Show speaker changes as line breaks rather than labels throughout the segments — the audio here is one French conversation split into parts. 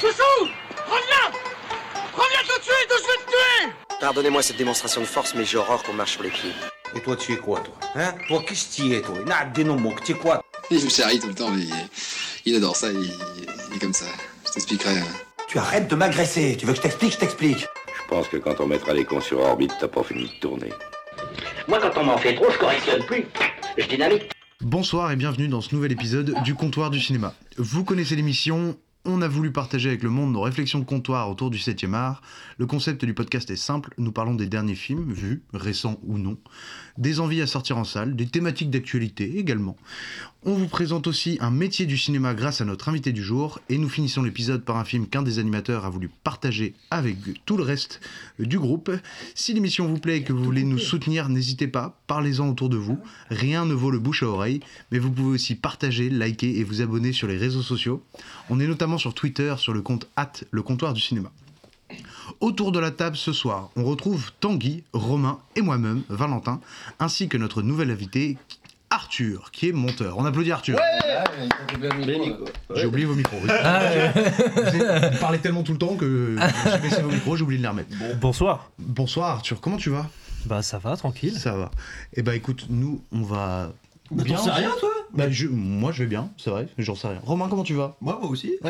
Chouchou Reviens Reviens tout de suite ou je vais te tuer
Pardonnez-moi cette démonstration de force, mais j'ai horreur qu'on marche sur les pieds.
Et toi, tu es quoi, toi? Hein? Toi, qu'est-ce que tu es, toi? N'a des noms, tu es quoi?
Il me charrie tout le temps, mais il adore ça, il, il est comme ça. Je t'expliquerai. hein.
Tu arrêtes de m'agresser. Tu veux que je t'explique Je t'explique.
Je pense que quand on mettra les cons sur orbite, t'as pas fini de tourner.
Moi, quand on m'en fait trop, je correctionne plus. Je dynamite.
Bonsoir et bienvenue dans ce nouvel épisode du Comptoir du cinéma. Vous connaissez l'émission, on a voulu partager avec le monde nos réflexions de comptoir autour du 7e art. Le concept du podcast est simple, nous parlons des derniers films, vus, récents ou non, des envies à sortir en salle, des thématiques d'actualité également. On vous présente aussi un métier du cinéma grâce à notre invité du jour et nous finissons l'épisode par un film qu'un des animateurs a voulu partager avec tout le reste du groupe. Si l'émission vous plaît et que vous voulez nous soutenir, n'hésitez pas, parlez-en autour de vous. Rien ne vaut le bouche à oreille, mais vous pouvez aussi partager, liker et vous abonner sur les réseaux sociaux. On est notamment sur Twitter sur le compte at le comptoir du cinéma. Autour de la table ce soir, on retrouve Tanguy, Romain et moi-même, Valentin, ainsi que notre nouvel invité, Arthur, qui est monteur. On applaudit Arthur. J'ai oublié vos micros. oui. Vous avez- vous parlez tellement tout le temps que j'ai baissé vos micros, j'ai oublié de les remettre.
Bonsoir.
Bonsoir Arthur, comment tu vas?
Bah ça va, tranquille.
Ça va. Eh ben écoute, nous, on va...
T'en sais rien, toi
Bah, je- Moi, je vais bien, c'est vrai, j'en sais rien. Romain, comment tu vas?
Moi, moi aussi.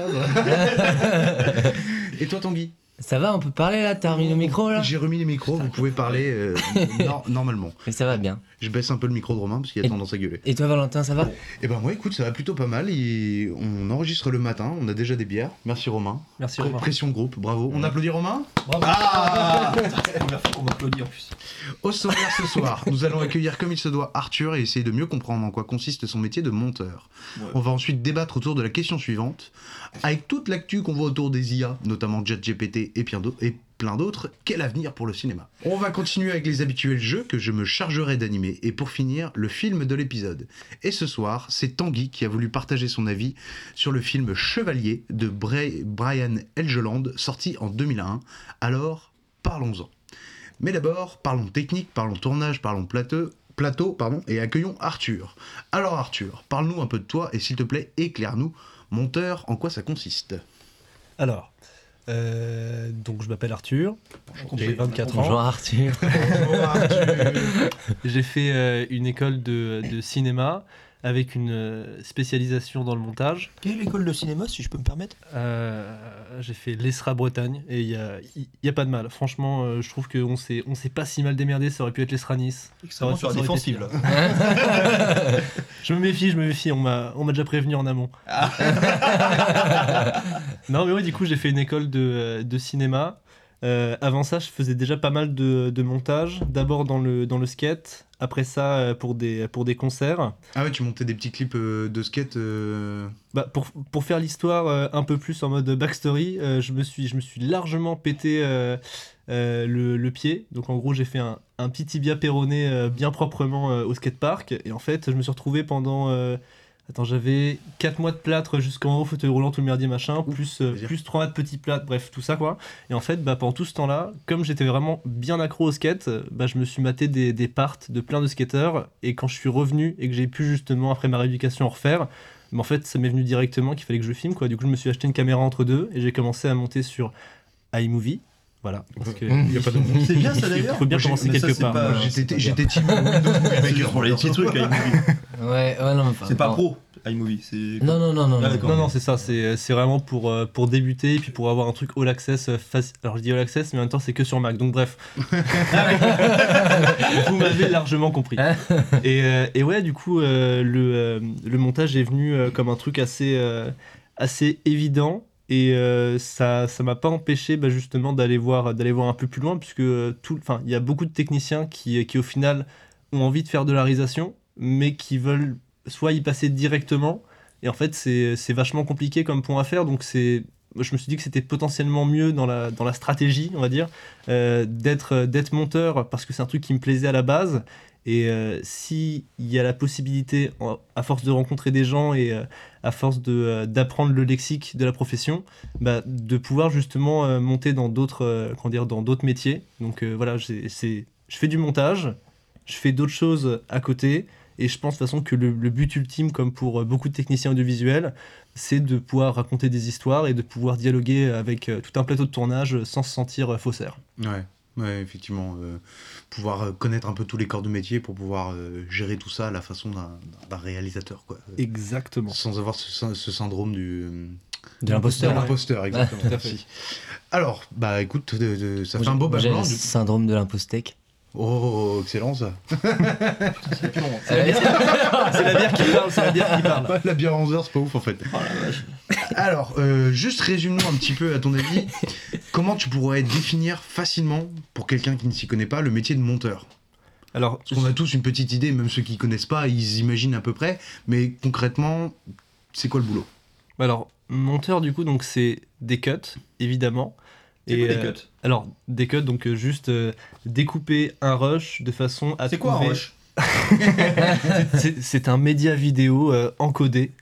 Et toi, Tanguy?
Ça va, on peut parler là T'as remis le micro là
J'ai remis les micros, vous pouvez parler euh, nor- normalement.
Mais ça va bien.
Je baisse un peu le micro de Romain parce qu'il a
Et-
tendance à gueuler.
Et toi Valentin, ça va?
Eh ben moi, écoute, ça va plutôt pas mal. et on enregistre le matin, on a déjà des bières. Merci Romain.
Merci
Pré-
Romain.
Pression groupe, bravo. On applaudit Romain?
Ah C'est la première fois qu'on m'applaudit en plus.
Au sommaire ce soir, nous allons accueillir comme il se doit Arthur et essayer de mieux comprendre en quoi consiste son métier de monteur.
Ouais.
On va ensuite débattre autour de la question suivante. Avec toute l'actu qu'on voit autour des IA, notamment JetGPT et et plein d'autres, quel avenir pour le cinéma? On va continuer avec les habituels jeux que je me chargerai d'animer et pour finir, le film de l'épisode. Et ce soir, c'est Tanguy qui a voulu partager son avis sur le film Chevalier de Brian Elgeland, sorti en 2001. Alors, parlons-en. Mais d'abord, parlons technique, parlons tournage, parlons plateau, plateau pardon, et accueillons Arthur. Alors Arthur, parle-nous un peu de toi et s'il te plaît, éclaire-nous, monteur, en quoi ça consiste
Alors, euh, donc je m'appelle Arthur, j'ai 24
Bonjour
ans.
Arthur.
J'ai fait euh, une école de, de cinéma avec une euh, spécialisation dans le montage.
Quelle école de cinéma, si je peux me permettre?
Euh, j'ai fait l'ESRA Bretagne et il n'y a, y a pas de mal. Franchement, euh, je trouve qu'on s'est on s'est pas si mal démerdé, ça aurait pu être l'ESRA Nice.
Extrêmement
Ça
sur la défensive, là.
Je me méfie, je me méfie, on m'a on m'a déjà prévenu en amont. non mais oui, du coup j'ai fait une école de, de cinéma. Euh, avant ça, je faisais déjà pas mal de, de montage. D'abord dans le, dans le skate, après ça euh, pour des, pour des concerts.
Ah ouais, tu montais des petits clips euh, de skate. euh,
Bah, pour, pour faire l'histoire un peu plus en mode backstory, je, me suis, je me suis largement pété le, le pied. Donc en gros, j'ai fait un, un petit tibia péroné euh, bien proprement au skatepark. Et en fait, je me suis retrouvé pendant... attends, j'avais 4 mois de plâtre jusqu'en haut, fauteuil roulant, tout le merdier machin, plus, euh, plus 3 mois de petits plâtres, bref, tout ça quoi. Et en fait, bah, pendant tout ce temps-là, comme j'étais vraiment bien accro au skate, bah, je me suis maté des, des parts de plein de skateurs. Et quand je suis revenu et que j'ai pu justement, après ma rééducation, en refaire, mais en fait, ça m'est venu directement qu'il fallait que je filme. Quoi. Du coup, je me suis acheté une caméra entre deux et j'ai commencé à monter sur iMovie. Voilà.
Il de
C'est bien ça
il
d'ailleurs
faut bien commencer quelque part.
J'étais team Windows Movie Maker.
pour les petits trucs, iMovie.
Ouais, ouais, non,
C'est pas
non.
pro, iMovie. C'est.
Non, non, non, non.
Ah,
non.
Non, non, c'est ça. C'est c'est vraiment pour, euh, pour débuter et puis pour avoir un truc all access euh, facile. Alors, je dis all access, mais en même temps, c'est que sur Mac. Donc, bref. Vous m'avez largement compris. Et, euh, et ouais, du coup, euh, le, euh, le montage est venu euh, comme un truc assez, euh, assez évident. Et euh, ça ça m'a pas empêché bah, justement d'aller voir, un peu plus loin, puisque euh, il y a beaucoup de techniciens qui, qui, au final, ont envie de faire de la réalisation, mais qui veulent soit y passer directement. Et en fait, c'est vachement compliqué comme point à faire. Donc, je me suis dit que c'était potentiellement mieux dans la, dans stratégie, on va dire, euh, d'être monteur parce que c'est un truc qui me plaisait à la base. Et euh, s'il y a la possibilité, à force de rencontrer des gens et euh, à force euh, d'apprendre le lexique de la profession, bah, de pouvoir justement euh, monter dans d'autres dire, métiers. Donc voilà, je fais du montage, je fais d'autres choses à côté. Et je pense de toute façon que le, le but ultime, comme pour beaucoup de techniciens audiovisuels, c'est de pouvoir raconter des histoires et de pouvoir dialoguer avec tout un plateau de tournage sans se sentir faussaire.
Ouais, ouais, effectivement. euh, pouvoir euh, connaître un peu tous les corps de métier pour pouvoir euh, gérer tout ça à la façon d'un réalisateur, quoi.
Exactement.
Sans avoir ce, sy- ce syndrome du.
De l'imposteur.
de l'imposteur, exactement.
tout à fait.
merci. Alors, bah écoute, de- de- ça
Moi,
fait un beau bâtiment. du-
syndrome de l'impostec.
Oh, excellent ça.
C'est la bière qui parle, c'est la bière qui parle.
Ouais, la bière 11 heures, c'est pas ouf en fait. Alors, euh, juste résume-nous un petit peu, à ton avis, comment tu pourrais définir facilement, pour quelqu'un qui ne s'y connaît pas, le métier de monteur?
Alors,
Parce qu'on a tous une petite idée, même ceux qui connaissent pas, ils imaginent à peu près, mais concrètement, c'est quoi le boulot?
Alors monteur du coup, donc c'est des cuts, évidemment.
Quoi des
euh,
cuts
Alors des cuts, donc euh, juste euh, découper un rush de façon à
C'est quoi un rush?
C'est- un média vidéo encodé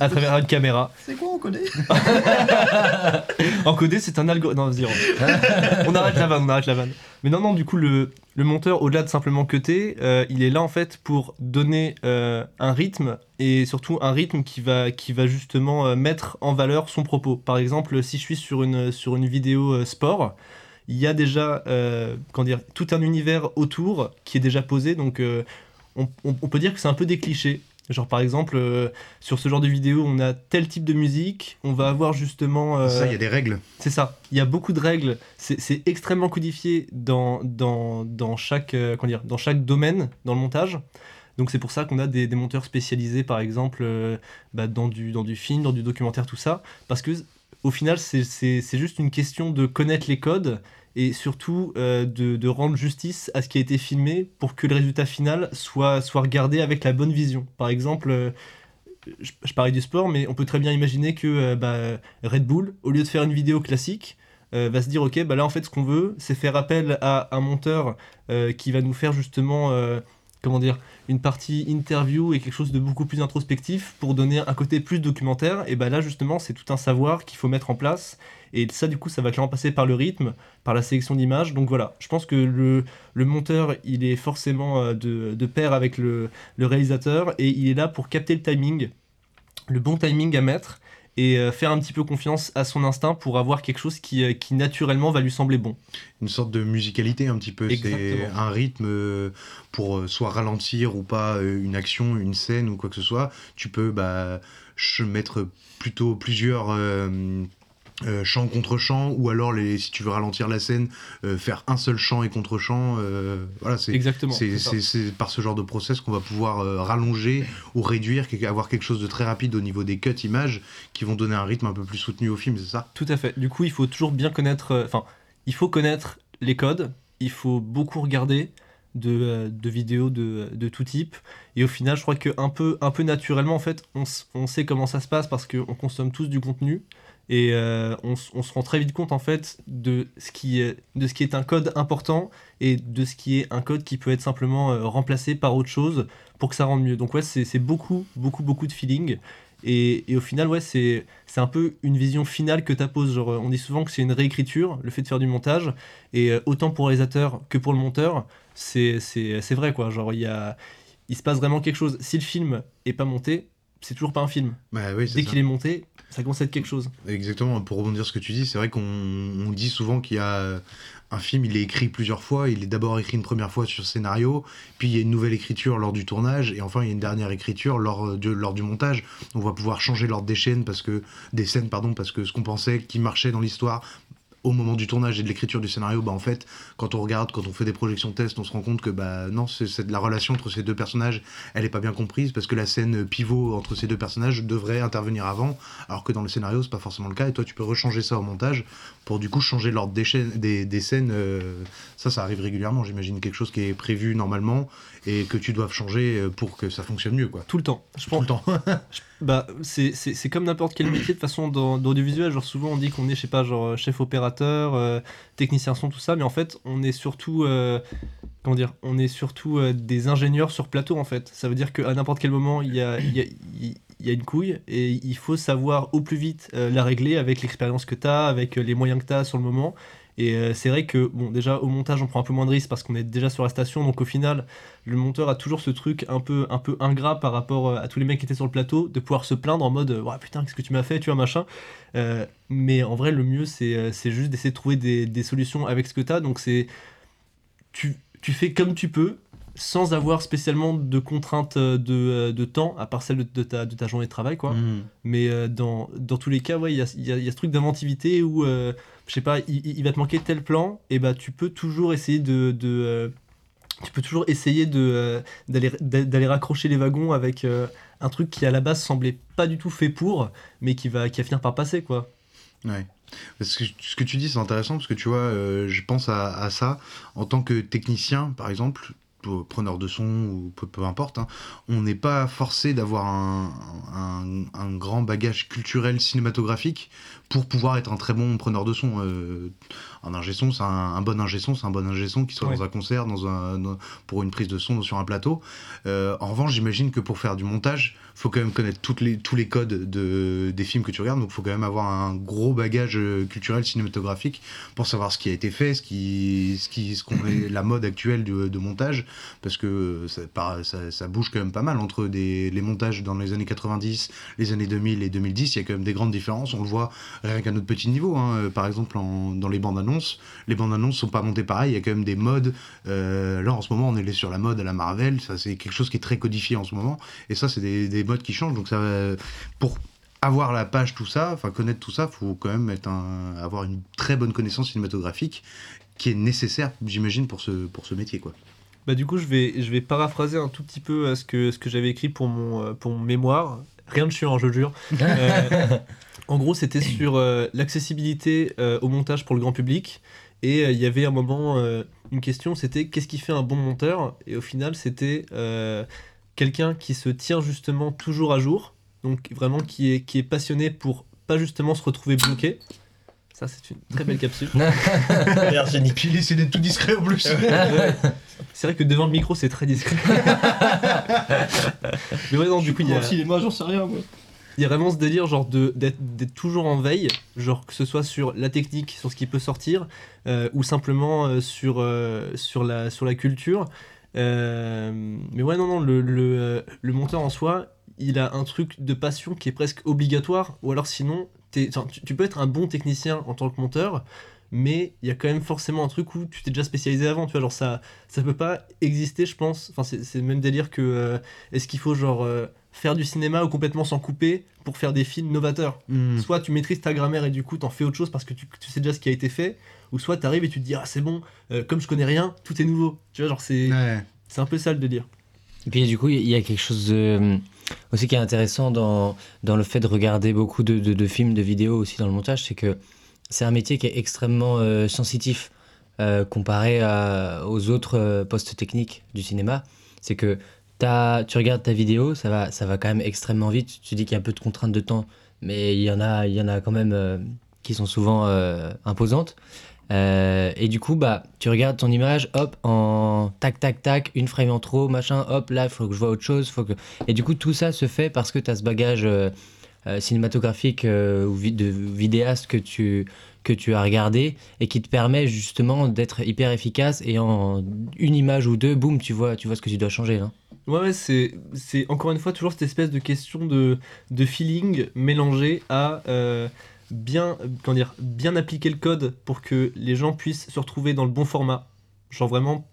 à travers une caméra.
C'est quoi connaît
Encodé, c'est un algorithme. Non, vas-y, on arrête la vanne, on arrête la vanne. Mais non, non, du coup, le, le monteur, au-delà de simplement cutter, euh, il est là en fait pour donner euh, un rythme et surtout un rythme qui va, qui va justement euh, mettre en valeur son propos. Par exemple, si je suis sur une, vidéo sport, il y a déjà dire, tout un univers autour qui est déjà posé, donc on, on- on peut dire que c'est un peu des clichés. Genre par exemple, euh, sur ce genre de vidéo, on a tel type de musique, on va avoir justement... euh,
Ça, il y a des règles.
c'est ça. Il y a beaucoup de règles. C'est extrêmement codifié dans, dans, dans, chaque, euh, comment dire, dans chaque domaine dans le montage. Donc c'est pour ça qu'on a des, des monteurs spécialisés, par exemple, bah, dans, du, dans du film, dans du documentaire, tout ça. Parce que au final, c'est juste une question de connaître les codes et surtout euh, de, de rendre justice à ce qui a été filmé pour que le résultat final soit, soit regardé avec la bonne vision. Par exemple, euh, je, je parlais du sport, mais on peut très bien imaginer que euh, bah, Red Bull, au lieu de faire une vidéo classique, va se dire ok, bah là en fait ce qu'on veut, c'est faire appel à un monteur qui va nous faire justement, comment dire, une partie interview et quelque chose de beaucoup plus introspectif pour donner un côté plus documentaire. Et bah là justement c'est tout un savoir qu'il faut mettre en place. Et ça du coup ça va clairement passer par le rythme, par la sélection d'images. Donc voilà, je pense que le, le monteur il est forcément euh, de, de pair avec le, le réalisateur et il est là pour capter le timing, le bon timing à mettre et euh, faire un petit peu confiance à son instinct pour avoir quelque chose qui, euh, qui naturellement va lui sembler bon.
Une sorte de musicalité un petit peu. C'est un rythme euh, pour soit ralentir ou pas une action, une scène ou quoi que ce soit. Tu peux bah, mettre plutôt plusieurs euh, euh, chants contre chants ou alors les, si tu veux ralentir la scène, euh, faire un seul chant et contre chant. euh, voilà, c'est
Exactement.
c'est par ce genre de process qu'on va pouvoir rallonger ou réduire, avoir quelque chose de très rapide au niveau des cuts images qui vont donner un rythme un peu plus soutenu au film, c'est ça?
Tout à fait. Du coup, il faut toujours bien connaître. Enfin, il faut connaître les codes. Il faut beaucoup regarder de, de vidéos de, de tout type. Et au final, je crois que un peu, un peu naturellement, en fait, on, on sait comment ça se passe parce qu'on consomme tous du contenu. Et euh, on, on se rend très vite compte, en fait, de ce, qui est, de ce qui est un code important et de ce qui est un code qui peut être simplement euh, remplacé par autre chose pour que ça rende mieux. Donc, ouais, c'est beaucoup, beaucoup, beaucoup de feeling. Et, et au final, ouais, c'est un peu une vision finale que tu poses. Genre, on dit souvent que c'est une réécriture, le fait de faire du montage. Et euh, autant pour le réalisateur que pour le monteur, c'est vrai, quoi. Genre, il y a, il se passe vraiment quelque chose. Si le film est pas monté, c'est toujours pas un film.
bah, oui,
Dès qu'il est monté, ça commence quelque chose.
Exactement, pour rebondir sur ce que tu dis, c'est vrai qu'on on dit souvent qu'il y a euh, un film, il est écrit plusieurs fois, il est d'abord écrit une première fois sur scénario, puis il y a une nouvelle écriture lors du tournage, et enfin il y a une dernière écriture lors, lors du montage. On va pouvoir changer l'ordre des parce des scènes, parce que ce qu'on pensait qui marchait dans l'histoire au moment du tournage et de l'écriture du scénario, bah en fait, quand on regarde, quand on fait des projections test, on se rend compte que bah non, c'est la relation entre ces deux personnages, elle est pas bien comprise parce que la scène pivot entre ces deux personnages devrait intervenir avant, alors que dans le scénario c'est pas forcément le cas. Et toi, tu peux rechanger ça au montage pour du coup changer l'ordre des, chaînes- des, des scènes. euh, ça, ça arrive régulièrement. J'imagine quelque chose qui est prévu normalement et que tu dois changer euh, pour que ça fonctionne mieux, quoi.
Tout le temps. Je
Tout
pense,
le temps.
Bah, c'est- c'est c'est comme n'importe quel métier de façon dans, dans l'audiovisuel. Genre, souvent on dit qu'on est, je sais pas, genre chef opérateur, euh, technicien son, tout ça, mais en fait, on est surtout. euh, comment dire On est surtout euh, des ingénieurs sur plateau, en fait. Ça veut dire qu'à n'importe quel moment, il y a, il y, a, une couille et il faut savoir au plus vite euh, la régler avec l'expérience que tu as, avec les moyens que tu as sur le moment. Et euh, c'est vrai que, bon, déjà au montage, on prend un peu moins de risques parce qu'on est déjà sur la station. Donc au final, le monteur a toujours ce truc un peu, un peu ingrat par rapport euh, à tous les mecs qui étaient sur le plateau, de pouvoir se plaindre en mode euh, Ouais, putain, qu'est-ce que tu m'as fait, tu vois, machin. Euh, mais en vrai, le mieux, c'est c'est juste d'essayer de trouver des, des solutions avec ce que tu as. Donc c'est. Tu, tu fais comme tu peux, sans avoir spécialement de contraintes de, de temps, à part celle de, de ta, de ta journée de travail, quoi.
Mhm.
Mais dans, dans tous les cas, ouais, il y a, y a- y a ce truc d'inventivité où, euh, je sais pas, il, va te manquer tel plan, et bah tu peux toujours essayer de. euh, tu peux toujours essayer de, euh, d'aller, d'a- d'aller raccrocher les wagons avec euh, un truc qui à la base semblait pas du tout fait pour, mais qui va, qui va finir par passer, quoi.
Ouais. Ce que tu dis, c'est intéressant parce que tu vois, je pense à, ça en tant que technicien, par exemple, preneur de son ou peu, peu importe, hein, on n'est pas forcé d'avoir un- un grand bagage culturel cinématographique pour pouvoir être un très bon preneur de son. Euh, un ingé son, c'est un, un bon ingé son, c'est un bon ingé son qui soit
Ouais.
dans un concert, dans un, dans- pour une prise de son sur un plateau. Euh, en revanche, j'imagine que pour faire du montage, faut quand même connaître toutes les, tous les codes de, des films que tu regardes, donc faut quand même avoir un gros bagage euh, culturel cinématographique pour savoir ce qui a été fait, ce qui, ce qui, ce qu'on est la mode actuelle de, de montage, parce que ça, ça, ça bouge quand même pas mal entre des, les montages dans les années 90, les années 2000 et 2010, il y a quand même des grandes différences, on le voit rien qu'à notre petit niveau, hein. Euh, par exemple en- dans les bandes annonces, les bandes annonces sont pas montées pareil, il y a quand même des modes, euh, là en ce moment on est sur la mode à la Marvel, ça c'est quelque chose qui est très codifié en ce moment, et ça c'est des, des modes qui changent, donc ça euh, pour avoir la page, tout ça, enfin connaître tout ça, faut quand même être un, avoir une très bonne connaissance cinématographique qui est nécessaire, j'imagine, pour ce, pour ce métier. Quoi.
Bah du coup, je vais, je vais paraphraser un tout petit peu ce que, ce que j'avais écrit pour mon, pour mon mémoire. Rien de chiant, je le jure. Euh, en gros, c'était sur euh, l'accessibilité euh, au montage pour le grand public. Et euh, il y avait un moment, euh, une question, c'était qu'est-ce qui fait un bon monteur? Et au final, c'était euh, quelqu'un qui se tient justement toujours à jour. Donc vraiment qui est, qui est passionné pour pas justement se retrouver bloqué. Ça, c'est une très belle capsule.
Puis il essaie d'être tout discret en plus.
Ouais. C'est vrai que devant le micro, c'est très discret. Mais ouais, non, du coup, il y a,
Au cinéma, j'en sais rien, moi.
Il y a vraiment ce délire de d'être toujours en veille, genre que ce soit sur la technique, sur ce qui peut sortir, euh, ou simplement euh, sur, euh, sur, la, culture. Mais ouais, non, non, le, monteur en soi, il a un truc de passion qui est presque obligatoire, ou alors sinon, tu peux être un bon technicien en tant que monteur, mais il y a quand même forcément un truc où tu t'es déjà spécialisé avant, tu vois, genre ça, ça peut pas exister, je pense. Enfin, c'est c'est le même délire que euh, est-ce qu'il faut genre euh, faire du cinéma ou complètement s'en couper pour faire des films novateurs?
Hmm.
Soit tu maîtrises ta grammaire et du coup t'en fais autre chose parce que tu, tu sais déjà ce qui a été fait, ou soit t'arrives et tu te dis ah c'est bon, euh, comme je connais rien, tout est nouveau. Tu vois, genre c'est
Ouais.
c'est un peu ça le délire.
Et puis du coup, il y a quelque chose de, aussi qui est intéressant dans, dans le fait de regarder beaucoup de, de- de films, de vidéos aussi dans le montage, c'est que c'est un métier qui est extrêmement euh, sensitif euh, comparé aux autres euh, postes techniques du cinéma. C'est que t'as- tu regardes ta vidéo, ça va, ça va quand même extrêmement vite. Tu dis qu'il y a un peu de contraintes de temps, mais il y en a, il y en a quand même qui sont souvent imposantes. Et du coup, bah, tu regardes ton image, hop, en tac, tac, tac, une frame en trop, machin, hop, là, il faut que je vois autre chose. Faut que... Et du coup, tout ça se fait parce que tu as ce bagage cinématographique euh, ou de vidéaste que tu, que tu as regardé et qui te permet justement d'être hyper efficace et en une image ou deux, boum, tu vois, tu vois ce que tu dois changer. Là.
Ouais, c'est, encore une fois toujours cette espèce de question de, de feeling mélangé à euh, bien, comment dire, bien appliquer le code pour que les gens puissent se retrouver dans le bon format. Genre vraiment,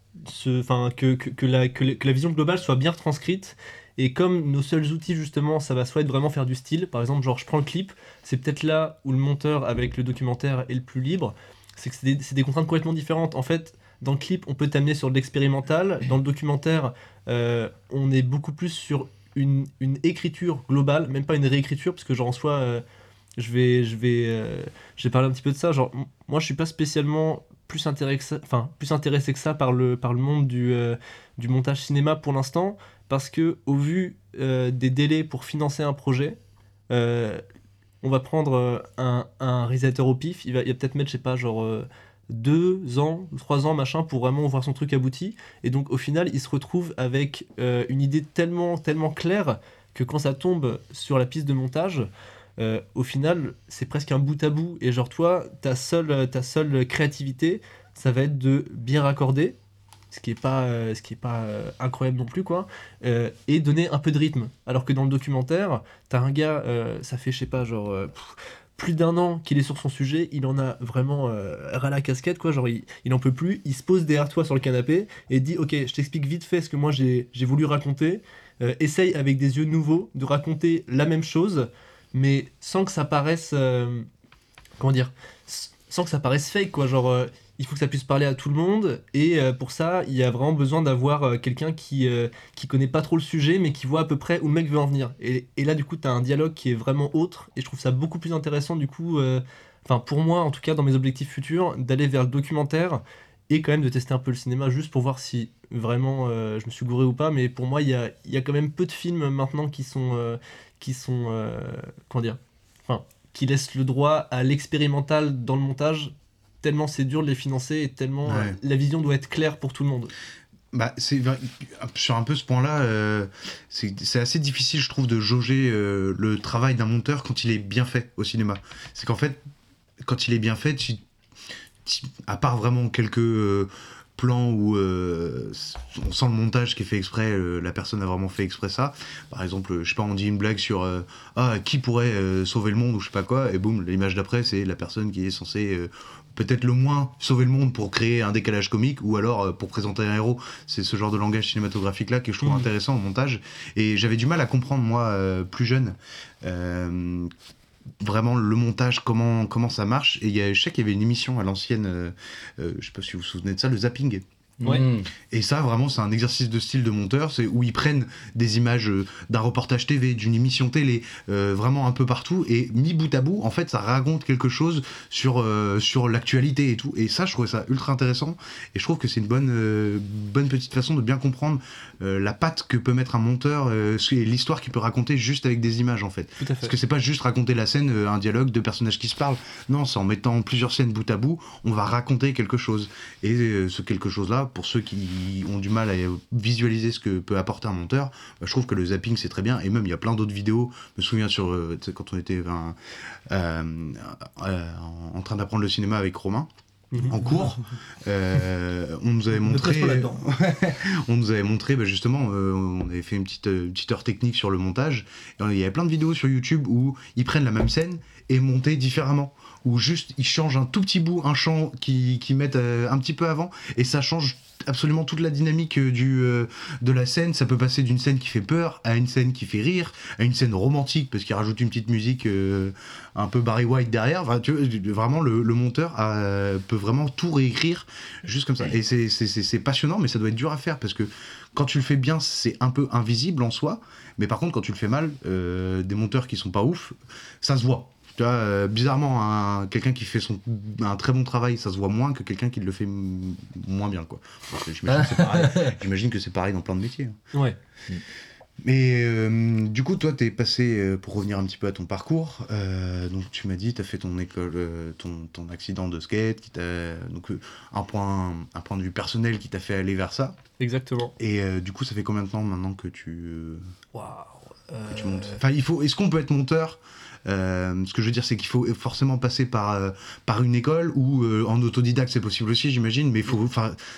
enfin, que, que, que la, que, la- vision globale soit bien retranscrite. Et comme nos seuls outils, justement, ça va soit être vraiment faire du style, par exemple, genre je prends le clip, c'est peut-être là où le monteur avec le documentaire est le plus libre, c'est que c'est des, contraintes complètement différentes. En fait, dans le clip, on peut t'amener sur de l'expérimental, dans le documentaire, euh, on est beaucoup plus sur une, écriture globale, même pas une réécriture, parce que genre en soi, euh, je vais, je vais, euh, parler un petit peu de ça. Genre, moi, je suis pas spécialement plus intéressé que ça, enfin, plus intéressé que ça par le, par le monde du, euh, du montage cinéma pour l'instant, parce que au vu euh, des délais pour financer un projet, euh, on va prendre un, un réalisateur au pif, il va, il va peut-être mettre, je sais pas, genre deux ans trois ans, machin, pour vraiment voir son truc abouti. Et donc, au final, il se retrouve avec une idée tellement, tellement claire que quand ça tombe sur la piste de montage, euh, au final, c'est presque un bout à bout. Et genre, toi, ta seule, ta seule créativité, ça va être de bien raccorder, ce qui est pas, euh, ce qui est pas euh, incroyable non plus, quoi, euh, et donner un peu de rythme. Alors que dans le documentaire, t'as un gars, euh, ça fait, je sais pas, genre. euh, plus d'un an qu'il est sur son sujet, il en a vraiment euh, ras la casquette, quoi. Genre, il, il peut plus. Il se pose derrière toi sur le canapé et dit Ok, je t'explique vite fait ce que moi j'ai voulu raconter. Euh, essaye avec des yeux nouveaux de raconter la même chose, mais sans que ça paraisse. euh, comment dire Sans que ça paraisse fake, quoi. Genre, euh, il faut que ça puisse parler à tout le monde, et euh, pour ça, il y a vraiment besoin d'avoir quelqu'un qui, qui connaît pas trop le sujet, mais qui voit à peu près où le mec veut en venir. Et, et là, du coup, tu as un dialogue qui est vraiment autre, et je trouve ça beaucoup plus intéressant, du coup, enfin, pour moi, en tout cas, dans mes objectifs futurs, d'aller vers le documentaire, et quand même de tester un peu le cinéma, juste pour voir si vraiment je me suis gouré ou pas, mais pour moi, il y a, y a quand même peu de films maintenant qui sont. Qui sont euh, comment dire Enfin, qui laissent le droit à l'expérimental dans le montage, tellement c'est dur de les financer et tellement
Ouais.
euh, la vision doit être claire pour tout le monde.
Bah, c'est sur un peu ce point-là, euh, c'est c'est assez difficile, je trouve, de jauger euh, le travail d'un monteur quand il est bien fait au cinéma. C'est qu'en fait, quand il est bien fait, tu- tu- à part vraiment quelques euh, plans où euh, on sent le montage qui est fait exprès, euh, la personne a vraiment fait exprès ça. Par exemple, je sais pas, on dit une blague sur euh, ah qui pourrait euh, sauver le monde ou je sais pas quoi, et boum, l'image d'après c'est la personne qui est censée euh, peut-être le moins sauver le monde pour créer un décalage comique ou alors euh, pour présenter un héros. C'est ce genre de langage cinématographique là que je trouve
Mhm.
intéressant au montage. Et j'avais du mal à comprendre moi euh, plus jeune. Vraiment le montage comment comment ça marche. Et il y a, je sais qu'il y avait une émission à l'ancienne euh, euh, je sais pas si vous vous souvenez de ça le zapping
Ouais.
Mm.
et ça, vraiment, c'est un exercice de style de monteur, c'est où ils prennent des images euh, d'un reportage TV, d'une émission télé, euh, vraiment un peu partout, et mis bout à bout, en fait, ça raconte quelque chose sur, euh, sur l'actualité et tout. Et ça, je trouvais ça ultra intéressant, et je trouve que c'est une bonne, euh, bonne petite façon de bien comprendre la patte que peut mettre un monteur, et l'histoire qu'il peut raconter juste avec des images, en fait. Parce que c'est pas juste raconter la scène, un dialogue, deux personnages qui se parlent. Non, c'est en mettant plusieurs scènes bout à bout, on va raconter quelque chose. Et ce quelque chose-là, pour ceux qui ont du mal à visualiser ce que peut apporter un monteur, bah, je trouve que le zapping c'est très bien. Et même il y a plein d'autres vidéos. Je me souviens sur euh, quand on était euh, euh, en- train d'apprendre le cinéma avec Romain.
Mhm.
En cours, euh, on nous avait montré, on nous avait montré bah, justement, euh, on avait fait une petite, euh, petite heure technique sur le montage. Et il y avait plein de vidéos sur YouTube où ils prennent la même scène et montés différemment. Ou juste ils changent un tout petit bout, un champ qui, qui mettent euh, un petit peu avant, et ça change absolument toute la dynamique euh, du, euh, de la scène. Ça peut passer d'une scène qui fait peur à une scène qui fait rire, à une scène romantique parce qu'il rajoute une petite musique euh, un peu Barry White derrière. Enfin, tu vois, vraiment, le, le monteur a- peut vraiment tout réécrire juste comme ça. Et c'est- passionnant, mais ça doit être dur à faire parce que quand tu le fais bien, c'est un peu invisible en soi. Mais par contre, quand tu le fais mal, euh, des monteurs qui sont pas ouf, ça se voit. Tu vois, euh, bizarrement, un- quelqu'un qui fait son, un très bon travail, ça se voit moins que quelqu'un qui le fait m- moins bien. quoi. J'imagine que c'est pareil. J'imagine que c'est pareil dans plein de métiers. hein.
Ouais.
Mais euh, du coup, toi, t'es passé, euh, pour revenir un petit peu à ton parcours, euh, donc tu m'as dit, t'as fait ton école, ton, ton accident de skate, qui t'a, donc un, point, un point de vue personnel qui t'a fait aller vers ça.
Exactement.
Et du coup, ça fait combien de temps maintenant que tu,
Waouh.
que tu montes? Enfin, il faut, est-ce qu'on peut être monteur? Ce que je veux dire, c'est qu'il faut forcément passer par, euh, par une école ou euh, en autodidacte, c'est possible aussi, j'imagine, mais faut,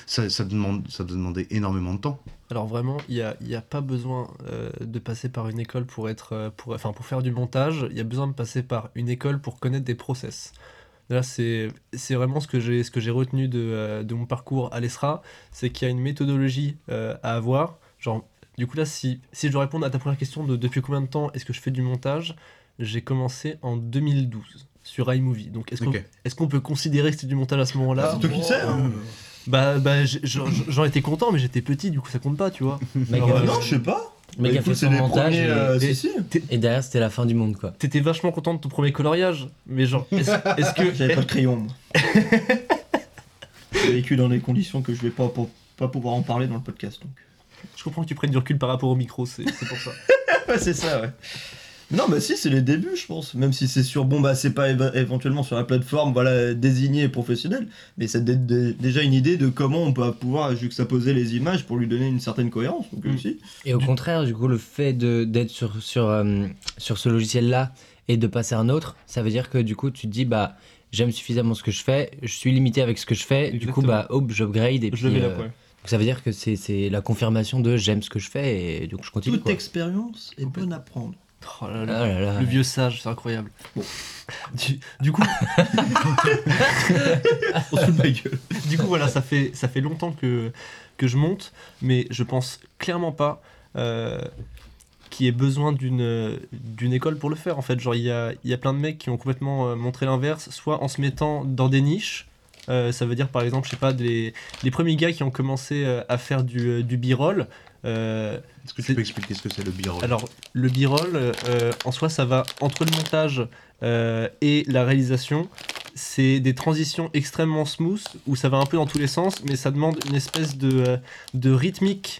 ça, ça, demande, ça doit demander énormément de temps.
Alors vraiment, il n'y a, a pas besoin euh, de passer par une école pour, être, euh, pour, enfin, pour faire du montage, il y a besoin de passer par une école pour connaître des process. Là, c'est vraiment ce que j'ai retenu de, euh, de mon parcours à l'ESRA, c'est qu'il y a une méthodologie euh, à avoir. Genre, du coup là, si, si je dois répondre à ta première question de depuis combien de temps est-ce que je fais du montage, j'ai commencé en 2012 sur iMovie. Donc est-ce qu'on peut considérer que c'était du montage à ce moment-là
C'est toi qui sais. hein.
Bah, bah j'en étais content, mais j'étais petit, du coup ça compte pas, tu vois. Alors, euh,
non,
son-
je sais pas.
mec
Bah,
a fait son montage
premiers, euh,
et,
si, si.
et derrière c'était la fin du monde quoi.
T'étais vachement content de ton premier coloriage, mais genre, est-ce que.
J'avais pas de crayon. J'ai vécu dans des conditions que je vais pas, pour- pas pouvoir en parler dans le podcast. Donc.
Je comprends que tu prennes du recul par rapport au micro, c'est c'est pour ça.
ouais, c'est ça, ouais. Non, bah si, c'est les débuts, je pense. Même si c'est sur, bon, bah c'est pas éventuellement sur la plateforme, voilà, désignée et professionnelle, mais c'est dé- dé- déjà une idée de comment on peut pouvoir juxtaposer les images pour lui donner une certaine cohérence. Donc,
Mm.
Et au contraire, du coup, le fait d'être sur, sur, euh, sur ce logiciel-là et de passer à un autre, ça veut dire que du coup, tu te dis, bah, j'aime suffisamment ce que je fais, je suis limité avec ce que je fais, du coup, bah, hop, j'upgrade et
Je
puis.
le mets là,
euh, donc ça veut dire que c'est c'est la confirmation de j'aime ce que je fais et donc je continue.
Toute
quoi.
expérience est bonne à prendre.
Oh là
Ah
là.
là là.
Le vieux sage, c'est incroyable. Bon. Du, du coup,
On se fout de ma gueule.
du coup, voilà, ça fait, ça fait longtemps que, que je monte, mais je pense clairement pas euh, qu'il y ait besoin d'une d'une école pour le faire. En fait, genre, il y a, il y a plein de mecs qui ont complètement euh, montré l'inverse, soit en se mettant dans des niches. euh, ça veut dire par exemple, je sais pas, des, les premiers gars qui ont commencé euh, à faire du, euh, du b-roll. Euh,
Est-ce que tu peux expliquer ce que c'est le b-roll?
Alors, le b-roll, euh, en soi, ça va entre le montage euh, et la réalisation. C'est des transitions extrêmement smooth où ça va un peu dans tous les sens, mais ça demande une espèce de, de rythmique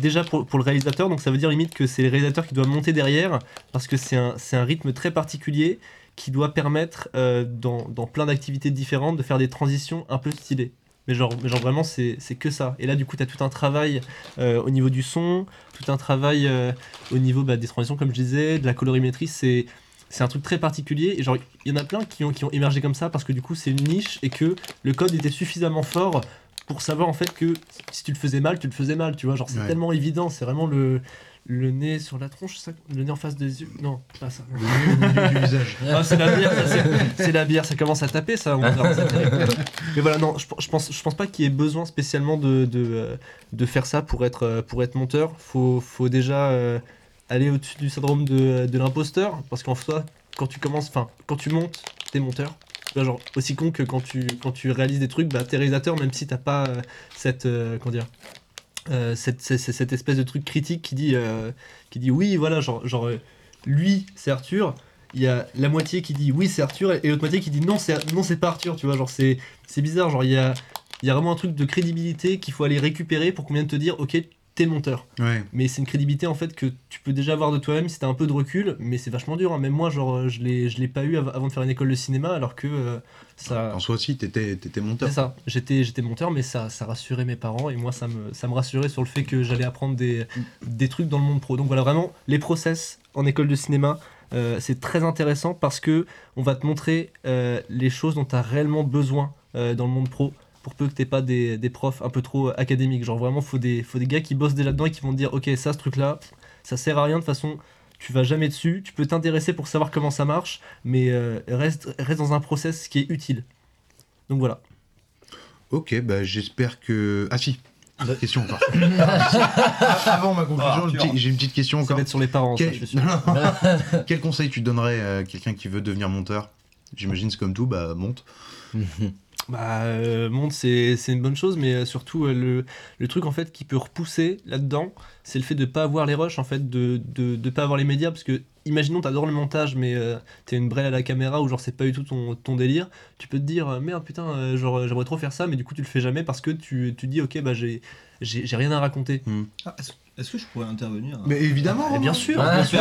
déjà pour, pour le réalisateur. Donc, ça veut dire limite que c'est le réalisateur qui doit monter derrière parce que c'est un, un rythme très particulier qui doit permettre, dans, dans plein d'activités différentes, de faire des transitions un peu stylées. Mais genre, mais genre vraiment, c'est que ça. Et là, du coup, tu as tout un travail euh, au niveau du son, tout un travail euh, au niveau bah, des transitions, comme je disais, de la colorimétrie, c'est c'est un truc très particulier. Et genre, il y en a plein qui ont, qui ont émergé comme ça parce que du coup, c'est une niche et que le code était suffisamment fort pour savoir en fait que si tu le faisais mal, tu le faisais mal. Tu vois, genre, c'est
Ouais.
tellement évident. C'est vraiment le, le nez sur la tronche, ça le nez en face des yeux. Non, pas ça.
Le milieu du visage.
Ah, c'est la bière, ça, c'est- c'est la bière, ça commence à taper ça. on terrible. Mais voilà, non, je, je pense, je pense pas qu'il y ait besoin spécialement de, de, euh, de faire ça pour être, euh, pour être monteur. Faut, faut déjà euh, aller au-dessus du syndrome de, de l'imposteur, parce qu'en soi, quand tu commences, enfin, quand tu montes, t'es monteur. Genre, aussi con que quand tu, quand tu réalises des trucs, bah, t'es réalisateur, même si t'as pas euh, cette, euh, comment dire, euh, cette, cette, espèce de truc critique qui dit, euh, qui dit oui, voilà, genre, genre lui, c'est Arthur. Il y a la moitié qui dit oui, c'est Arthur, et l'autre moitié qui dit non, c'est non, c'est pas Arthur. Tu vois, genre, c'est c'est bizarre. Genre, il y a, il y a vraiment un truc de crédibilité qu'il faut aller récupérer pour qu'on vienne te dire, ok, t'es monteur.
Ouais.
Mais c'est une crédibilité en fait que tu peux déjà avoir de toi-même si t'as un peu de recul, mais c'est vachement dur. hein. Même moi, genre, euh, je l'ai je l'ai pas eu av- avant de faire une école de cinéma, alors que euh, ça.
En soi aussi, t'étais étais monteur.
C'est ça, j'étais, j'étais monteur, mais ça, ça rassurait mes parents et moi ça me, ça me rassurait sur le fait que j'allais apprendre des, des trucs dans le monde pro. Donc voilà, vraiment, les process en école de cinéma, euh, c'est très intéressant parce que on va te montrer euh, les choses dont tu as réellement besoin dans le monde pro pour peu que t'aies pas des, des profs un peu trop académiques. Genre vraiment, faut des, faut des gars qui bossent déjà dedans et qui vont te dire, ok, ça, ce truc-là, ça sert à rien de toute façon. Tu vas jamais dessus, tu peux t'intéresser pour savoir comment ça marche, mais euh, reste, reste dans un process qui est utile. Donc voilà.
Ok, bah j'espère que. Ah si, question encore. Avant ma conclusion,
Ah,
j'ai une petite question
Ça
encore.
va être sur les parents, ça,
Quel...
je suis sûr.
Non, non. Quel conseil tu donnerais à quelqu'un qui veut devenir monteur? J'imagine c'est comme tout, bah monte.
Bah, euh, monte, c'est c'est une bonne chose, mais euh, surtout, euh, le, le truc en fait qui peut repousser là-dedans, c'est le fait de pas avoir les rushs, en fait, de, de, de pas avoir les médias, parce que, imaginons, t'adores le montage, mais euh, t'es une brêle à la caméra, ou genre c'est pas du tout ton, ton délire, tu peux te dire, merde, putain, euh, genre j'aimerais trop faire ça, mais du coup, tu le fais jamais parce que tu, tu dis, ok, bah j'ai rien à raconter.
Ah, Est-ce que je pourrais intervenir hein?
Mais évidemment
Mais bien sûr,
Ah,
bien sûr,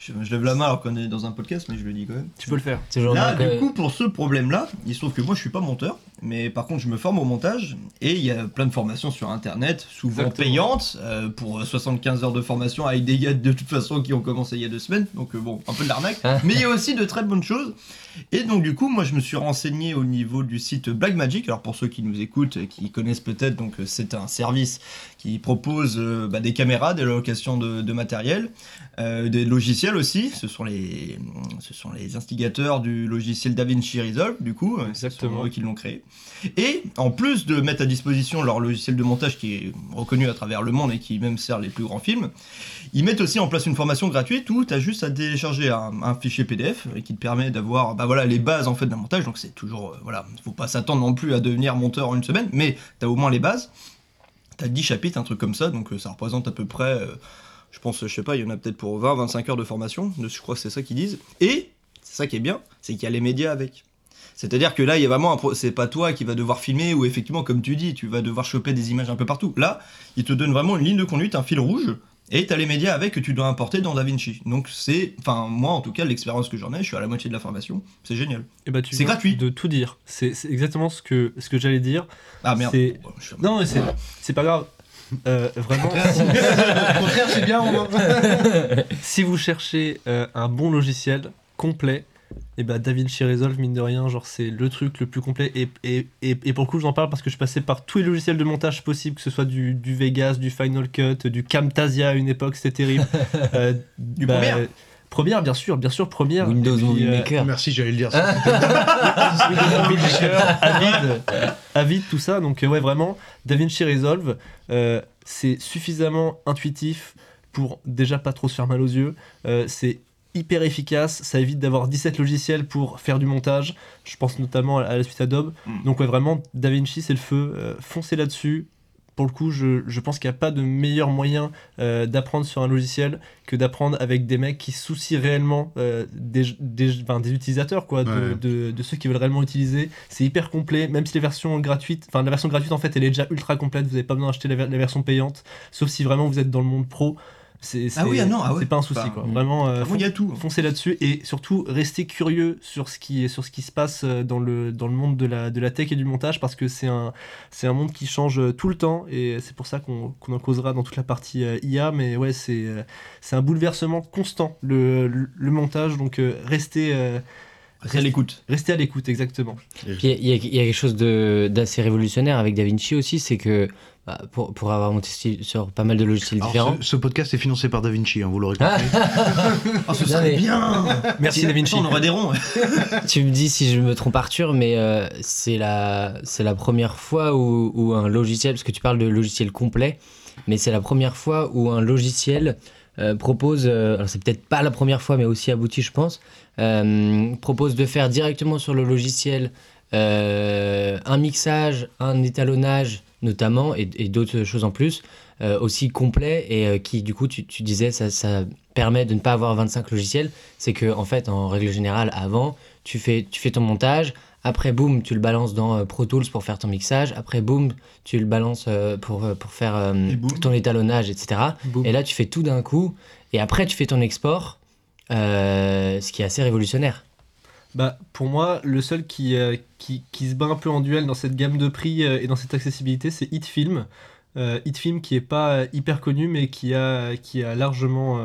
je, je lève la main alors qu'on est dans un podcast, mais je le dis quand même.
tu peux le faire.
Genre
Là,
euh,
du coup, pour ce problème-là, il se trouve que moi, je suis pas monteur, mais par contre, je me forme au montage et il y a plein de formations sur Internet, souvent
Exactement.
payantes, euh, pour 75 heures de formation avec des gars de toute façon qui ont commencé il y a deux semaines, donc euh, bon, un peu de l'arnaque.
Ah.
mais il y a aussi de très bonnes choses. Et donc, du coup, moi, je me suis renseigné au niveau du site Blackmagic. Alors, pour ceux qui nous écoutent, qui connaissent peut-être, donc euh, c'est un service qui propose euh, bah, des caméras, des locations de, de matériel, euh, des logiciels aussi. Ce sont les, ce sont les instigateurs du logiciel DaVinci Resolve, du coup. ce sont
Exactement.
eux qui l'ont créé. Et en plus de mettre à disposition leur logiciel de montage qui est reconnu à travers le monde et qui même sert les plus grands films, ils mettent aussi en place une formation gratuite où tu as juste à télécharger un, un fichier PDF et qui te permet d'avoir bah voilà, les bases en fait d'un montage. Donc c'est toujours, euh, voilà, faut pas s'attendre non plus à devenir monteur en une semaine, mais tu as au moins les bases. Tu as 10 chapitres, un truc comme ça, donc euh, ça représente à peu près, euh, je pense, je sais pas, il y en a peut-être pour 20-25 heures de formation, je crois que c'est ça qu'ils disent. Et, c'est ça qui est bien, c'est qu'il y a les médias avec. C'est-à-dire que là, il y a vraiment un pro- c'est pas toi qui va devoir filmer ou effectivement, comme tu dis, tu vas devoir choper des images un peu partout. Là, il te donne vraiment une ligne de conduite, un fil rouge, Et t'as les médias avec que tu dois importer dans DaVinci. Donc c'est, enfin moi en tout cas l'expérience que j'en ai, je suis à la moitié de la formation, c'est génial.
Et bah, tu
C'est gratuit.
De tout dire. C'est c'est exactement ce que, ce que j'allais dire.
Ah merde. Bon, je suis-
Non, c'est pas grave. Euh, vraiment,
Au contraire, c'est bien, on
si vous cherchez euh, un bon logiciel complet, et bah DaVinci Resolve, mine de rien, genre c'est le truc le plus complet. Et, et, et, et pour le coup, j'en parle parce que je passé par tous les logiciels de montage possibles, que ce soit du, du Vegas, du Final Cut, du Camtasia à une époque, c'était terrible. Euh,
Du
bah,
Premiere
Première, bien sûr, bien sûr, première.
Windows
puis,
Movie
euh,
Maker.
Merci, j'allais le dire. ça.
Avid, Avid, tout ça. Donc, euh, ouais, vraiment, DaVinci Resolve, euh, c'est suffisamment intuitif pour déjà pas trop se faire mal aux yeux. Euh, c'est hyper efficace, ça évite d'avoir 17 logiciels pour faire du montage. Je pense notamment à la suite Adobe.
Mm.
Donc, ouais, vraiment, DaVinci, c'est le feu. Euh, foncez là-dessus. Pour le coup, je, je pense qu'il n'y a pas de meilleur moyen euh, d'apprendre sur un logiciel que d'apprendre avec des mecs qui soucient réellement euh, des, des, enfin, des utilisateurs, quoi, de,
Ouais.
de, de ceux qui veulent réellement utiliser. C'est hyper complet, même si les versions gratuites, enfin la version gratuite en fait elle est déjà ultra complète, vous n'avez pas besoin d'acheter la version payante, sauf si vraiment vous êtes dans le monde pro. C'est
Ah oui,
c'est-
ah non, ah ouais.
c'est pas un souci
Enfin,
quoi. Vraiment, euh,
Vraiment, il y a tout.
foncez là-dessus et surtout restez curieux sur ce qui, sur ce qui se passe euh, dans le, dans le monde de la, de la tech et du montage parce que c'est un, c'est un monde qui change euh, tout le temps et c'est pour ça qu'on qu'on en causera dans toute la partie euh, IA mais ouais c'est c'est un bouleversement constant le, le, le montage donc euh, restez, euh,
Restez à l'écoute.
restez à l'écoute exactement.
Puis il y, a- il y a il y a quelque chose de- d'assez révolutionnaire avec DaVinci aussi, c'est que pour, pour avoir monté sur- sur pas mal de logiciels
Alors,
différents.
ce, ce podcast est financé par DaVinci, hein, vous l'aurez compris.
Ah, ce serait bien
Merci DaVinci.
On aurait des ronds.
tu me dis si je me trompe Arthur, mais euh, c'est la, c'est la première fois où, où un logiciel, parce que tu parles de logiciel complet, mais c'est la première fois où un logiciel euh, propose, euh, alors c'est peut-être pas la première fois, mais aussi abouti, je pense, euh, propose de faire directement sur le logiciel euh, un mixage, un étalonnage notamment, et, et d'autres choses en plus, euh, aussi complet, et euh, qui du coup, tu, tu disais, ça, ça permet de ne pas avoir 25 logiciels, c'est que en fait, en règle générale, avant, tu fais, tu fais ton montage, après, boum, tu le balances dans euh, Pro Tools pour faire ton mixage. Après, boum, tu le balances pour, pour faire
Et
ton étalonnage, etc. Et là, tu fais tout d'un coup. Et après, tu fais ton export, ce qui est assez révolutionnaire.
Bah, pour moi, le seul qui, euh, qui, qui se bat un peu en duel dans cette gamme de prix euh, et dans cette accessibilité, c'est Hitfilm. Euh, Hitfilm qui est pas euh, hyper connu, mais qui a, qui a largement.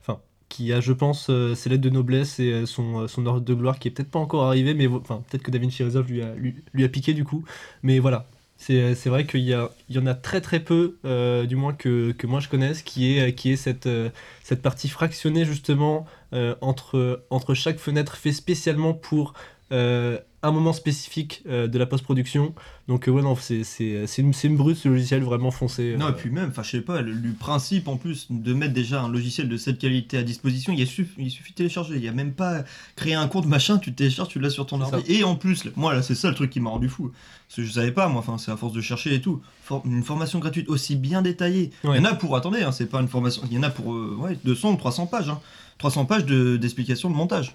Enfin, qui a, je pense, ses lettres de noblesse et son, son ordre de gloire qui est peut-être pas encore arrivé, mais peut-être que DaVinci Resolve lui a, lui, a piqué du coup. Mais voilà. C'est vrai qu'il y, y en a très très peu, du moins que, que moi je connaisse, qui est, qui est cette, cette partie fractionnée justement entre, entre chaque fenêtre fait spécialement pour euh, un moment spécifique euh, de la post-production. Donc euh, ouais non, c'est une, une brute ce logiciel vraiment foncé.
Non,
euh,
et puis même, enfin, je sais pas, le, le principe en plus de mettre déjà un logiciel de cette qualité à disposition, il, y a suff- il suffit de télécharger. Il y a même pas créer un compte machin, tu télécharges, tu l'as sur ton ordi. Et en plus, moi là, c'est ça le truc qui m'a rendu fou. Parce que je savais pas, moi, enfin, c'est à force de chercher et tout. For- une formation gratuite aussi bien détaillée.
Ouais.
Il y en a pour, attendez, hein, c'est pas une formation, il y en a pour euh, ouais, 200 ou 300 pages. Hein. 300 pages de- d'explications de, montage.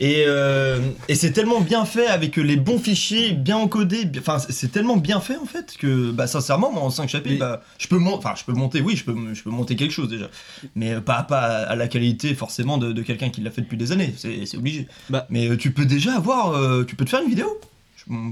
Et, euh, et c'est tellement bien fait avec les bons fichiers, bien encodés. Enfin, c'est- tellement bien fait en fait que, bah, sincèrement, moi en 5 chapitres, bah, je peux monter. Enfin, je peux monter. Oui, je peux, je peux monter quelque chose déjà, mais euh, pas pas à la qualité forcément de, de quelqu'un qui l'a fait depuis des années. C'est c'est obligé.
Bah.
Mais euh, tu peux déjà avoir. euh, tu peux te faire une vidéo.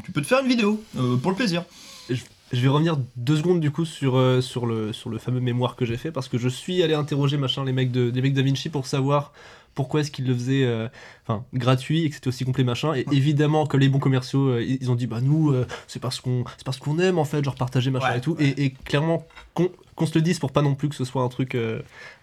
Tu peux te faire une vidéo euh, pour le plaisir.
Je vais revenir deux secondes du coup sur, euh, sur, le, fameux mémoire que j'ai fait parce que je suis allé interroger machin les mecs de les mecs d'Avinci pour savoir pourquoi est-ce qu'ils le faisaient euh, enfin gratuit et que c'était aussi complet machin. Et évidemment que les bons commerciaux euh, ils ont dit bah nous euh, c'est parce qu'on c'est parce qu'on aime en fait genre partager machin
Ouais,
et tout.
ouais.
et, et clairement qu'on qu'on se le dise pour pas non plus que ce soit un truc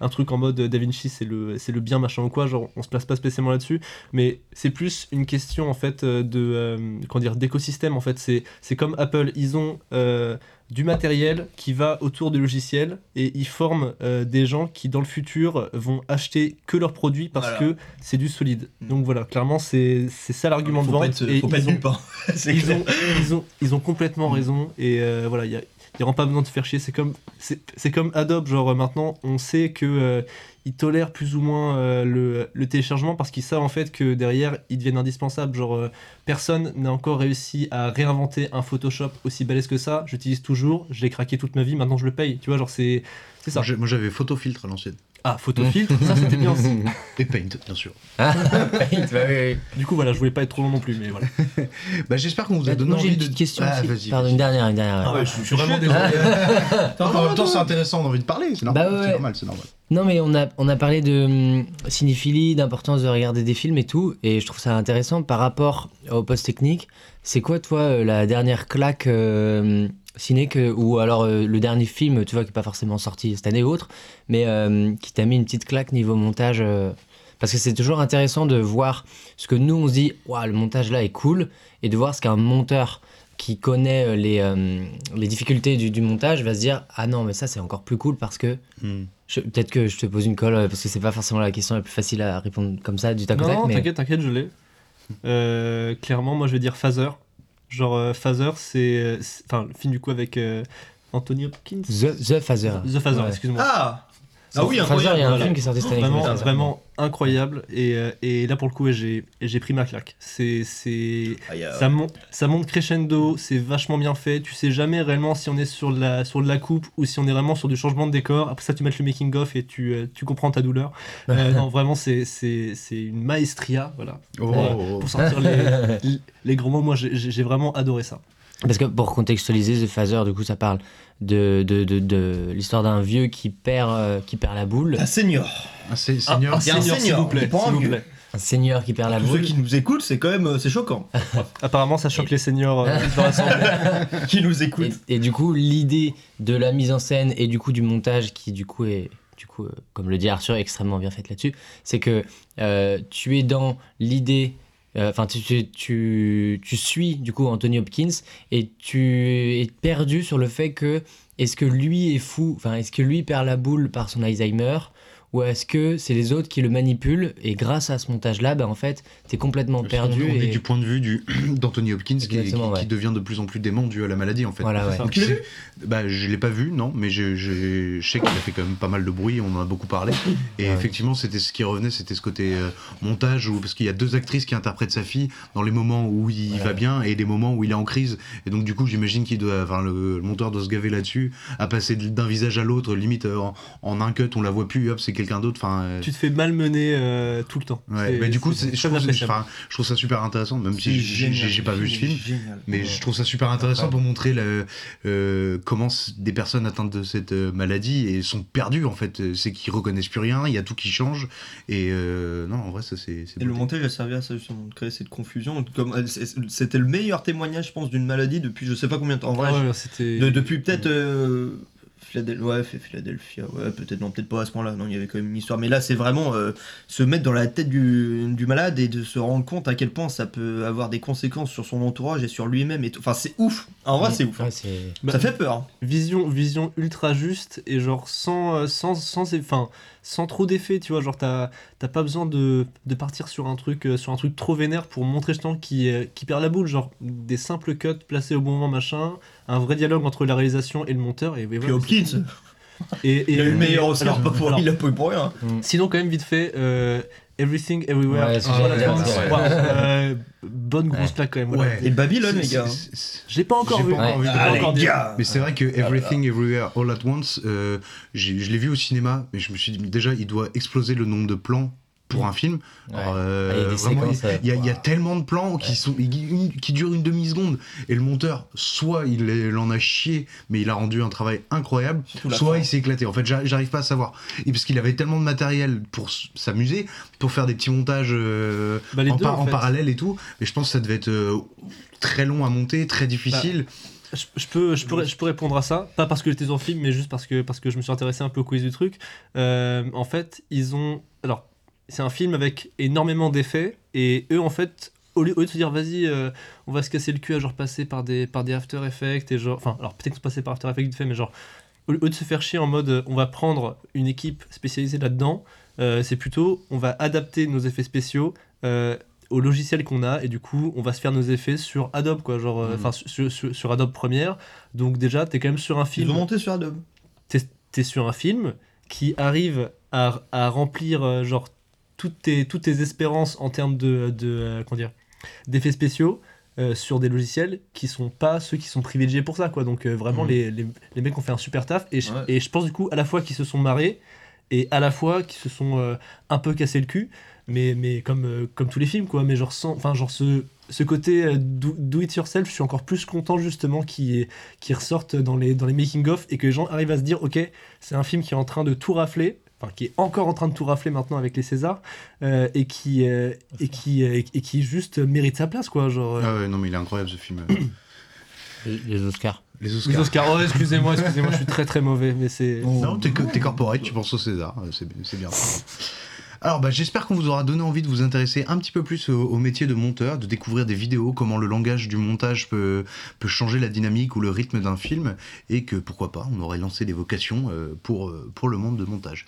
un truc en mode euh, DaVinci c'est le c'est le bien machin ou quoi genre on se place pas spécialement là-dessus. Mais c'est plus une question en fait de comment dire d'écosystème en fait. C'est c'est comme Apple. Ils ont du matériel qui va autour du logiciel et ils forment euh, des gens qui dans le futur vont acheter que leurs produits parce
Voilà.
que c'est du solide.
Mm.
Donc voilà, clairement c'est ça l'argument de
pas
vente.
être,
et
faut pas
ils
être
ont-
nulle part. C'est
ils
clair.
ont, ils, ont, ils ont complètement raison et euh, voilà il y a, Il n'y aura pas besoin de te faire chier. C'est comme, c'est comme Adobe. Genre, euh, maintenant, on sait que euh, ils tolèrent plus ou moins euh, le, téléchargement parce qu'ils savent en fait que derrière, ils deviennent indispensables. Genre, euh, personne n'a encore réussi à réinventer un Photoshop aussi balèze que ça. J'utilise toujours. Je l'ai craqué toute ma vie. Maintenant, je le paye. Tu vois, genre, c'est, c'est ça.
Moi j'avais photofiltre à l'ancienne.
Ah, photofiltre, ça c'était bien aussi.
Et Paint, bien sûr.
Ah, bah oui, oui.
Du coup, voilà, je voulais pas être trop long non plus, mais voilà.
Bah, j'espère qu'on vous a
Bah,
donné envie
une
de.
petite question
Ah,
aussi.
vas-y.
Pardon,
vas-y.
une dernière, une dernière.
Ah ouais, je, je suis vraiment désolé.
en même temps, c'est intéressant, on a envie de parler. C'est normal,
Bah ouais,
c'est normal, c'est normal.
Non, mais on a, on a parlé de hum, cinéphilie, d'importance de regarder des films et tout, et je trouve ça intéressant par rapport au post technique. C'est quoi, toi, euh, la dernière claque euh, ciné que, ou alors euh, le dernier film, tu vois, qui n'est pas forcément sorti cette année ou autre, mais euh, qui t'a mis une petite claque niveau montage euh, Parce que c'est toujours intéressant de voir ce que nous on se dit, waouh, le montage là est cool, et de voir ce qu'un monteur qui connaît les, euh, les difficultés du, du montage va se dire, ah non, mais ça c'est encore plus cool parce que.
Hmm.
Peut-être que je te pose une colle parce que c'est pas forcément la question la plus facile à répondre comme ça du tac au tac.
Non,
mais...
t'inquiète, t'inquiète, je l'ai. Euh, clairement, moi je vais dire Phaser. Genre, euh, Phaser, c'est. Enfin, le film du coup avec euh, Anthony Hopkins.
The, The Phaser.
The Phaser,
Ouais.
excuse-moi.
Ah Ah oui,
Phaser, il y a un
incroyable.
film qui est sorti cette année.
Vraiment, incroyable. Et, euh, et là, pour le coup, j'ai j'ai pris ma claque. C'est. c'est-
Ah, il y a-
Ça monte, ça monte crescendo, c'est vachement bien fait. Tu sais jamais réellement si on est sur de la, sur de la coupe ou si on est vraiment sur du changement de décor. Après ça, tu mets le making of et tu, euh, tu comprends ta douleur. Euh, non, vraiment, c'est c'est- c'est une maestria. Voilà.
Oh.
Pour sortir les, les- les gros mots, moi j'ai vraiment adoré ça.
Parce que pour contextualiser, The Phaser, du coup, ça parle de, de, de, de l'histoire d'un vieux qui perd, euh, qui perd la boule.
Un senior.
Un seigneur.
un seigneur,
s'il vous plaît. s'il
un
vous
vieux.
plaît.
Un seigneur qui perd la
Tous ceux
boule.
qui nous écoutent, c'est quand même euh, c'est choquant.
Apparemment, ça choque les seniors euh, dans l'assemblée.
qui nous écoutent.
Et, et du coup, l'idée de la mise en scène et du coup du montage qui du coup est, du coup, euh, comme le dit Arthur, extrêmement bien faite là-dessus, c'est que euh, tu es dans l'idée, euh, enfin tu, tu, tu, tu suis du coup Anthony Hopkins et tu es perdu sur le fait que est-ce que lui est fou, enfin est-ce que lui perd la boule par son Alzheimer ou est-ce que c'est les autres qui le manipulent et grâce à ce montage-là, bah, en fait, t'es complètement perdu.
On, on est
et...
du point de vue du d'Anthony Hopkins qui,
Exactement,
qui-
ouais.
qui devient de plus en plus dément dû à la maladie en fait.
Voilà, ouais.
Donc, bah, je l'ai pas vu, non, mais je, je- je sais qu'il a fait quand même pas mal de bruit, on en a beaucoup parlé. Et
Ouais.
effectivement, c'était ce qui revenait, c'était ce côté euh, montage, où, parce qu'il y a deux actrices qui interprètent sa fille dans les moments où il va bien et des moments où il est en crise. Et donc, du coup, j'imagine qu'il doit, enfin, le, le monteur doit se gaver là-dessus, à passer d'un visage à l'autre, limite euh, en, en un cut, on la voit plus, hop, c'est quelqu'un d'autre. Enfin, euh,
tu te fais malmener euh, tout le temps.
Ouais, mais du coup, je, trouve, je trouve ça super intéressant, même si j'ai- pas vu ce film.
Génial.
Mais je trouve ça super intéressant pour montrer le, euh, comment des personnes atteintes de cette maladie et sont perdues en fait. C'est qu'ils reconnaissent plus rien, il y a tout qui change. Et euh, non, en vrai, ça c'est.
Et le montage a servi à ça justement, de créer cette confusion. C'était le meilleur témoignage, je pense, d'une maladie depuis je sais pas combien de temps. En vrai, de- depuis peut-être euh, Philadel- ouais, fait Philadelphia, ouais, peut-être non, peut-être pas à ce point-là. Non, il y avait quand même une histoire. Mais là, c'est vraiment euh, se mettre dans la tête du, du malade et de se rendre compte à quel point ça peut avoir des conséquences sur son entourage et sur lui-même. Et tout. Enfin, c'est ouf. En vrai, c'est ouf. hein.
Ouais, c'est...
Bah,
Ça fait peur. hein.
vision vision ultra juste et genre sans euh, sans sans enfin sans trop d'effets tu vois genre t'as t'as pas besoin de, de partir sur un truc euh, sur un truc trop vénère pour montrer justement qui qui perd la boule genre des simples cuts placés au bon moment machin un vrai dialogue entre la réalisation et le monteur et, et
Puis
voilà,
Hopkins,
et, et-
il a eu le meilleur
et-
Oscar,
alors,
pas pour,
alors,
il a pas eu pour rien.
sinon quand même vite fait euh, Everything Everywhere.
Ouais,
euh, bonne grosse plaque quand même voilà.
Et Babylone, les gars.
j'ai pas encore vu.
pas encore
Ouais.
vu. De-
J'ai pas
Ah,
encore
gars.
Mais c'est vrai que Everything Everywhere All at Once, euh, je l'ai vu au cinéma, mais je me suis dit déjà, il doit exploser le nombre de plans pour un film.
Ouais.
Euh,
Ah, il y a
y, tellement de plans qui, sont, qui, qui durent une demi-seconde. Et le monteur, soit il, est- il en a chié, mais il a rendu un travail incroyable, soit
fin.
il s'est éclaté. En fait, j'arrive pas à savoir. Et parce qu'il avait tellement de matériel pour s'amuser, pour faire des petits montages euh,
Bah,
en,
deux,
par-
en
en
fait.
parallèle et tout. Mais je pense que ça devait être euh, très long à monter, très difficile.
Je, je peux, je, peux, je peux répondre à ça, pas parce que j'étais en film, mais juste parce que, parce que je me suis intéressé un peu au quiz du truc. Euh, en fait, ils ont. Alors, c'est un film avec énormément d'effets, et eux, en fait, au lieu, de se dire, vas-y, euh, on va se casser le cul à genre passer par des, par des After Effects, et genre. Enfin, alors peut-être se passer par After Effects fait, mais genre, au lieu de se faire chier en mode, euh, on va prendre une équipe spécialisée là-dedans, euh, c'est plutôt, on va adapter nos effets spéciaux. euh, au logiciel qu'on a et du coup on va se faire nos effets sur Adobe quoi genre
Mhm.
enfin sur, sur- sur Adobe Premiere donc déjà t'es quand même sur un
Ils
film
ont monté sur Adobe.
t'es sur un film qui arrive à, à remplir genre toutes tes, toutes tes espérances en termes de, de euh, comment dire d'effets spéciaux euh, sur des logiciels qui sont pas ceux qui sont privilégiés pour ça quoi donc euh, vraiment
Mhm.
les, les, les mecs ont fait un super taf et je,
Ouais.
et je pense du coup à la fois qu'ils se sont marrés et à la fois qu'ils se sont euh, un peu cassé le cul mais, mais comme, comme tous les films quoi mais genre sans enfin genre ce ce côté do, do it yourself je suis encore plus content justement qui qui ressortent dans les dans les making of et que les gens arrivent à se dire ok c'est un film qui est en train de tout rafler enfin qui est encore en train de tout rafler maintenant avec les Césars euh, et qui euh, et qui euh, et qui juste mérite sa place quoi genre euh,
Ah ouais, non, mais il est incroyable ce film.
Les, les Oscars.
Les Oscars.
les Oscars oh excusez-moi excusez-moi je suis très très mauvais mais c'est
Non, t'es t'es corporate, tu penses au César, c'est c'est bien. Alors bah, j'espère qu'on vous aura donné envie de vous intéresser un petit peu plus au, métier de monteur, de découvrir des vidéos, comment le langage du montage peut, peut changer la dynamique ou le rythme d'un film, et que pourquoi pas, on aurait lancé des vocations euh, pour, euh, pour le monde de montage.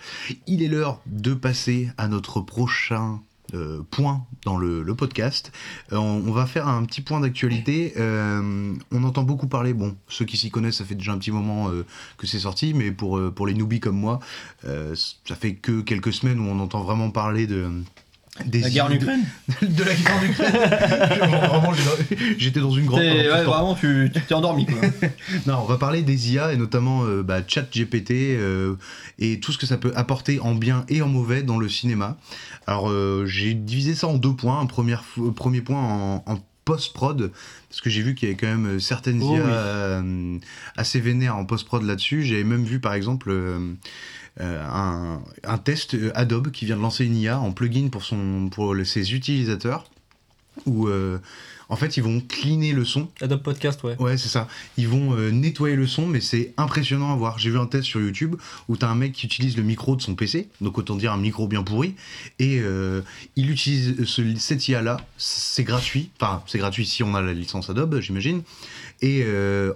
Il est l'heure de passer à notre prochain euh, point dans le, podcast. Euh, on, va faire un petit point d'actualité. Euh, on entend beaucoup parler, bon, ceux qui s'y connaissent, ça fait déjà un petit moment que c'est sorti, mais pour, pour les newbies comme moi, ça fait que quelques semaines où on entend vraiment parler de. Des
La guerre en Ukraine
De la guerre en Ukraine Vraiment, j'étais dans une grande.
Ouais, vraiment, tu t'es endormi quoi.
Non, on va parler des IA et notamment euh, bah, ChatGPT euh, et tout ce que ça peut apporter en bien et en mauvais dans le cinéma. Alors, euh, j'ai divisé ça en deux points. Un premier, f- premier point en, en post-prod, parce que j'ai vu qu'il y avait quand même euh, certaines
Oh
IA
oui.
euh, assez vénères en post-prod là-dessus. J'avais même vu par exemple. Euh, un, un test Adobe qui vient de lancer une IA en plugin pour, son, pour ses utilisateurs où euh, en fait ils vont cleaner le son.
Adobe Podcast ouais.
Ouais, c'est ça. Ils vont euh, nettoyer le son, mais c'est impressionnant à voir. J'ai vu un test sur YouTube où t'as un mec qui utilise le micro de son PC, donc autant dire un micro bien pourri, et euh, il utilise ce, cette IA-là, c'est gratuit, enfin c'est gratuit si on a la licence Adobe, j'imagine, et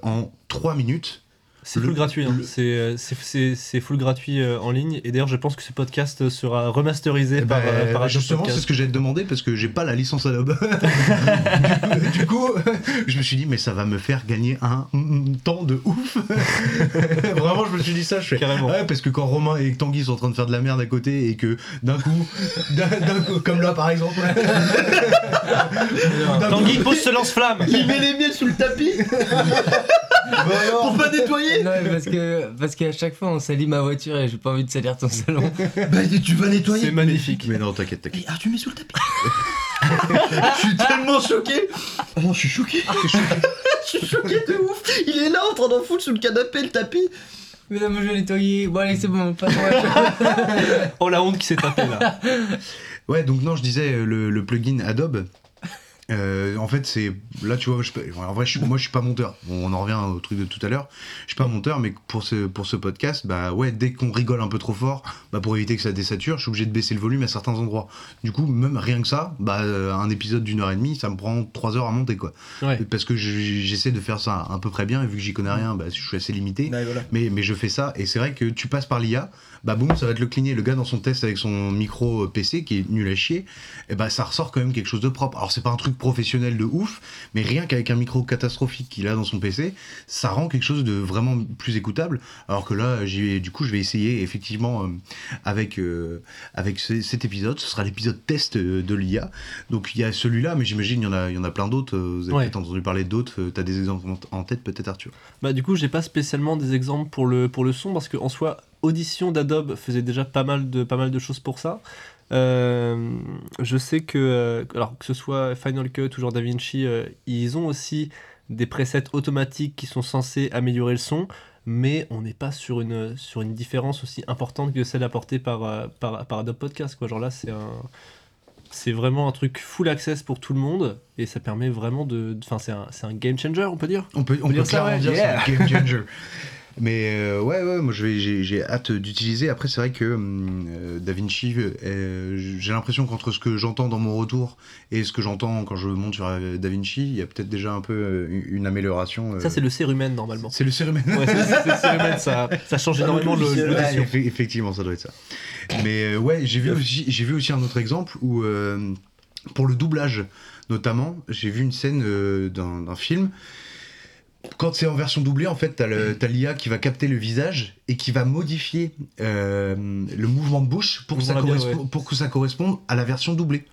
en 3 minutes,
c'est
Le-
full gratuit hein. c'est euh, c'est- c'est c'est full gratuit euh, en ligne et d'ailleurs je pense que ce podcast sera remasterisé
eh
par, euh, par Adobe
justement c'est ce que j'allais te demander parce que j'ai pas la licence Adobe. du, coup, je me suis dit mais ça va me faire gagner un temps de ouf. Vraiment, je me suis dit ça. Je fais,
Carrément.
Ouais, parce que quand Romain et Tanguy sont en train de faire de la merde à côté et que d'un coup, coup, comme là par exemple, coup,
Tanguy pose ce lance-flamme
Il met les miels sous le tapis pour pas nettoyer.
Non, mais parce que parce qu'à chaque fois on salit ma voiture et j'ai pas envie de salir ton salon.
Bah tu vas nettoyer.
c'est magnifique
Mais non, t'inquiète, t'inquiète.
Ah, tu mets sous le tapis. je suis tellement choqué. Ah non, je suis choqué. je suis choqué de ouf. Il est là en train d'en foutre sous le canapé le tapis.
Mais non, mais je vais nettoyer. Bon allez c'est bon, pas de
oh la honte qui s'est tapée là
Ouais, donc non, je disais euh, le, le plugin Adobe. Euh, en fait, c'est là, tu vois, je, en vrai, je suis, moi, je suis pas monteur. Bon, on en revient au truc de tout à l'heure. Je suis pas monteur, mais pour ce pour ce podcast, bah ouais, dès qu'on rigole un peu trop fort, bah pour éviter que ça désature, je suis obligé de baisser le volume à certains endroits. Du coup, même rien que ça, bah euh, un épisode d'une heure et demie, ça me prend trois heures à monter, quoi.
ouais
Parce que je- j'essaie de faire ça à peu près bien, et vu que j'y connais rien, bah je suis assez limité. Mais, mais je fais ça, et c'est vrai que tu passes par l'IA, bah boum, ça va te le cligner. Le gars dans son test avec son micro PC qui est nul à chier, et bah ça ressort quand même quelque chose de propre. Alors c'est pas un truc professionnel de ouf, mais rien qu'avec un micro catastrophique qu'il a dans son PC, ça rend quelque chose de vraiment plus écoutable. Alors que là, j'ai du coup, je vais essayer effectivement euh, avec, euh, avec ce- cet épisode. Ce sera l'épisode test euh, de l'IA. Donc il y a celui-là, mais j'imagine il y en a, il y en a plein d'autres. Euh, Vous avez
Ouais.
peut-être entendu parler d'autres. Euh, T'as des exemples en en tête, peut-être Arthur?
Bah du coup j'ai pas spécialement des exemples pour le, pour le son parce qu'en soi Audition d'Adobe faisait déjà pas mal de, pas mal de choses pour ça. Euh, je sais que euh, alors que ce soit Final Cut ou genre DaVinci, euh, ils ont aussi des presets automatiques qui sont censés améliorer le son, mais on n'est pas sur une, sur une différence aussi importante que celle apportée par, par, par Adobe Podcast. Quoi. Genre là c'est un c'est vraiment un truc full access pour tout le monde et ça permet vraiment de enfin c'est un, c'est un game changer on peut dire
On peut, on peut
dire ça,
clairement
ouais.
dire
Yeah.
c'est un game changer. Mais euh, ouais, ouais, moi je vais, j'ai, j'ai hâte d'utiliser. Après, c'est vrai que hum, euh, DaVinci, euh, j'ai l'impression qu'entre ce que j'entends dans mon retour et ce que j'entends quand je monte sur euh, DaVinci, il y a peut-être déjà un peu euh, une amélioration. euh.
Ça, c'est le cérumen normalement.
C'est le cérumen.
Ouais, c'est c'est le cérumen, ça, ça change énormément le-
Ouais,
l'audition.
effe- effectivement, ça doit être ça. Mais euh, ouais, j'ai vu, aussi, j'ai vu aussi un autre exemple où euh, pour le doublage, notamment, j'ai vu une scène euh, d'un d'un film. Quand c'est en version doublée, en fait, t'as l'IA qui va capter le visage et qui va modifier euh, le mouvement de bouche que, ça pour que ça corresponde à la version doublée.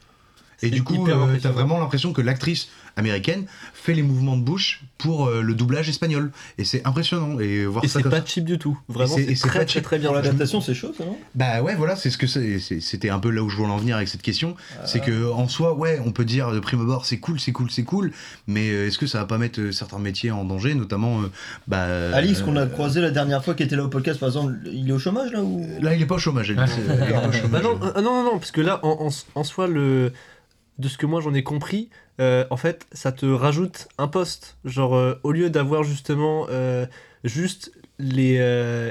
Et du coup, euh, t'as vraiment l'impression que l'actrice américaine fait les mouvements de bouche pour euh, le doublage espagnol. Et c'est impressionnant. Et voir
Et c'est pas
ça.
cheap du tout. Vraiment,
Et c'est-
très, très, bien.
L'adaptation, c'est chaud, non?
Bah ouais, voilà, c'est ce que C'était un peu là où je voulais en venir avec cette question. C'est que en soi, ouais, on peut dire de prime abord, c'est cool, c'est cool, c'est cool, mais euh, est-ce que ça va pas mettre euh, certains métiers en danger, notamment, euh, bah.
Alice,
euh,
qu'on a croisé la dernière fois, qui était là au podcast, par exemple, il est au chômage là ou?
Là, il est pas au chômage, Alice. euh, il est pas au
Bah
chômage.
non, euh, non, non, non, parce que là, en, en- en soi, le, de ce que moi j'en ai compris, euh, en fait, ça te rajoute un poste. Genre, euh, au lieu d'avoir justement euh, juste les,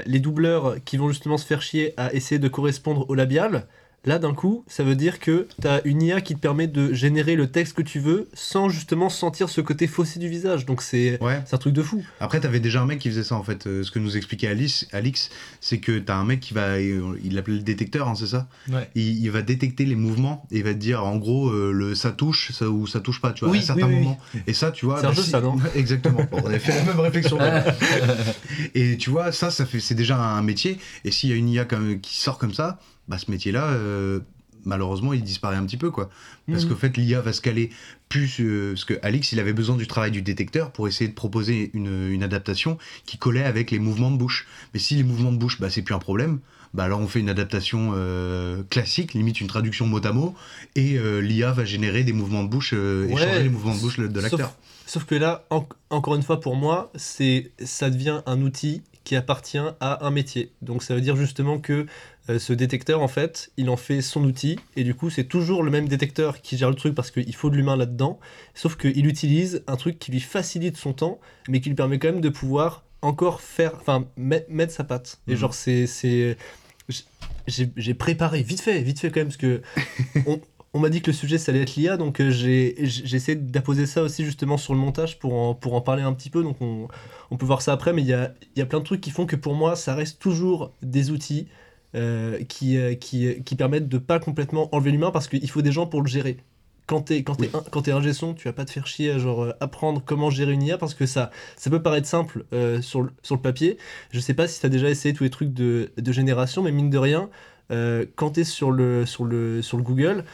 les doubleurs qui vont justement se faire chier à essayer de correspondre au labial, là d'un coup, ça veut dire que tu as une IA qui te permet de générer le texte que tu veux sans justement sentir ce côté faussé du visage. Donc c'est
Ouais.
c'est un truc de fou.
Après, t'avais déjà un mec qui faisait ça en fait. Euh, ce que nous expliquait Alice, Alix, c'est que t'as un mec qui va. euh, Il l'appelait le détecteur, hein, c'est ça?
Ouais.
il, il va détecter les mouvements et il va te dire en gros euh, le, ça touche ça, ou ça touche pas, tu vois,
Oui,
à certains
oui, oui,
moments. Et ça, tu vois.
C'est un jeu,
si-
ça, non?
Exactement. On avait fait la même réflexion. et tu vois, ça, ça fait, c'est déjà un métier. Et s'il y a une IA comme, qui sort comme ça, bah, ce métier-là, euh, malheureusement, il disparaît un petit peu, quoi. Parce
Mhm.
qu'en fait, l'IA va se caler plus. euh, parce que Alix, il avait besoin du travail du détecteur pour essayer de proposer une, une adaptation qui collait avec les mouvements de bouche. Mais si les mouvements de bouche, bah, c'est plus un problème. Bah alors on fait une adaptation euh, classique, limite une traduction mot à mot, et euh, l'IA va générer des mouvements de bouche et changer les mouvements de bouche de
Sauf-
l'acteur.
Sauf que là, en- encore une fois, pour moi, c'est ça devient un outil qui appartient à un métier. Donc ça veut dire justement que euh, ce détecteur, en fait, il en fait son outil, et du coup, c'est toujours le même détecteur qui gère le truc parce qu'il faut de l'humain là-dedans, sauf qu'il utilise un truc qui lui facilite son temps, mais qui lui permet quand même de pouvoir encore faire, enfin, met- mettre sa patte. Et
Mhm.
genre, c'est... j'ai j'ai préparé vite fait, vite fait quand même, parce que on, on m'a dit que le sujet ça allait être l'IA, donc euh, j'ai essayé d'apposer ça aussi justement sur le montage pour en, pour en parler un petit peu, donc on, on peut voir ça après, mais il y a, y a plein de trucs qui font que pour moi ça reste toujours des outils euh, qui, euh, qui, qui permettent de pas complètement enlever l'humain parce qu'il faut des gens pour le gérer. Quand t'es quand un, quand t'es ingé son, tu vas pas te faire chier à genre apprendre comment gérer une IA parce que ça ça peut paraître simple euh, sur, le, sur le papier. Je sais pas si t'as déjà essayé tous les trucs de, de génération, mais mine de rien, euh, quand t'es sur le sur le sur le Google,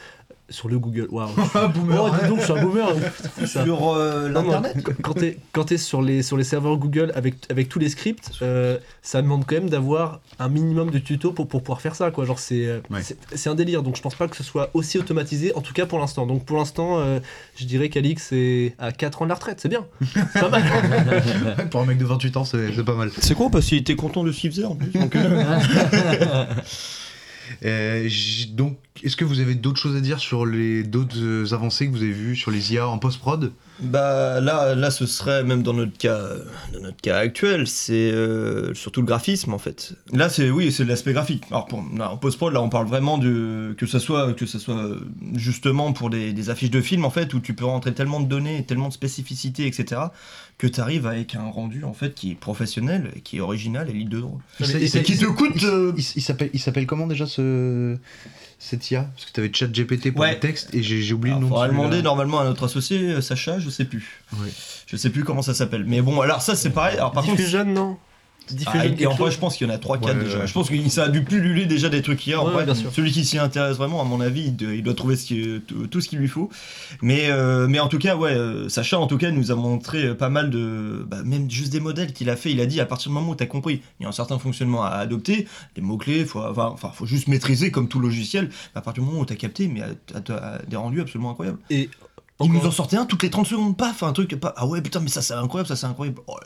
sur le Google, waouh.
boomer.
Oh, dis donc, je suis un boomer. ça.
Sur euh,
Non, non,
l'internet
quand- quand t'es quand t'es sur les sur les serveurs Google avec avec tous les scripts, euh, ça demande quand même d'avoir un minimum de tutos pour pour pouvoir faire ça quoi. Genre c'est euh,
Ouais.
c'est c'est un délire. Donc je pense pas que ce soit aussi automatisé en tout cas pour l'instant. Donc pour l'instant, euh, je dirais qu'Alix est à 4 ans de la retraite, c'est bien. C'est pas mal.
Pour un mec de 28 ans, c'est c'est pas mal.
C'est con parce qu'il était content de ce qu'il faisait en plus. donc, euh,
Euh, donc, est-ce que vous avez d'autres choses à dire sur les d'autres euh, avancées que vous avez vues sur les IA en post-prod?
Bah là, là, ce serait même dans notre cas, dans notre cas actuel, c'est euh, surtout le graphisme en fait. Là, c'est oui, c'est l'aspect graphique. Alors pour, là, en post-prod, là, on parle vraiment de que ça soit que ça soit euh, justement pour des, des affiches de films en fait où tu peux rentrer tellement de données, tellement de spécificités, etc. que tu arrives avec un rendu en fait qui est professionnel, qui est original et libre de droit.
Et
qui te coûte,
il-
euh,
Il, il s'appelle il s'appelle comment déjà ce cette IA Parce que tu avais ChatGPT pour
Ouais.
le texte et j'ai oublié
Alors,
le nom. de celui-là.
demander normalement à notre associé euh, Sacha, je sais plus.
Ouais.
Je sais plus comment ça s'appelle. Mais bon, alors ça c'est pareil. Alors par contre,
Diffusion non.
Ah, et en vrai, je pense qu'il y en a 3-4
Ouais,
déjà.
ouais.
Je pense que ça a dû pulluler déjà des trucs hier. En vrai,
bien sûr.
celui qui s'y intéresse vraiment, à mon avis, il doit, trouver ce qui- tout, ce qu'il lui faut. Mais, euh, mais en tout cas, ouais, euh, Sacha, en tout cas, nous a montré euh, pas mal de. bah, même juste des modèles qu'il a fait. Il a dit à partir du moment où tu as compris, il y a un certain fonctionnement à adopter, les mots-clés, faut, avoir- enfin, faut juste maîtriser comme tout logiciel. À partir du moment où tu as capté, mais t'as- t'as des rendus absolument incroyables.
Et
Il nous en sortait un toutes les 30 secondes, paf, un truc, pas, ah ouais, putain, mais ça c'est incroyable, ça c'est incroyable. Oh,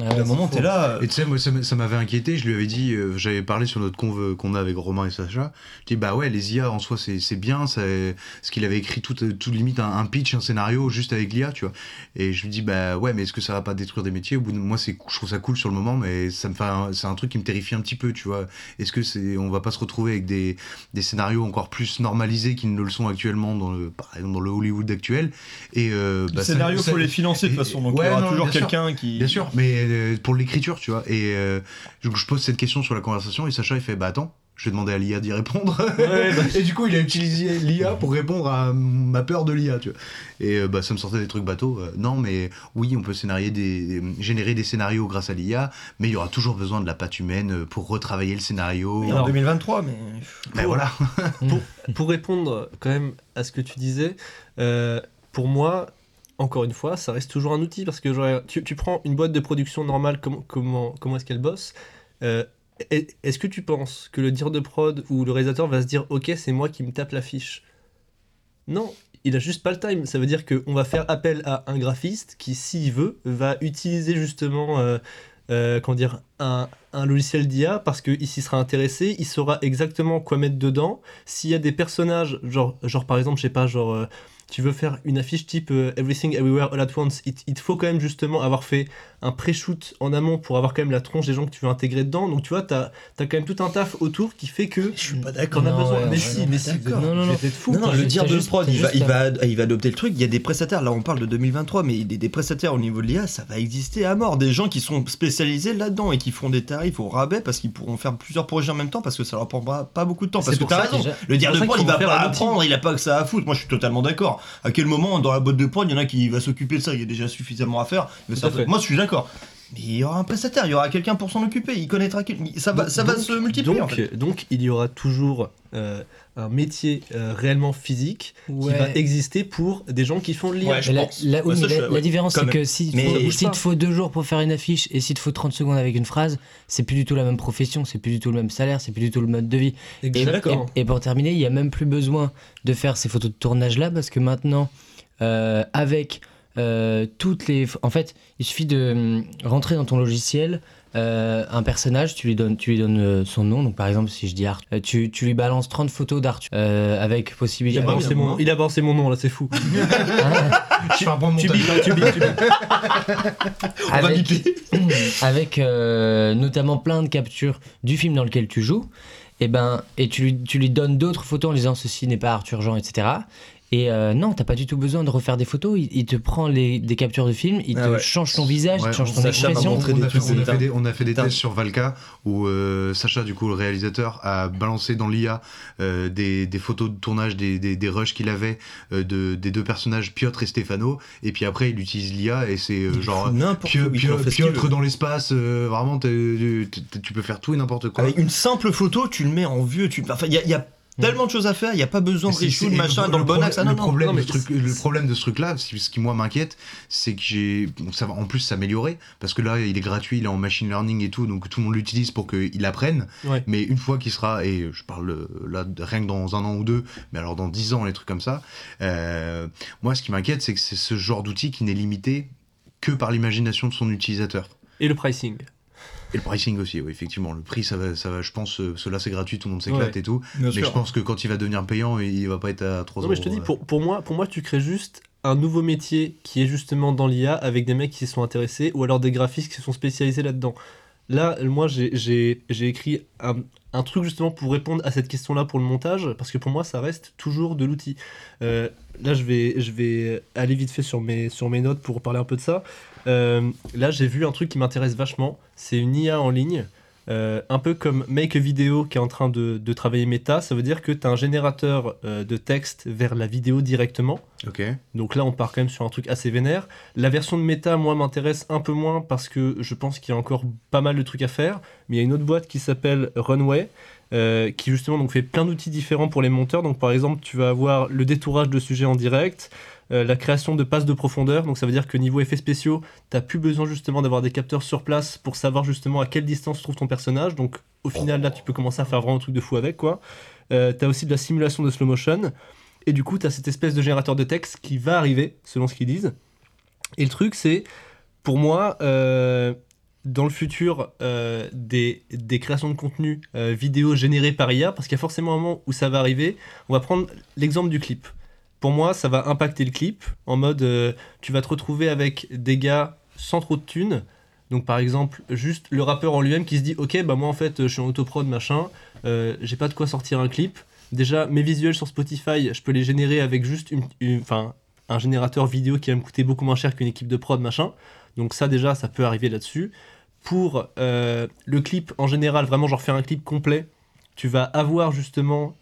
Ah
à
ouais,
un moment, t'es là. euh,
Et tu sais, moi, ça, m'avait inquiété. Je lui avais dit, euh, j'avais parlé sur notre conve qu'on a avec Romain et Sacha. Je dis, bah ouais, les IA en soi, c'est c'est bien. Ce qu'il avait écrit tout, tout limite un, un pitch, un scénario juste avec l'IA, tu vois. Et je lui dis, bah ouais, mais est-ce que ça va pas détruire des métiers? Au bout de moi, c'est, je trouve ça cool sur le moment, mais ça me fait, un- c'est un truc qui me terrifie un petit peu, tu vois. Est-ce que c'est, on va pas se retrouver avec des, des scénarios encore plus normalisés qu'ils ne le sont actuellement dans le, par exemple, dans le Hollywood actuel? Et euh,
Les
bah, ça-
scénarios,
ça-
faut les financer de toute façon, donc
Ouais,
il y aura
non,
toujours quelqu'un qui.
Bien sûr, mais euh, pour l'écriture, tu vois. Et euh, je pose cette question sur la conversation et Sacha il fait bah attends, Je vais demander à l'IA d'y répondre.
Ouais, bah,
et du coup, il a utilisé l'IA pour répondre à ma peur de l'IA, tu vois. Et euh, bah, ça me sortait des trucs bateaux. Euh, non, mais oui, on peut scénarier des, générer des scénarios grâce à l'IA, mais il y aura toujours besoin de la patte humaine pour retravailler le scénario.
Et en 2023, mais.
Ben voilà.
pour répondre quand même à ce que tu disais, euh, pour moi, encore une fois, ça reste toujours un outil parce que tu, prends une boîte de production normale, comment, comment, comment est-ce qu'elle bosse euh, est- Est-ce que tu penses que le dire de prod ou le réalisateur va se dire Ok, c'est moi qui me tape la fiche Non, il a juste pas le time. Ça veut dire qu'on va faire appel à un graphiste qui, s'il veut, va utiliser justement. euh, euh, comment dire, un, un logiciel d'IA parce qu'il s'y sera intéressé, il saura exactement quoi mettre dedans. S'il y a des personnages, genre, genre par exemple, je sais pas, genre, tu veux faire une affiche type euh, Everything Everywhere All at Once, il, faut quand même justement avoir fait un pré-shoot en amont pour avoir quand même la tronche des gens que tu veux intégrer dedans. Donc tu vois, t'as as quand même tout un taf autour qui fait que.
Je suis pas d'accord.
As
Non,
besoin.
ouais,
mais
ouais,
si,
non,
mais si.
Non, non, non.
je vais être fou.
Non, non, le dire de
juste-
prod, il va, il, va, il va adopter le truc. Il y a des prestataires, là on parle de 2023, mais des, des prestataires au niveau de l'IA, ça va exister à mort. Des gens qui sont spécialisés là-dedans et qui font des tarifs au rabais parce qu'ils pourront faire plusieurs projets en même temps parce que ça leur prendra pas beaucoup de temps. Parce
C'est
que t'as raison, le dire de prod, il va pas apprendre, il a pas que ça à foutre. Moi je suis totalement d'accord. À quel moment dans la boîte de prod, il y en a qui va s'occuper de ça, il y a déjà suffisamment à faire. Moi je suis d'accord. Mais il y aura un prestataire, il y aura quelqu'un pour s'en occuper, il connaîtra quel- Ça va, ça va
Donc-
se multiplier
Donc,
en fait.
donc il y aura toujours euh, un métier euh, réellement physique qui va exister pour des gens qui font de l'IA.
Ouais, je
Mais la,
pense.
la- oui,
Ouais, ça,
mais
je-
la-
ouais,
la différence, c'est que s'il te faut deux jours pour faire une affiche et s'il te faut 30 secondes avec une phrase, c'est plus du tout la même profession, c'est plus du tout le même salaire, c'est plus du tout le mode de vie. Et- et pour terminer, il n'y a même plus besoin de faire ces photos de tournage là parce que maintenant, euh, avec euh, toutes les. En fait, il suffit de hum, rentrer dans ton logiciel. euh, un personnage, tu lui donnes, tu lui donnes euh, son nom. Donc, par exemple, si je dis Arthur, tu, tu lui balances 30 photos d'Arthur euh, avec
Il
possibilité.
a,
bah,
balancé mon, il a balancé mon nom là, c'est fou.
Je fais un de
tu bipes, hein, tu bipes, tu
va
avec, avec euh, notamment plein de captures du film dans lequel tu joues, et ben et tu lui, tu lui donnes d'autres photos en disant ceci n'est pas Arthur Jean, etc. Et euh, non, t'as pas du tout besoin de refaire des photos. Il, il te prend les, des captures de film, il
Ah
te
ouais.
change ton visage, il te change
on
ton expression.
on, a fait,
trucs
on a fait des, on a fait des
Putain.
tests sur Valka où euh, Sacha, du coup, le réalisateur, a balancé dans l'IA euh, des, des photos de tournage, des, des, des rushs qu'il avait euh, de, des deux personnages, Piotr et Stefano. Et puis après, il utilise l'IA et c'est euh, genre.
n'importe
Pio-
où, il
Pio-
en fait ce qu'il
Piotr
veut.
dans l'espace, euh, vraiment, tu peux faire tout et n'importe quoi.
Avec une simple photo, tu le mets en vieux. Tu... Enfin, il y a, il y a tellement de choses à faire, il n'y a pas besoin de
C'est-
reshoot, machin,
le
dans le bon axe. Ah,
le
non, non.
problème
non, mais
truc, le problème de ce truc-là, ce qui moi m'inquiète, c'est que j'ai, bon, ça va en plus s'améliorer parce que là, il est gratuit, il est en machine learning et tout, donc tout le monde l'utilise pour qu'il apprenne.
Ouais.
Mais une fois qu'il sera, et je parle euh, là de- rien que dans un an ou deux, mais alors dans dix ans, les trucs comme ça, euh, moi, ce qui m'inquiète, c'est que c'est ce genre d'outil qui n'est limité que par l'imagination de son utilisateur.
Et le pricing.
Et le pricing aussi, oui, effectivement. Le prix, ça va, ça va je pense, euh, cela c'est gratuit, tout le monde s'éclate
Ouais.
et tout. Mais
sûr.
je pense que quand il va devenir payant, il va pas être à 3
Non, mais je te dis,
euh.
pour, pour, moi, pour moi, tu crées juste un nouveau métier qui est justement dans l'IA avec des mecs qui s'y sont intéressés ou alors des graphistes qui se sont spécialisés là-dedans. Là, moi, j'ai- écrit un, truc justement pour répondre à cette question-là pour le montage, parce que pour moi, ça reste toujours de l'outil. Euh, là, je vais, aller vite fait sur mes, sur mes notes pour parler un peu de ça. Euh, là, j'ai vu un truc qui m'intéresse vachement. C'est une IA en ligne. Euh, un peu comme Make a Video qui est en train de, de travailler méta, ça veut dire que tu as un générateur euh, de texte vers la vidéo directement.
Ok.
Donc là, on part quand même sur un truc assez vénère. La version de méta, moi, m'intéresse un peu moins parce que je pense qu'il y a encore pas mal de trucs à faire. Mais il y a une autre boîte qui s'appelle Runway. euh, qui justement donc fait plein d'outils différents pour les monteurs. Donc par exemple, tu vas avoir le détourage de sujets en direct, euh, la création de passes de profondeur. Donc ça veut dire que niveau effets spéciaux, t'as plus besoin justement d'avoir des capteurs sur place pour savoir justement à quelle distance se trouve ton personnage. Donc au final là, tu peux commencer à faire vraiment un truc de fou avec quoi. Euh, t'as aussi de la simulation de slow motion. Et du coup, tu as cette espèce de générateur de texte qui va arriver, selon ce qu'ils disent. Et le truc, c'est, pour moi, euh, dans le futur, des, des créations de contenu vidéo générées par IA, parce qu'il y a forcément un moment où ça va arriver. On va prendre l'exemple du clip. Pour moi, ça va impacter le clip, en mode, euh, tu vas te retrouver avec des gars sans trop de thunes. Donc par exemple, juste le rappeur en lui-même qui se dit, ok, bah moi en fait, je suis en autoprod, machin, euh, j'ai pas de quoi sortir un clip. Déjà, mes visuels sur Spotify, je peux les générer avec juste un générateur vidéo qui va me coûter beaucoup moins cher qu'une équipe de prod, machin. Donc ça déjà, ça peut arriver là-dessus. Pour euh, le clip en général, vraiment genre faire un clip complet, tu vas avoir justement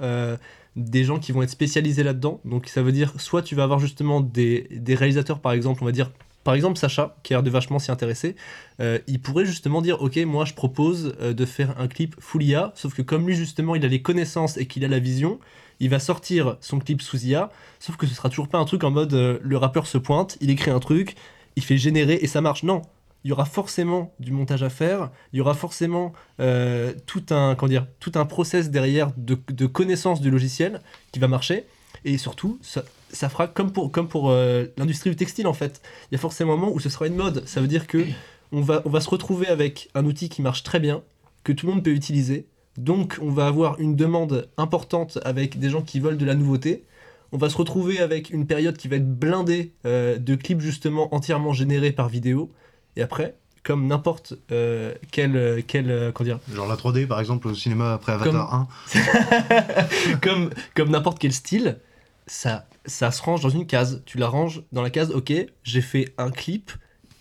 des gens qui vont être spécialisés là-dedans. Donc ça veut dire soit tu vas avoir justement des, des réalisateurs, par exemple, on va dire, par exemple Sacha, qui a l'air de vachement s'y intéresser, euh, il pourrait justement dire, ok, moi je propose euh, de faire un clip full IA, sauf que comme lui justement il a les connaissances et qu'il a la vision, il va sortir son clip sous IA, sauf que ce sera toujours pas un truc en mode euh, le rappeur se pointe, il écrit un truc, il fait générer et ça marche. Non, il y aura forcément du montage à faire, il y aura forcément euh, tout un comment dire, tout un process derrière de, connaissance du logiciel qui va marcher et surtout ça, ça fera comme pour comme pour euh, l'industrie du textile en fait. Il y a forcément un moment où ce sera une mode. Ça veut dire que on va on va se retrouver avec un outil qui marche très bien que tout le monde peut utiliser. Donc on va avoir une demande importante avec des gens qui veulent de la nouveauté. On va se retrouver avec une période qui va être blindée euh, de clips justement entièrement générés par vidéo. Et après, comme n'importe euh, quel, euh, quel euh, comment dire,
Genre la 3D par exemple au cinéma après Avatar 1.
comme, comme n'importe quel style, ça, ça se range dans une case. Tu la ranges dans la case, ok, j'ai fait un clip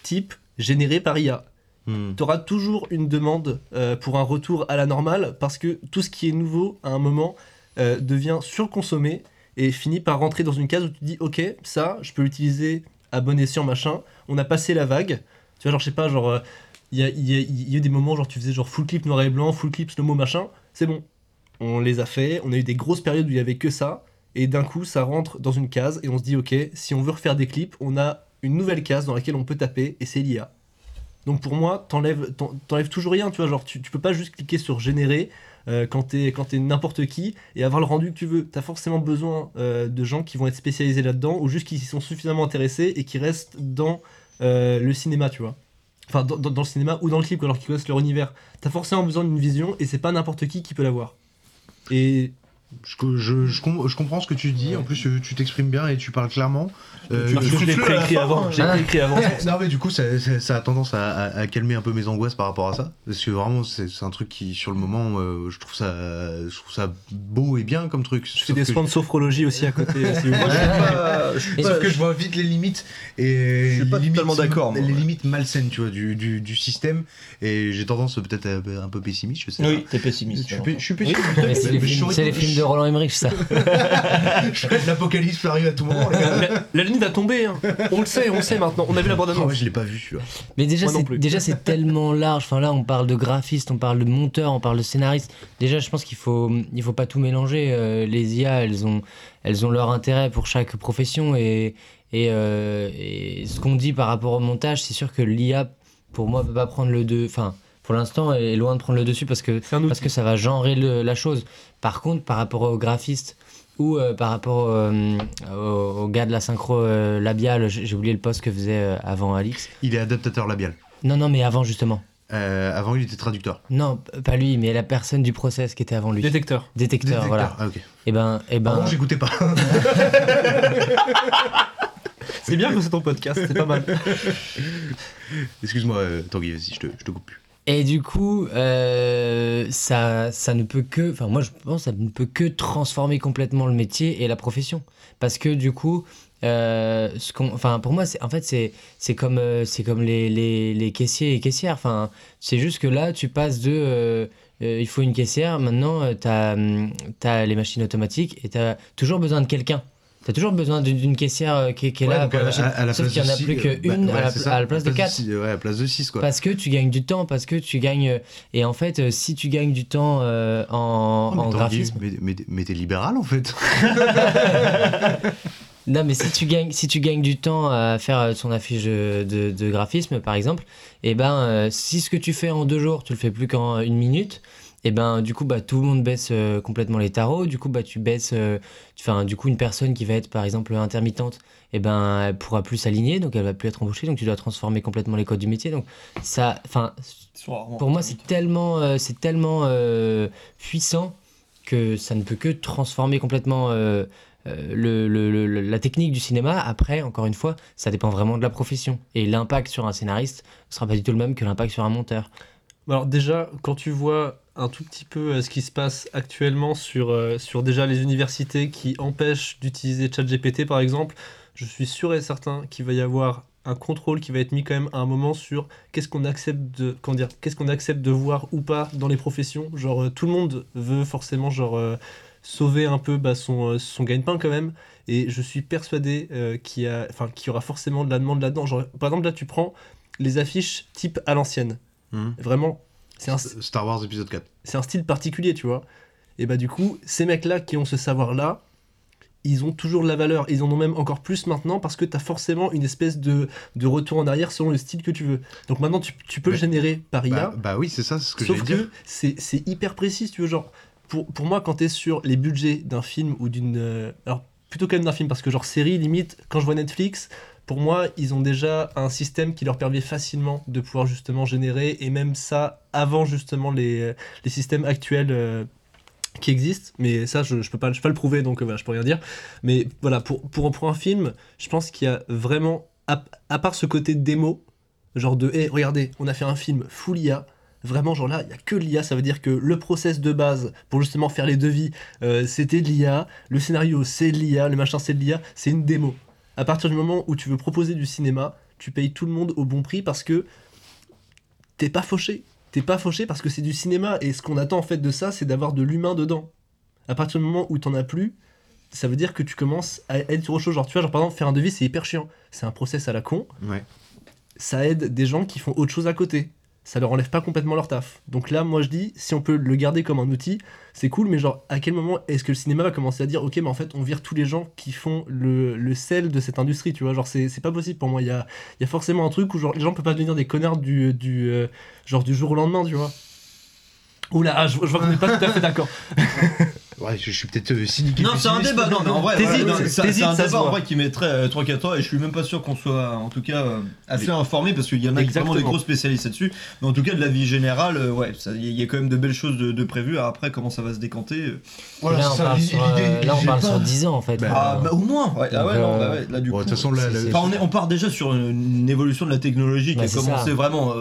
type généré par IA.
Hmm.
Tu auras toujours une demande euh, pour un retour à la normale parce que tout ce qui est nouveau à un moment devient surconsommé et finit par rentrer dans une case où tu dis ok ça je peux l'utiliser à bon escient machin on a passé la vague tu vois genre je sais pas genre euh, il y, a, y a- y a eu des moments genre tu faisais genre full clip noir et blanc full clip slow mo machin c'est bon on les a fait on a eu des grosses périodes où il y avait que ça et d'un coup ça rentre dans une case et on se dit ok si on veut refaire des clips on a une nouvelle case dans laquelle on peut taper et c'est l'IA donc pour moi, t'enlèves, t'en- t'enlèves toujours rien, tu vois, genre tu, tu peux pas juste cliquer sur générer euh, quand t'es, quand t'es n'importe qui et avoir le rendu que tu veux. T'as forcément besoin euh, de gens qui vont être spécialisés là-dedans ou juste qui y sont suffisamment intéressés et qui restent dans euh, le cinéma, tu vois. Enfin, dans, dans- le cinéma ou dans le clip, alors qu'ils connaissent leur univers. T'as forcément besoin d'une vision et c'est pas n'importe qui qui peut l'avoir. Et
Je, je, je com- je comprends ce que tu dis, en plus euh, tu t'exprimes bien et tu parles clairement. Euh,
parce que je l'ai préécrit avant. J'ai
Ah.
préécrit avant.
Non mais du coup ça, ça- ça a tendance à, à- à calmer un peu mes angoisses par rapport à ça parce que vraiment c'est c'est un truc qui sur le moment euh, je trouve ça je trouve ça beau et bien comme truc
Je fais des soins de sophrologie aussi à côté. si vous
Moi, je
voulez.
suis pas. je suis
Et
pas-
Sauf que je vois vite les limites et
Je suis pas
limites-
totalement d'accord,
les
ouais.
limites malsaines tu vois du, du, du système et j'ai tendance peut-être à être un peu pessimiste je sais
Oui, t'es pessimiste.
je suis pessimiste
c'est les, films, de Roland Emmerich, ça.
l'apocalypse peut arriver à tout moment
la, la ligne va tomber. hein. On le sait, on le sait maintenant. On a vu la bande
Oh,
annonce.
ouais, je l'ai pas vu.
Mais déjà, c'est déjà c'est tellement large. Enfin là, on parle de graphiste, on parle de monteur, on parle de scénariste. Déjà, je pense qu'il faut il faut pas tout mélanger. Euh, les IA, elles ont elles ont leur intérêt pour chaque profession et et, euh, et ce qu'on dit par rapport au montage, c'est sûr que l'IA pour moi peut pas prendre le deux. Enfin, pour l'instant, est loin de prendre le dessus parce que parce que ça va genrer le- la chose. Par contre, par rapport au graphiste ou euh, par rapport euh, au, au gars de la synchro euh, labiale, j'ai oublié le poste que faisait euh, avant Alix.
il est adaptateur labial
Non, non, mais avant justement.
Euh, avant il était traducteur
Non, pas lui, mais la personne du process qui était avant lui.
Détecteur.
Détecteur,
Détecteur,
voilà.
ah, ok
Et ben, et ben.
Pardon, j'écoutais pas
C'est bien que c'est ton podcast, c'est pas mal.
excuse-moi euh, Tanguy vas-y je te, je te coupe plus
Et du coup, euh, ça, ça ne peut que, enfin moi je pense, ça ne peut que transformer complètement le métier et la profession, parce que du coup, euh, ce enfin pour moi c'est, en fait c'est, c'est comme, euh, c'est comme les, les, les caissiers et caissières. Enfin, c'est juste que là tu passes de, il faut une caissière, maintenant euh, t'as, hum, les machines automatiques et t'as toujours besoin de quelqu'un. T'as toujours besoin d'une, caissière euh, qui, qui est
Ouais,
là la
à-
machine.
à- à la
Sauf qu'il n'y en a plus
euh,
qu'une
bah,
à,
ouais,
la, à place de quatre.
six, ouais, à la place de 6 quoi
Parce que tu gagnes du temps, parce que tu gagnes. euh, Et en fait, euh, si tu gagnes du temps euh, en,
Oh, mais
en
Tanguy,
graphisme.
mais, mais, mais t'es libéral en fait
Non, mais si tu gagnes, si tu gagnes du temps à faire euh, son affiche de, de- de graphisme, par exemple, et ben, euh, si ce que tu fais en deux jours, tu le fais plus qu'en une minute. Et ben du coup bah tout le monde baisse euh, complètement les tarots du coup bah tu baisses euh, tu- enfin du coup une personne qui va être par exemple intermittente et ben elle pourra plus s'aligner donc elle va plus être embauchée donc tu dois transformer complètement les codes du métier donc ça enfin pour moi, c'est tellement, euh, c'est tellement euh, puissant que ça ne peut que transformer complètement euh, euh, le, le- le- la technique du cinéma. Après, encore une fois, ça dépend vraiment de la profession. Et l'impact sur un scénariste ne sera pas du tout le même que l'impact sur un monteur.
Alors déjà, quand tu vois un tout petit peu euh, ce qui se passe actuellement sur, euh, sur déjà les universités qui empêchent d'utiliser ChatGPT par exemple, je suis sûr et certain qu'il va y avoir un contrôle qui va être mis quand même à un moment sur qu'est-ce qu'on accepte de comment dire qu'est-ce qu'on accepte de voir ou pas dans les professions. Genre euh, tout le monde veut forcément genre sauver un peu bah, son, son gagne-pain quand même. Et je suis persuadé qu'il y a enfin qu'il y aura forcément de la demande là-dedans. Genre par exemple là tu prends les affiches type à l'ancienne
Mhm.
vraiment c'est un
Star Wars épisode 4.
c'est un style particulier, tu vois. Et bah du coup, ces mecs-là qui ont ce savoir-là, ils ont toujours de la valeur. Ils en ont même encore plus maintenant parce que tu as forcément une espèce de, de retour en arrière selon le style que tu veux. Donc maintenant, tu, tu peux générer par IA.
Bah, bah oui, c'est ça, c'est ce que j'allais dire.
que c'est hyper précis, tu veux. Genre, pour, pour moi, quand t'es sur les budgets d'un film ou d'une. euh, alors, plutôt quand même d'un film, parce que, genre, série, limite, quand je vois Netflix, pour moi, ils ont déjà un système qui leur permet facilement de pouvoir justement générer, et même ça avant justement les, les systèmes actuels. euh, qui existent, mais ça je, je peux pas peux pas le prouver donc euh, voilà je peux rien dire. Mais voilà pour, pour, un film, je pense qu'il y a vraiment à, à part ce côté démo, genre de hé regardez on a fait un film full IA, vraiment genre là il y a que l'IA, ça veut dire que le process de base pour justement faire les devis euh, c'était de l'IA, le scénario c'est de l'IA, le machin c'est de l'IA, c'est une démo. À partir du moment où tu veux proposer du cinéma, tu payes tout le monde au bon prix parce que t'es pas fauché. T'es pas fauché parce que c'est du cinéma et ce qu'on attend en fait de ça, c'est d'avoir de l'humain dedans. À partir du moment où t'en as plus, ça veut dire que tu commences à être sur autre chose. Genre, tu vois, genre par exemple, faire un devis, c'est hyper chiant. C'est un process à la con.
Ouais.
Ça aide des gens qui font autre chose à côté. Ça leur enlève pas complètement leur taf. Donc là, moi je dis, si on peut le garder comme un outil, c'est cool, mais genre, à quel moment est-ce que le cinéma va commencer à dire, ok, mais en fait, on vire tous les gens qui font le, le sel de cette industrie, tu vois, genre, c'est pas possible pour moi. Il y a, y a forcément un truc où genre, les gens peuvent pas devenir des connards du, du, euh, genre, du jour au lendemain, tu vois? Oula, ah, je, je vois qu'on n'est pas tout à fait d'accord.
Ouais, je, je suis peut-être euh, cynique.
Non, c'est un débat. Non, mais en vrai,
T'hésites,
voilà, non, c'est un
ça
débat en vrai qui mettrait euh, 3-4 ans et je suis même pas sûr qu'on soit en tout cas euh, assez informé parce qu'il y en a qui sont vraiment des
Exactement.
gros spécialistes là-dessus. Mais en tout cas, de la vie générale, euh, ouais, il y, a quand même de belles choses de, de prévues. Après, comment ça va se décanter euh,
Voilà,
là, on
ça,
parle sur, euh, là, on
j'ai
parle
pas-
sur 10 ans en fait.
Ah,
Euh,
bah, au moins. Ouais,
Donc,
ouais, non, bah, ouais, là du coup.
façon,
on, part déjà sur une, évolution de la technologie qui
Bah,
a commencé vraiment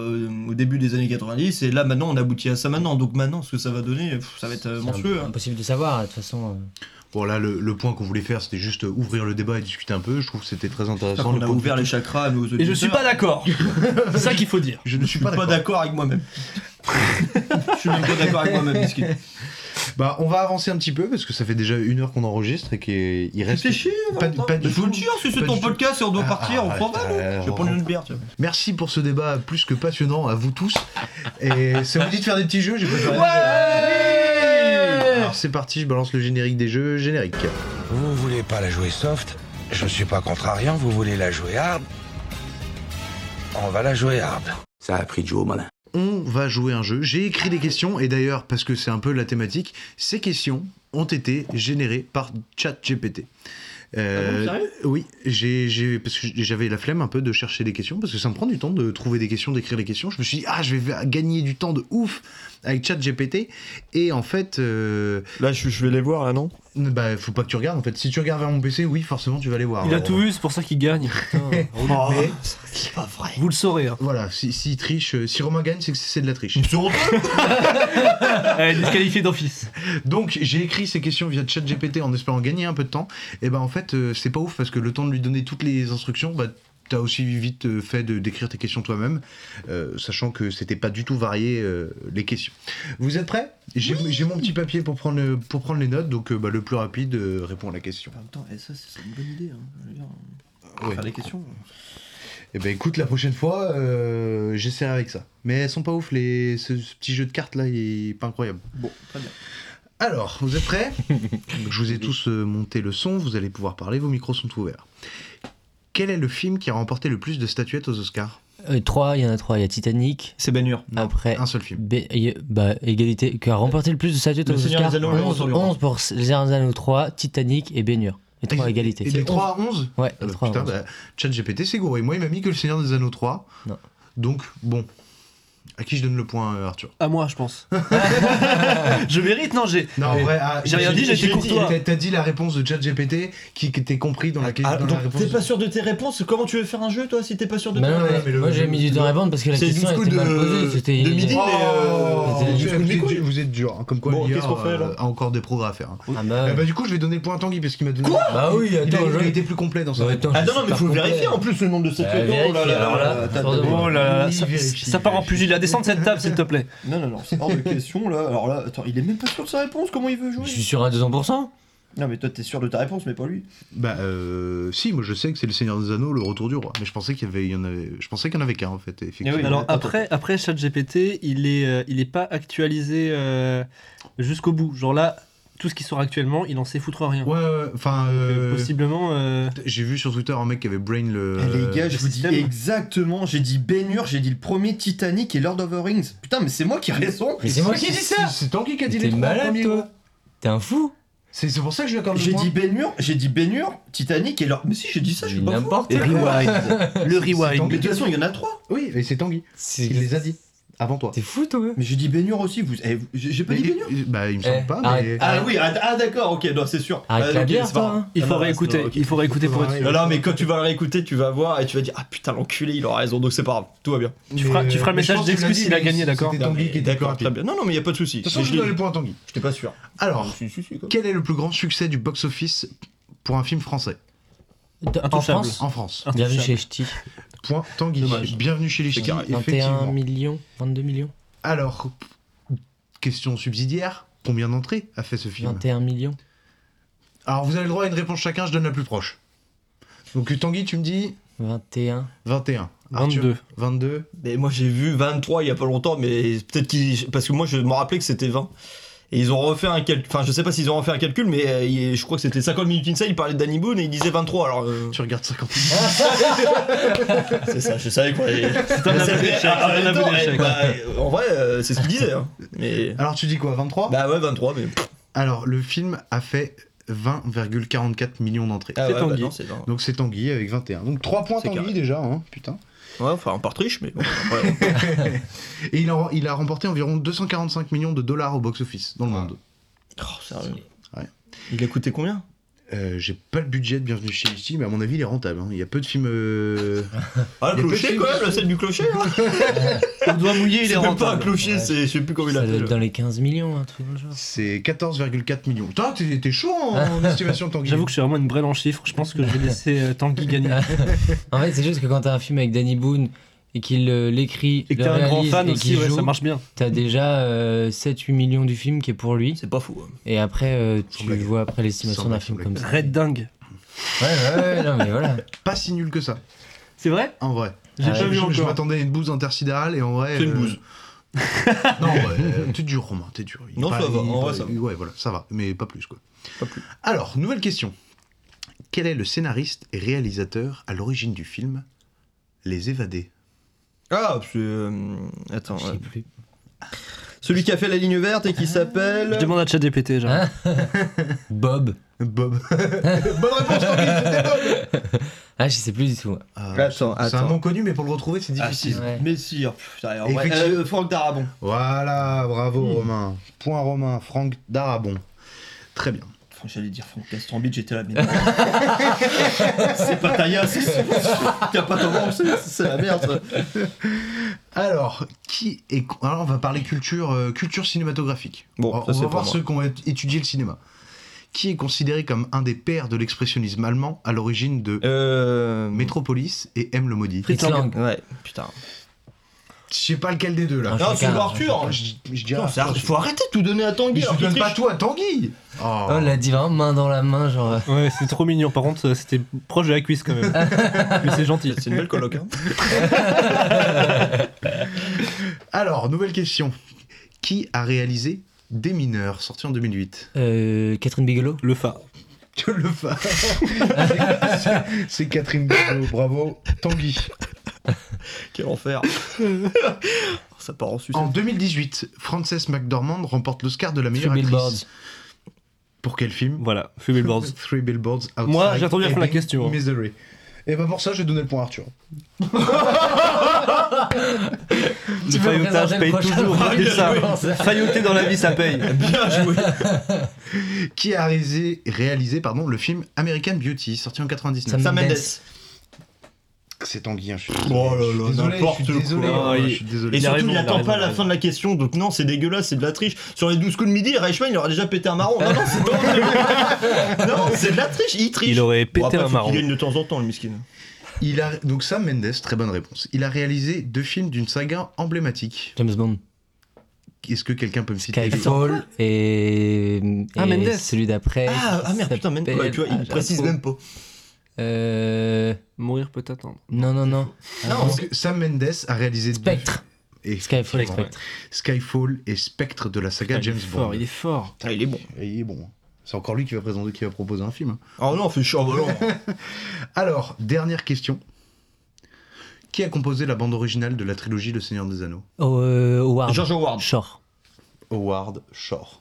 au début des années 90 et là maintenant on aboutit à ça maintenant. Donc maintenant, ce que ça va donner, ça va être
c'est
monstrueux. hein.
impossible de savoir, de toute façon. euh.
Bon, là, le, le point qu'on voulait faire, c'était juste euh, ouvrir le débat et discuter un peu. Je trouve que c'était très intéressant.
On
le
a
point de
ouvert
vue-
les chakras à nos auditeurs.
Et je suis pas d'accord. c'est ça qu'il faut dire.
Je ne suis pas
pas
d'accord.
avec moi-même. je suis même pas d'accord avec moi-même, Biscuit.
Bah, on va avancer un petit peu parce que ça fait déjà une heure qu'on enregistre et qu'il reste.
fais chier,
Pas- pas du
Je vous
tout.
le dire, si c'est
Pas
ton podcast et on doit
Ah,
partir, on s'en va.
euh,
Je vais prendre une bière, tu vois.
Merci pour ce débat plus que passionnant à vous tous. Et ça vous dit de faire des petits jeux J'ai préparé. Alors c'est parti, je balance le générique des jeux. Générique.
Vous voulez pas la jouer soft? Je suis pas contrariant, vous voulez la jouer hard? On va la jouer hard.
Ça a pris Joe malin.
On va jouer un jeu. J'ai écrit des questions et d'ailleurs, parce que c'est un peu la thématique, ces questions ont été générées par ChatGPT. Euh,
Ah bon,
oui, j'ai, j'ai- parce que j'avais la flemme un peu de chercher des questions, parce que ça me prend du temps de trouver des questions, d'écrire les questions. Je me suis dit, ah, je vais gagner du temps de ouf avec ChatGPT. Et en fait, euh,
Là, je, je vais les voir, là, non?
bah, faut pas que tu regardes. En fait, si tu regardes vers mon PC, oui, forcément, tu vas les voir.
Il a tout vu, c'est pour ça qu'il gagne. Putain,
mais-
C'est pas vrai.
Vous le saurez. Hein.
Voilà, si, s'il triche, euh, si Romain gagne, c'est que c'est de la triche.
Elle est disqualifiée d'office.
Donc j'ai écrit ces questions via ChatGPT en espérant gagner un peu de temps. Et ben en fait euh, c'est pas ouf parce que le temps de lui donner toutes les instructions, bah t'as aussi vite euh, fait de d'écrire tes questions toi-même, euh, sachant que c'était pas du tout varié euh, les questions. Vous êtes prêts? J'ai mon petit papier pour prendre pour prendre les notes, donc euh, bah, le plus rapide répond à la question.
En même temps, eh, ça, c'est une bonne idée. Hein. On va
Ouais.
faire des questions.
Et ben écoute la prochaine fois j'essaierai avec ça. Mais elles sont pas ouf les ce, ce petit jeu de cartes là, il est pas incroyable.
Bon, très bien.
Alors, vous êtes prêts? Je vous ai tous monté le son, vous allez pouvoir parler, vos micros sont ouverts. Quel est le film qui a remporté le plus de statuettes aux Oscars
Euh, trois, il y en a trois. Il y a Titanic.
C'est Ben Hur.
Après,
un seul film.
Y- bah, égalité. Qui a remporté le plus de statuettes
Le
aux
Seigneur
Oscars
des Anneaux, le
11,
Retour du Roi.
11 pour Les Seigneurs des Anneaux 3, Titanic et Bénur. Les trois à égalité.
Et les 3 à 11
Ouais,
Ah
les
bah,
trois à
Putain,
11.
bah, ChatGPT c'est gouré. Moi il m'a mis que le Seigneur des Anneaux 3.
Non.
Donc bon. À qui je donne le point, euh, Arthur
À moi, je pense. je mérite, non, j'ai.
Non, en vrai, ah,
J'ai rien dit, j'étais courtois.
T'as- T'as dit la réponse de ChatGPT qui qui était compris dans la,
Ah,
dans la
donc,
réponse.
t'es pas sûr de tes réponses? Comment tu veux faire un jeu, toi, si t'es pas sûr de
Bah
tes
non,
réponses?
mais moi j'ai mis du temps à répondre parce que la
C'est
question était mal
de-
posée. C'était
de midi, mais,
Oh,
euh,
vous,
du
êtes,
coup, mes
vous
couilles.
êtes- vous êtes dur, hein, comme quoi
Bon,
l'IA,
qu'est-ce qu'on fait, là
euh, a encore des progrès à faire. hein.
Ah bah,
Eh bah, du coup, je vais donner le point à Tanguy parce qu'il m'a donné.
Bah oui,
il, a,
attends,
il a
je-
été plus complet dans sa réponse.
attends,
Ah non, non, mais
super
faut
complet.
vérifier en plus le nombre de
Bah,
secrets.
vérifie,
Oh là là
alors là,
là, t'as-
attends,
t'as-
Oh là là,
Oui,
ça, part en
vérifie.
pugilat. Descends de cette table, s'il te plaît.
Non, non, non, c'est hors de question là. Alors là, attends, il est même pas sûr de sa réponse, comment il veut jouer?
Je suis sûr à 200%.
Non, mais toi, t'es sûr de ta réponse, mais pas lui.
Bah, euh, si, moi je sais que c'est le Seigneur des Anneaux, le retour du roi. Mais je pensais qu'il y avait, il y en avait, je pensais qu'il y en avait qu'un en fait, effectivement.
Eh oui,
Alors après, après ChatGPT, il est, euh, il est pas actualisé euh, jusqu'au bout. Genre là, tout ce qui sort actuellement, il en sait foutre rien.
Ouais, ouais, enfin.
Euh,
euh,
possiblement. euh,
J'ai vu sur Twitter un mec qui avait brain le.
Eh, les gars, je
le
vous dis exactement, j'ai dit Ben Hur, j'ai dit le premier Titanic et Lord of the Rings. Putain, mais c'est moi qui ai raison.
Mais c'est moi qui ai dit ça
C'est Tanguy qui a dit les trois
malade
premiers
toi. T'es un fou
C'est c'est pour ça que je lui accorde le
J'ai dit Ben Hur, j'ai dit Ben Hur, Titanic et Lord. Mais si, j'ai dit ça, je suis pas fou.
N'importe
rewind. le rewind.
Mais de toute façon, il y en a trois.
Oui, et c'est Tanguy.
C'est-
Il les a dit avant toi.
T'es fou toi
Mais j'ai dit Hur aussi. Vous... eh, vous- j'ai j'ai pas
Mais-
dit Hur
Bah, il me semble
Eh,
pas, mais.
arrête.
Ah oui, ah, ah, d'accord, ok, non, c'est sûr.
Arrête la
ok,
bière,
c'est pas
toi,
grave.
hein.
Il faut réécouter. Il faut réécouter pour être.
Non, non, mais quand tu vas le réécouter, tu vas voir et tu vas dire Ah putain, l'enculé, il aura raison, donc c'est pas grave, tout va bien.
Tu feras, tu feras le
je
message d'excuse s'il a
mais
gagné, d'accord
C'était Tanguy qui était plus
D'accord, très bien. Non, non, mais y a pas de souci.
De toute façon, je
l'ai-
donne le point à Tanguy.
J'étais pas sûr.
Alors,
Si, si, si, quoi.
quel est le plus grand succès du box-office pour un film français?
En
Intouchable.
France?
En France
Bienvenue chez Ch'ti.
Point Tanguy.
Dommage.
Bienvenue chez les Ch'tis,
carré.
21
effectivement.
millions, 22 millions.
Alors, question subsidiaire, combien d'entrées a fait ce film
21 millions.
Alors, vous avez le droit à une réponse chacun, je donne la plus proche. Donc, Tanguy, tu me dis
21.
21.
22.
22.
Mais moi j'ai vu 23 il y a pas longtemps, mais peut-être qu'ils. Parce que moi je me rappelais que c'était 20. Et ils ont refait un calcul. Enfin, je sais pas s'ils ont refait un calcul, mais euh, il- je crois que c'était 50 minutes inside. Il parlait de Danny Boone et il disait 23. Alors. euh,
Tu regardes 50
c'est ça, je savais quoi. Et-
un aveu
Mais c'est-
d'échec,
en
c'est un aveu d'échec.
eh, bah, En vrai, euh, c'est ce qu'il disait. hein. Mais.
Alors, tu dis quoi 23
Bah ouais, 23, mais.
Alors, le film a fait 20,44 millions d'entrées.
Ah
C'est
ouais,
Tanguy.
bah non, c'est 20.
Donc, c'est Tanguy avec 21. Donc, 3 points
C'est
Tanguy
carré.
déjà, hein, putain.
Ouais, enfin, on part triche, mais bon.
Et il a, il a remporté environ 245 millions de dollars au box-office dans le
Ah.
monde.
Oh, sérieux.
Ouais.
Il a coûté combien?
Euh, J'ai pas le budget de Bienvenue chez Ch'tis, mais à mon avis, il est rentable. hein. Il y a peu de films. euh,
Ah,
Il y
le
a peu de
clocher quand même, la scène du clocher. hein.
Au doigt mouillé, il est
C'est même pas un
rentable.
clocher, c'est. Je sais plus comment il
Ça doit
appelle.
être dans les 15 millions, un truc dans le genre.
C'est 14,4 millions. Putain, t'es t'es chaud en estimation, Tanguy?
J'avoue que je suis vraiment une brêle en chiffres. Je pense que je vais laisser euh, Tanguy gagner.
En fait, c'est juste que quand t'as un film avec Danny Boone et qu'il euh, l'écrit,
Et que
le
t'es un grand
réalise
fan
et
aussi,
qu'il
ouais,
joue,
ça marche bien.
t'as déjà euh, 7-8 millions du film qui est pour lui.
C'est pas fou. hein.
Et après, euh, tu
blague.
vois après l'estimation
Sans
d'un
blague,
film
sans
comme ça.
Red dingue.
Ouais, ouais, ouais, non, mais voilà.
Pas si nul que ça,
C'est vrai?
En vrai.
J'ai
Ah,
pas vu
je, je
encore.
m'attendais à une bouse intersidérale et en vrai.
C'est une
euh,
bouse.
non, ouais, euh, t'es dur, Romain, t'es dur. Il est
Non, ça va,
il-
en vrai, ça va.
Ouais, voilà, ça va, mais pas plus, quoi.
Pas plus.
Alors, nouvelle question. Quel est le scénariste et réalisateur à l'origine du film Les Évadés?
Ah, c'est. euh, Attends.
Je sais
ouais.
plus.
Celui qui a fait la ligne verte et qui s'appelle.
Je demande à ChatGPT, genre.
Hein Bob.
Bob. Bonne réponse, c'était Bob
Ah, je sais plus du tout.
Ah,
Attends,
C'est un
attends.
nom connu, mais pour le retrouver, c'est
Ah,
difficile.
si,
Ouais.
mais si, oh, putain, en vrai,
Effectivement.
euh, Franck Darabon.
Voilà, bravo
Hmm.
Romain. Point Romain, Franck Darabon. Très bien.
J'allais dire Franck Castambide, j'étais là, mais. non. c'est pas Taïa, c'est T'as pas ton c'est c'est la merde.
Alors, qui est. Alors, on va parler culture, euh, culture cinématographique.
Bon,
on
ça,
on
c'est
va
pour
voir
moi.
ceux qui ont étudié le cinéma. Qui est considéré comme un des pères de l'expressionnisme allemand à l'origine de
Euh.
Métropolis et M le maudit?
Fritz Lang.
Ouais, putain.
Je sais pas lequel des deux là.
Non, c'est. Arthur.
Je, dirais
Non, c'est
Arthur.
Arthur. Faut arrêter de tout donner à Tanguy.
Je donne pas tout à Tanguy Oh.
On l'a dit vraiment main dans la main, genre. euh,
Ouais, c'est trop mignon. Par contre, euh, c'était proche de la cuisse quand même. Mais c'est gentil.
C'est une belle coloc. Hein.
Alors, nouvelle question. Qui a réalisé Des mineurs, sorti en 2008
euh, Catherine Bigelow.
Le.
Que le fa- C'est- C'est Catherine Bigelow, bravo. Tanguy.
Quel enfer. Ça part en sucette.
En 2018, Frances McDormand remporte l'Oscar de la
Three
meilleure actrice.
Billboards.
Pour quel film?
Voilà, Three Billboards.
Three Billboards Outside
Moi, j'ai attendu la
Ebbing,
question.
Missouri. Et bah pour ça, j'ai donné le point à Arthur.
Le faillotage paye toujours. ça.
je.
Failloter dans la vie, ça paye.
Bien joué.
Qui a réalisé, réalisé pardon, le film American Beauty, sorti en 99
Sam Mendes.
C'est Tanguy, hein, je suis
Oh là là,
désolé.
n'importe
désolé,
quoi.
ouais,
il-
je suis désolé.
Et
Il a
surtout, il
il a
attend
raison,
pas
il
la fin de la question, donc non, c'est dégueulasse, c'est de la triche. Sur les 12 coups de midi, Reichmann, il aurait déjà pété un marron. Non, non, c'est pas Non, c'est de la triche, il triche.
Il aurait
Bon,
pété
après,
un marron.
qu'il gagne de temps en temps, le miskin.
Il a donc Sam Mendes, très bonne réponse. Il a réalisé deux films d'une saga emblématique.
James Bond.
Est-ce que quelqu'un peut me citer
Skyfall et,
Ah,
et
Mendes.
celui d'après.
Ah, ah merde, putain,
s'appelle-
tu vois,
Ah,
il précise même pas.
Euh...
Mourir peut attendre.
Non, non, non.
Non, donc, Sam Mendes a réalisé deux-
Spectre.
et
Skyfall et Spectre.
Skyfall et Spectre de la saga
il est
James
fort,
Bond.
il est fort.
Ah, il est bon.
Et il est bon. C'est encore lui qui va présenter, qui va proposer un film.
Oh non, fait chaud, bah non.
Alors, dernière question. Qui a composé la bande originale de la trilogie Le Seigneur des Anneaux?
Oh, euh, Howard.
George Howard.
Shore.
Howard Shore.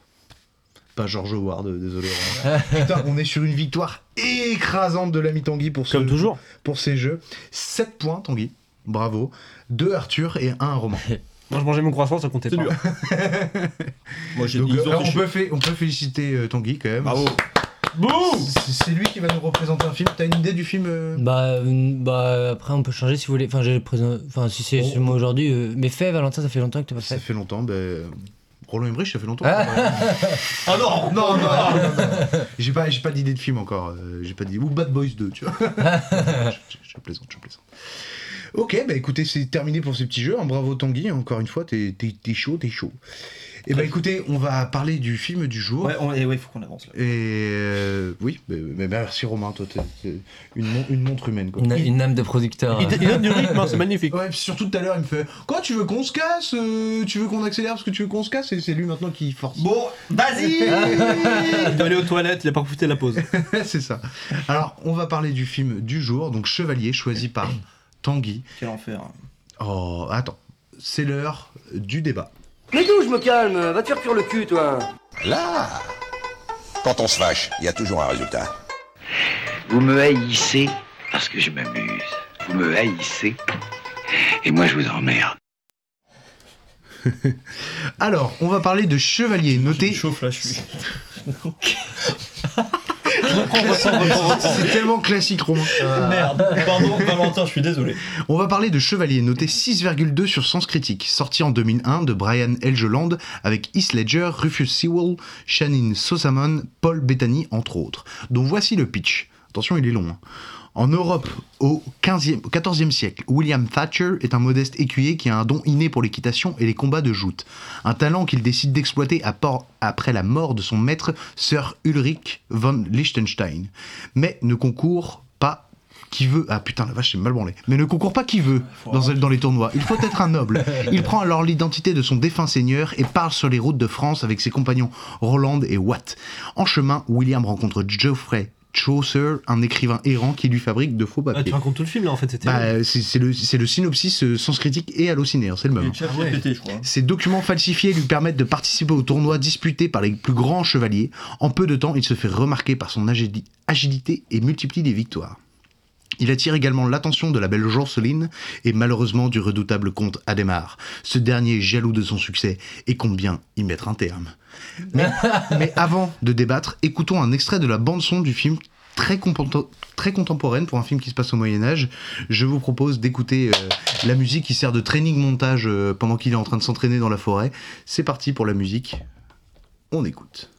Pas George Howard, euh, désolé. Putain, on est sur une victoire écrasante de l'ami Tanguy pour, ce,
Comme toujours.
pour ces jeux. 7 points, Tanguy. Bravo. 2 Arthur et 1 Romain.
Moi, je mangeais mon croissant, ça comptait pas.
dur. Moi, j'ai
Donc,
ils ont
euh,
fait
on, peut fait- on peut féliciter euh, Tanguy quand même.
Bravo.
C'est c'est lui qui va nous représenter un film. T'as une idée du film euh?
Bah, euh, bah, après, on peut changer si vous voulez. Enfin, j'ai présent... enfin si c'est
Oh.
moi aujourd'hui. euh, Mais fais, Valentin, ça fait longtemps que t'as pas
Ça
fait.
fait longtemps. Ben... Roland Emmerich, ça fait longtemps.
Ah.
Ah non
non, non, non, non. J'ai pas, j'ai pas d'idée de film encore. euh, J'ai pas d'idée. Ou Bad Boys 2, tu vois. je, je- je plaisante, je plaisante. Ok, bah écoutez, c'est terminé pour ces petits jeux. hein. Bravo Tanguy, encore une fois, t'es t'es- t'es chaud, t'es chaud. Et bah écoutez, on va parler du film du jour.
Ouais, on, et ouais, faut qu'on avance là.
Et euh, oui, mais, mais merci Romain, toi, t'es t'es une, mon- une montre humaine. Quoi.
Une, une âme de producteur.
Il, il donne du rythme, hein, c'est magnifique.
Ouais, puis surtout tout à l'heure, il me fait Quoi, tu veux qu'on se casse euh, Tu veux qu'on accélère parce que tu veux qu'on se casse? Et c'est lui maintenant qui force.
Bon, vas-y
Il doit aller aux toilettes, il a pas profité de la pause.
c'est ça. Alors, on va parler du film du jour, donc Chevalier, choisi par Tanguy.
Quel enfer.
Oh, attends, c'est l'heure du débat.
Mais d'où je me calme Va te faire cuire le cul, toi
Là Quand on se fâche, il y a toujours un résultat.
Vous me haïssez parce que je m'amuse. Vous me haïssez et moi je vous emmerde.
Alors, on va parler de Chevalier, noté.
chauffe là, je suis.
C'est tellement classique, Romain.
Merde. Pardon, Valentin, je suis désolé.
On va parler de Chevalier, noté 6,2 sur Sens Critique, sorti en 2001 de Brian Elgeland avec Heath Ledger, Rufus Sewell, Shannon Sosamon, Paul Bettany, entre autres. Donc voici le pitch. Attention, il est long. hein. En Europe, au 15e, au 14e siècle, William Thatcher est un modeste écuyer qui a un don inné pour l'équitation et les combats de joute. Un talent qu'il décide d'exploiter après la mort de son maître, Sir Ulrich von Liechtenstein. Mais ne concourt pas qui veut. Ah putain, la vache, c'est mal branlé. Mais ne concourt pas qui veut dans, dans les tournois. Il faut être un noble. Il prend alors l'identité de son défunt seigneur et part sur les routes de France avec ses compagnons Roland et Watt. En chemin, William rencontre Geoffrey Chaucer, un écrivain errant qui lui fabrique de faux
Ah, tu
papiers.
racontes tout le film là en fait, c'était.
Bah, c'est le, synopsis euh, sens critique et halluciné, hein, c'est le même.
Je crois.
Ces documents falsifiés lui permettent de participer aux tournois disputés par les plus grands chevaliers. En peu de temps, il se fait remarquer par son agili- agilité et multiplie les victoires. Il attire également l'attention de la belle Jocelyne et malheureusement du redoutable comte Adhémar. Ce dernier est jaloux de son succès et compte bien y mettre un terme. Mais, avant de débattre, écoutons un extrait de la bande-son du film très, très contemporaine pour un film qui se passe au Moyen-Âge. Je vous propose d'écouter euh, la musique qui sert de training montage euh, pendant qu'il est en train de s'entraîner dans la forêt. C'est parti pour la musique. On écoute.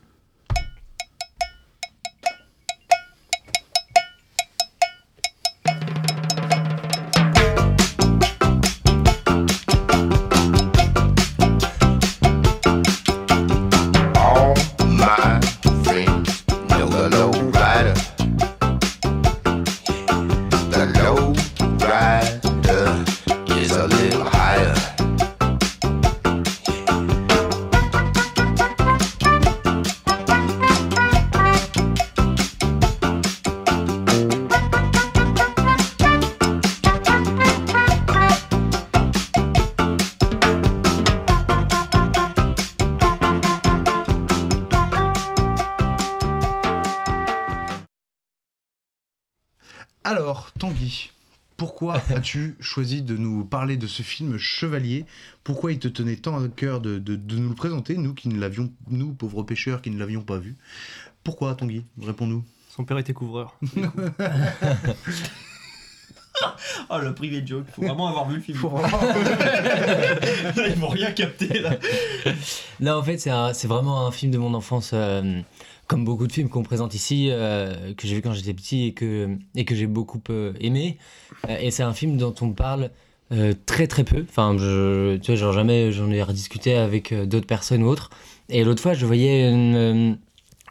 Pourquoi as-tu choisi de nous parler de ce film Chevalier? Pourquoi il te tenait tant à cœur de, de- de nous le présenter, nous qui ne l'avions, nous pauvres pêcheurs qui ne l'avions pas vu? Pourquoi, Tanguy? Réponds-nous.
Son père était couvreur.
Ah, le privé de joke. Faut vraiment avoir vu le film.
Faut vraiment-
Ils m'ont rien capté là.
Là, en fait, c'est un- c'est vraiment un film de mon enfance, euh, comme beaucoup de films qu'on présente ici, euh, que j'ai vu quand j'étais petit et que, et que j'ai beaucoup euh, aimé. Euh, et c'est un film dont on parle euh, très très peu. Enfin, je, tu vois, genre jamais j'en ai rediscuté avec d'autres personnes ou autres. Et l'autre fois, je voyais une,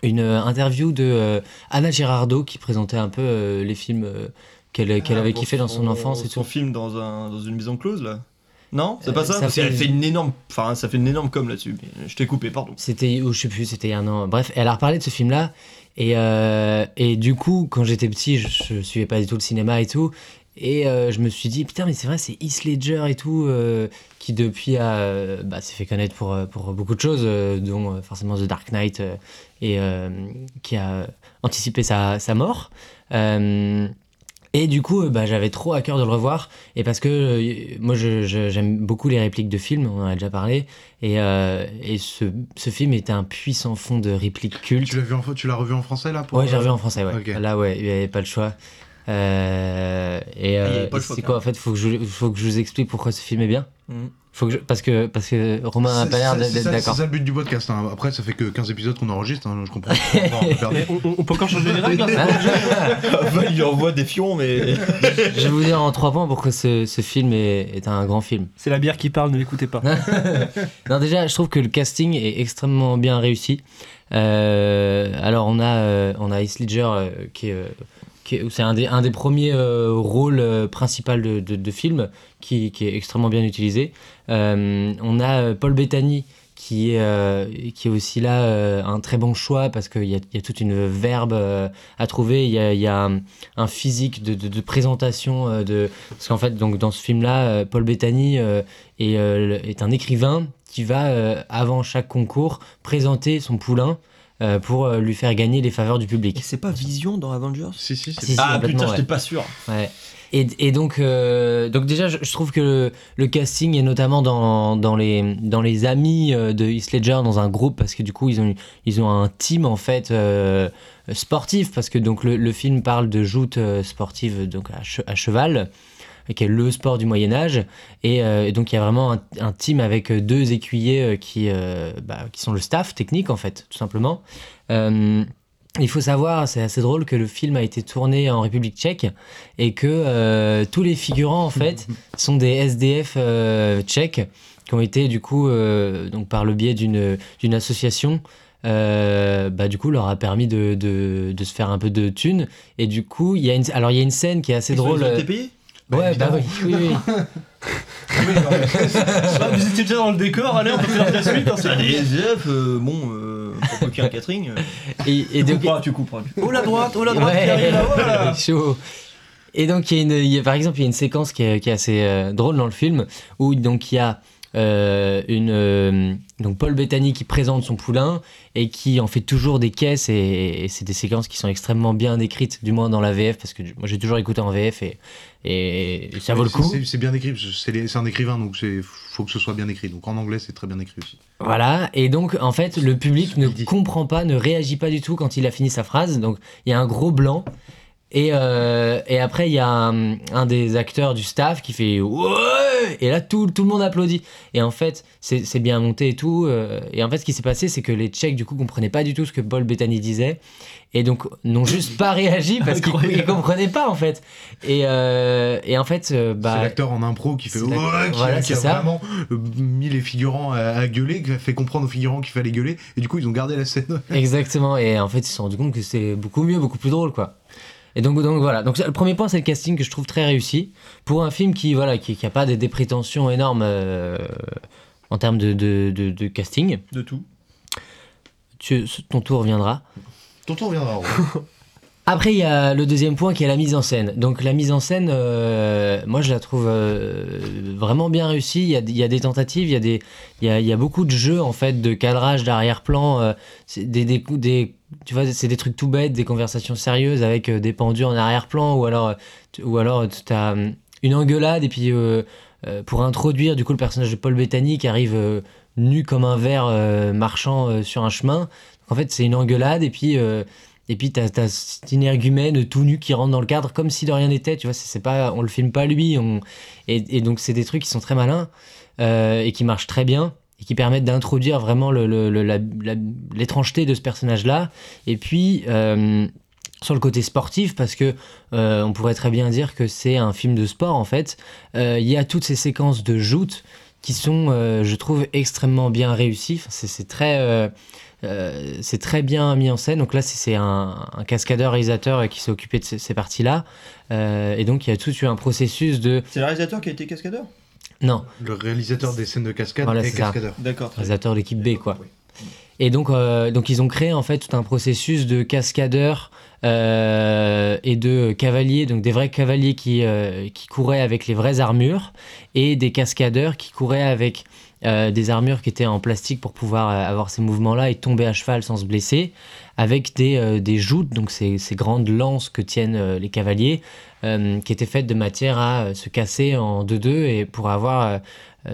une interview de Anna Girardot qui présentait un peu les films qu'elle
Ah,
avait kiffé dans son enfance et
Son
tout.
film dans, un, dans une maison close là Non C'est pas
Euh,
ça,
ça
Parce
fait-
fait une énorme. Enfin, ça fait une énorme com là-dessus. Je t'ai coupé, pardon.
C'était, ou je sais plus, c'était il y a un an. Bref, elle a reparlé de ce film-là. Et, euh, et du coup, quand j'étais petit, je, je suivais pas du tout le cinéma et tout. Et euh, je me suis dit, putain, mais c'est vrai, c'est Heath Ledger et tout, euh, qui depuis a, bah, s'est fait connaître pour, pour beaucoup de choses, dont forcément The Dark Knight, et qui a anticipé sa, sa mort. Euh, et du coup, euh, bah, j'avais trop à cœur de le revoir. Et parce que euh, moi, je- je- j'aime beaucoup les répliques de films, on en a déjà parlé. Et, euh, et ce, ce film était un puissant fond de répliques cultes.
Tu l'as vu en, tu l'as revu en français là pour,
Ouais, j'ai revu en français, ouais. Là, ouais, il n'y avait pas le choix. Euh, et euh, et
choix,
c'est
quand
quoi, en
même.
fait, faut que, je, faut que je vous explique pourquoi ce film est bien.
Mhm.
Faut que je- parce, que, parce que Romain n'a
C'est-
pas l'air
c'est-
d'être
c'est
d'accord.
C'est ça le but du podcast. hein. Après, ça fait que 15 épisodes qu'on enregistre, hein, je comprends. On
peut encore changer les règles. hein, c'est
Hein
il lui envoie des fions, mais.
je vais vous dire en trois points pourquoi ce, ce film est, est un grand film.
C'est la bière qui parle, ne l'écoutez pas.
non, déjà, je trouve que le casting est extrêmement bien réussi. Euh, alors, on a, euh, on a Heath Ledger euh, qui est. c'est un des, un des premiers euh, rôles euh, principaux de, de, film qui, qui est extrêmement bien utilisé. Euh, on a Paul Bettany qui est, qui est aussi là un très bon choix parce qu'il y y a toute une verbe à trouver. Il y a, un, un physique de, de, présentation. de... Parce qu'en fait, donc, dans ce film-là, Paul Bettany est, est un écrivain qui va, avant chaque concours, présenter son poulain euh, pour euh, lui faire gagner les faveurs du public.
c'est pas Vision dans Avengers?
Si, si, c'est
Si, si,
Ah putain,
ouais.
j'étais pas sûr.
Ouais. Et, et donc, euh, donc déjà, je, je trouve que le, le casting est notamment dans, dans, les, dans les amis de Heath Ledger dans un groupe parce que du coup ils ont, ils ont un team en fait euh, sportif parce que donc le, le film parle de joute euh, sportive donc à, che- à cheval qui est le sport du Moyen Âge. Et, euh, et donc il y a vraiment un, un team avec euh, deux écuyers euh, qui, bah, qui sont le staff technique en fait tout simplement. Il faut savoir, c'est assez drôle que le film a été tourné en République tchèque et que tous les figurants en fait sont des SDF tchèques qui ont été du coup donc par le biais d'une d'une association euh, bah du coup leur a permis de, de, de se faire un peu de thunes. Et du coup il y a une alors il y a une scène qui est assez
Ils
drôle
ont été payés
ouais bah oui oui, oui.
Ah, vous étiez déjà dans le décor, allez, on peut faire la suite. c'est cool.
les SDF, euh, bon, euh, pour coquer un catering. euh,
et, et
tu
donc
couperas, tu couperas. Oh la droite, oh la droite,
Ouais.
qui arrive là, voilà.
Chaud. Et donc, il y a une, il y a- par exemple, il y a une séquence qui est, qui est assez euh, drôle dans le film où donc il y a une euh, donc Paul Bettany qui présente son poulain et qui en fait toujours des caisses et, et c'est des séquences qui sont extrêmement bien écrites, du moins dans la VF parce que moi j'ai toujours écouté en VF et, et ça vaut le coup.
c'est- bien écrit, c'est un écrivain, donc il faut que ce soit bien écrit. Donc en anglais, c'est très bien écrit aussi.
Voilà, et donc en fait le public ne comprend pas, ne réagit pas du tout quand il a fini sa phrase, donc il y a un gros blanc. Et, euh, et après, il y a un, un des acteurs du staff qui fait Ouais Et là, tout, tout le monde applaudit. Et en fait, c'est c'est bien monté et tout. euh, et en fait, ce qui s'est passé, c'est que les Tchèques, du coup, comprenaient pas du tout ce que Paul Bettany disait. Et donc, n'ont juste pas réagi parce qu'ils comprenaient pas, en fait. Et, euh, et en fait, bah.
c'est l'acteur en impro qui fait ouais, qui,
voilà,
qui a
ça.
vraiment mis les figurants à, à gueuler, qui a fait comprendre aux figurants qu'il fallait gueuler, et du coup ils ont gardé la scène.
Exactement, et en fait, ils se sont rendus compte que c'est beaucoup mieux, beaucoup plus drôle, quoi. Et donc, donc voilà. Donc le premier point, c'est le casting que je trouve très réussi pour un film qui voilà qui, qui a pas des, des prétentions énormes euh, en termes de, de, de- de casting.
De tout.
Tu, ton tour viendra.
Ton tour viendra.
Après, il y a le deuxième point qui est la mise en scène. Donc la mise en scène, euh, moi je la trouve euh, vraiment bien réussie. Il y a, il y a des tentatives, il y a, des, il, y a, il y a beaucoup de jeux en fait, de cadrage, d'arrière-plan, des, des, tu vois, c'est des trucs tout bêtes, des conversations sérieuses avec euh, des pendus en arrière-plan, ou alors, euh, tu- ou alors as une engueulade, et puis euh, euh, pour introduire du coup le personnage de Paul Bettany qui arrive euh, nu comme un verre euh, marchant euh, sur un chemin. En fait, c'est une engueulade, et puis. euh, et puis t'as, t'as cet énergumène tout nu qui rentre dans le cadre comme si de rien n'était, tu vois, c'est, pas, on le filme pas lui, et, et donc c'est des trucs qui sont très malins euh, et qui marchent très bien qui permettent d'introduire vraiment l'étrangeté de ce personnage-là. Et puis euh, sur le côté sportif, parce que euh, on pourrait très bien dire que c'est un film de sport en fait. euh, Il y a toutes ces séquences de joutes qui sont, je trouve, extrêmement bien réussies. C'est, très c'est très bien mis en scène. Donc là, c'est un, cascadeur réalisateur qui s'est occupé de ces, ces parties-là. Et donc, il y a tout eu un processus de.
C'est le réalisateur qui a été cascadeur?
Non,
Le réalisateur des scènes de cascade
Voilà,
est cascadeur.
D'accord.
réalisateur de l'équipe B, quoi. Et donc, euh, donc, ils ont créé en fait tout un processus de cascadeurs euh, et de cavaliers, donc des vrais cavaliers qui, euh, qui couraient avec les vraies armures et des cascadeurs qui couraient avec euh, des armures qui étaient en plastique pour pouvoir euh, avoir ces mouvements-là et tomber à cheval sans se blesser, avec des, euh, des joutes, donc ces, ces grandes lances que tiennent euh, les cavaliers, euh, qui étaient faites de matière à euh, se casser en deux-deux et pour avoir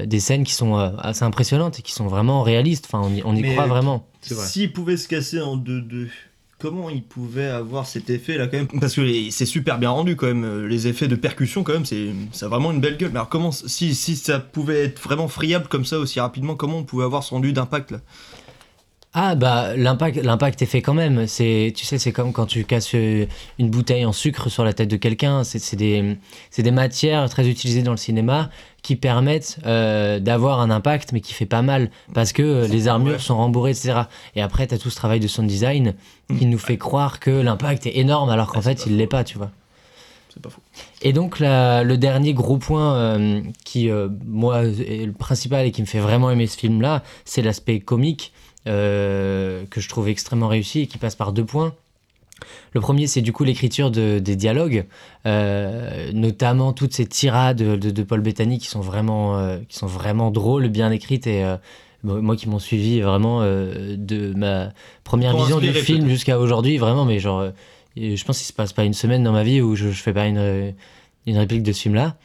des scènes qui sont euh, assez impressionnantes et qui sont vraiment réalistes. Enfin, on y, on y
Mais-
croit vraiment.
Vrai.
S'il pouvait se casser en 2-2, comment il pouvait avoir cet effet là quand même? Parce que c'est super bien rendu quand même, les effets de percussion quand même, c'est ça a vraiment une belle gueule. Mais alors comment, si, si ça pouvait être vraiment friable comme ça aussi rapidement, comment on pouvait avoir son dû d'impact là?
Ah bah l'impact l'impact est fait quand même. C'est tu sais c'est comme quand tu casses euh, une bouteille en sucre sur la tête de quelqu'un. C'est c'est des c'est des matières très utilisées dans le cinéma qui permettent euh, d'avoir un impact mais qui fait pas mal parce que euh, les armures sont rembourrées etc. Et après t'as tout ce travail de sound design qui nous fait croire que l'impact est énorme alors qu'en fait il l'est pas tu vois.
C'est pas faux.
Et donc la- le dernier gros point euh, qui, euh, moi, est le principal et qui me fait vraiment aimer ce film-là, c'est l'aspect comique euh, que je trouve extrêmement réussi et qui passe par deux points. Le premier, c'est du coup l'écriture de- des dialogues, euh, notamment toutes ces tirades de, de Paul Bettany qui sont vraiment, euh, qui sont vraiment drôles, bien écrites et euh, moi qui m'ont suivi vraiment de ma première vision du film jusqu'à aujourd'hui, vraiment, mais genre, je pense qu'il se passe pas une semaine dans ma vie où je, je fais pas une, une réplique de ce film-là.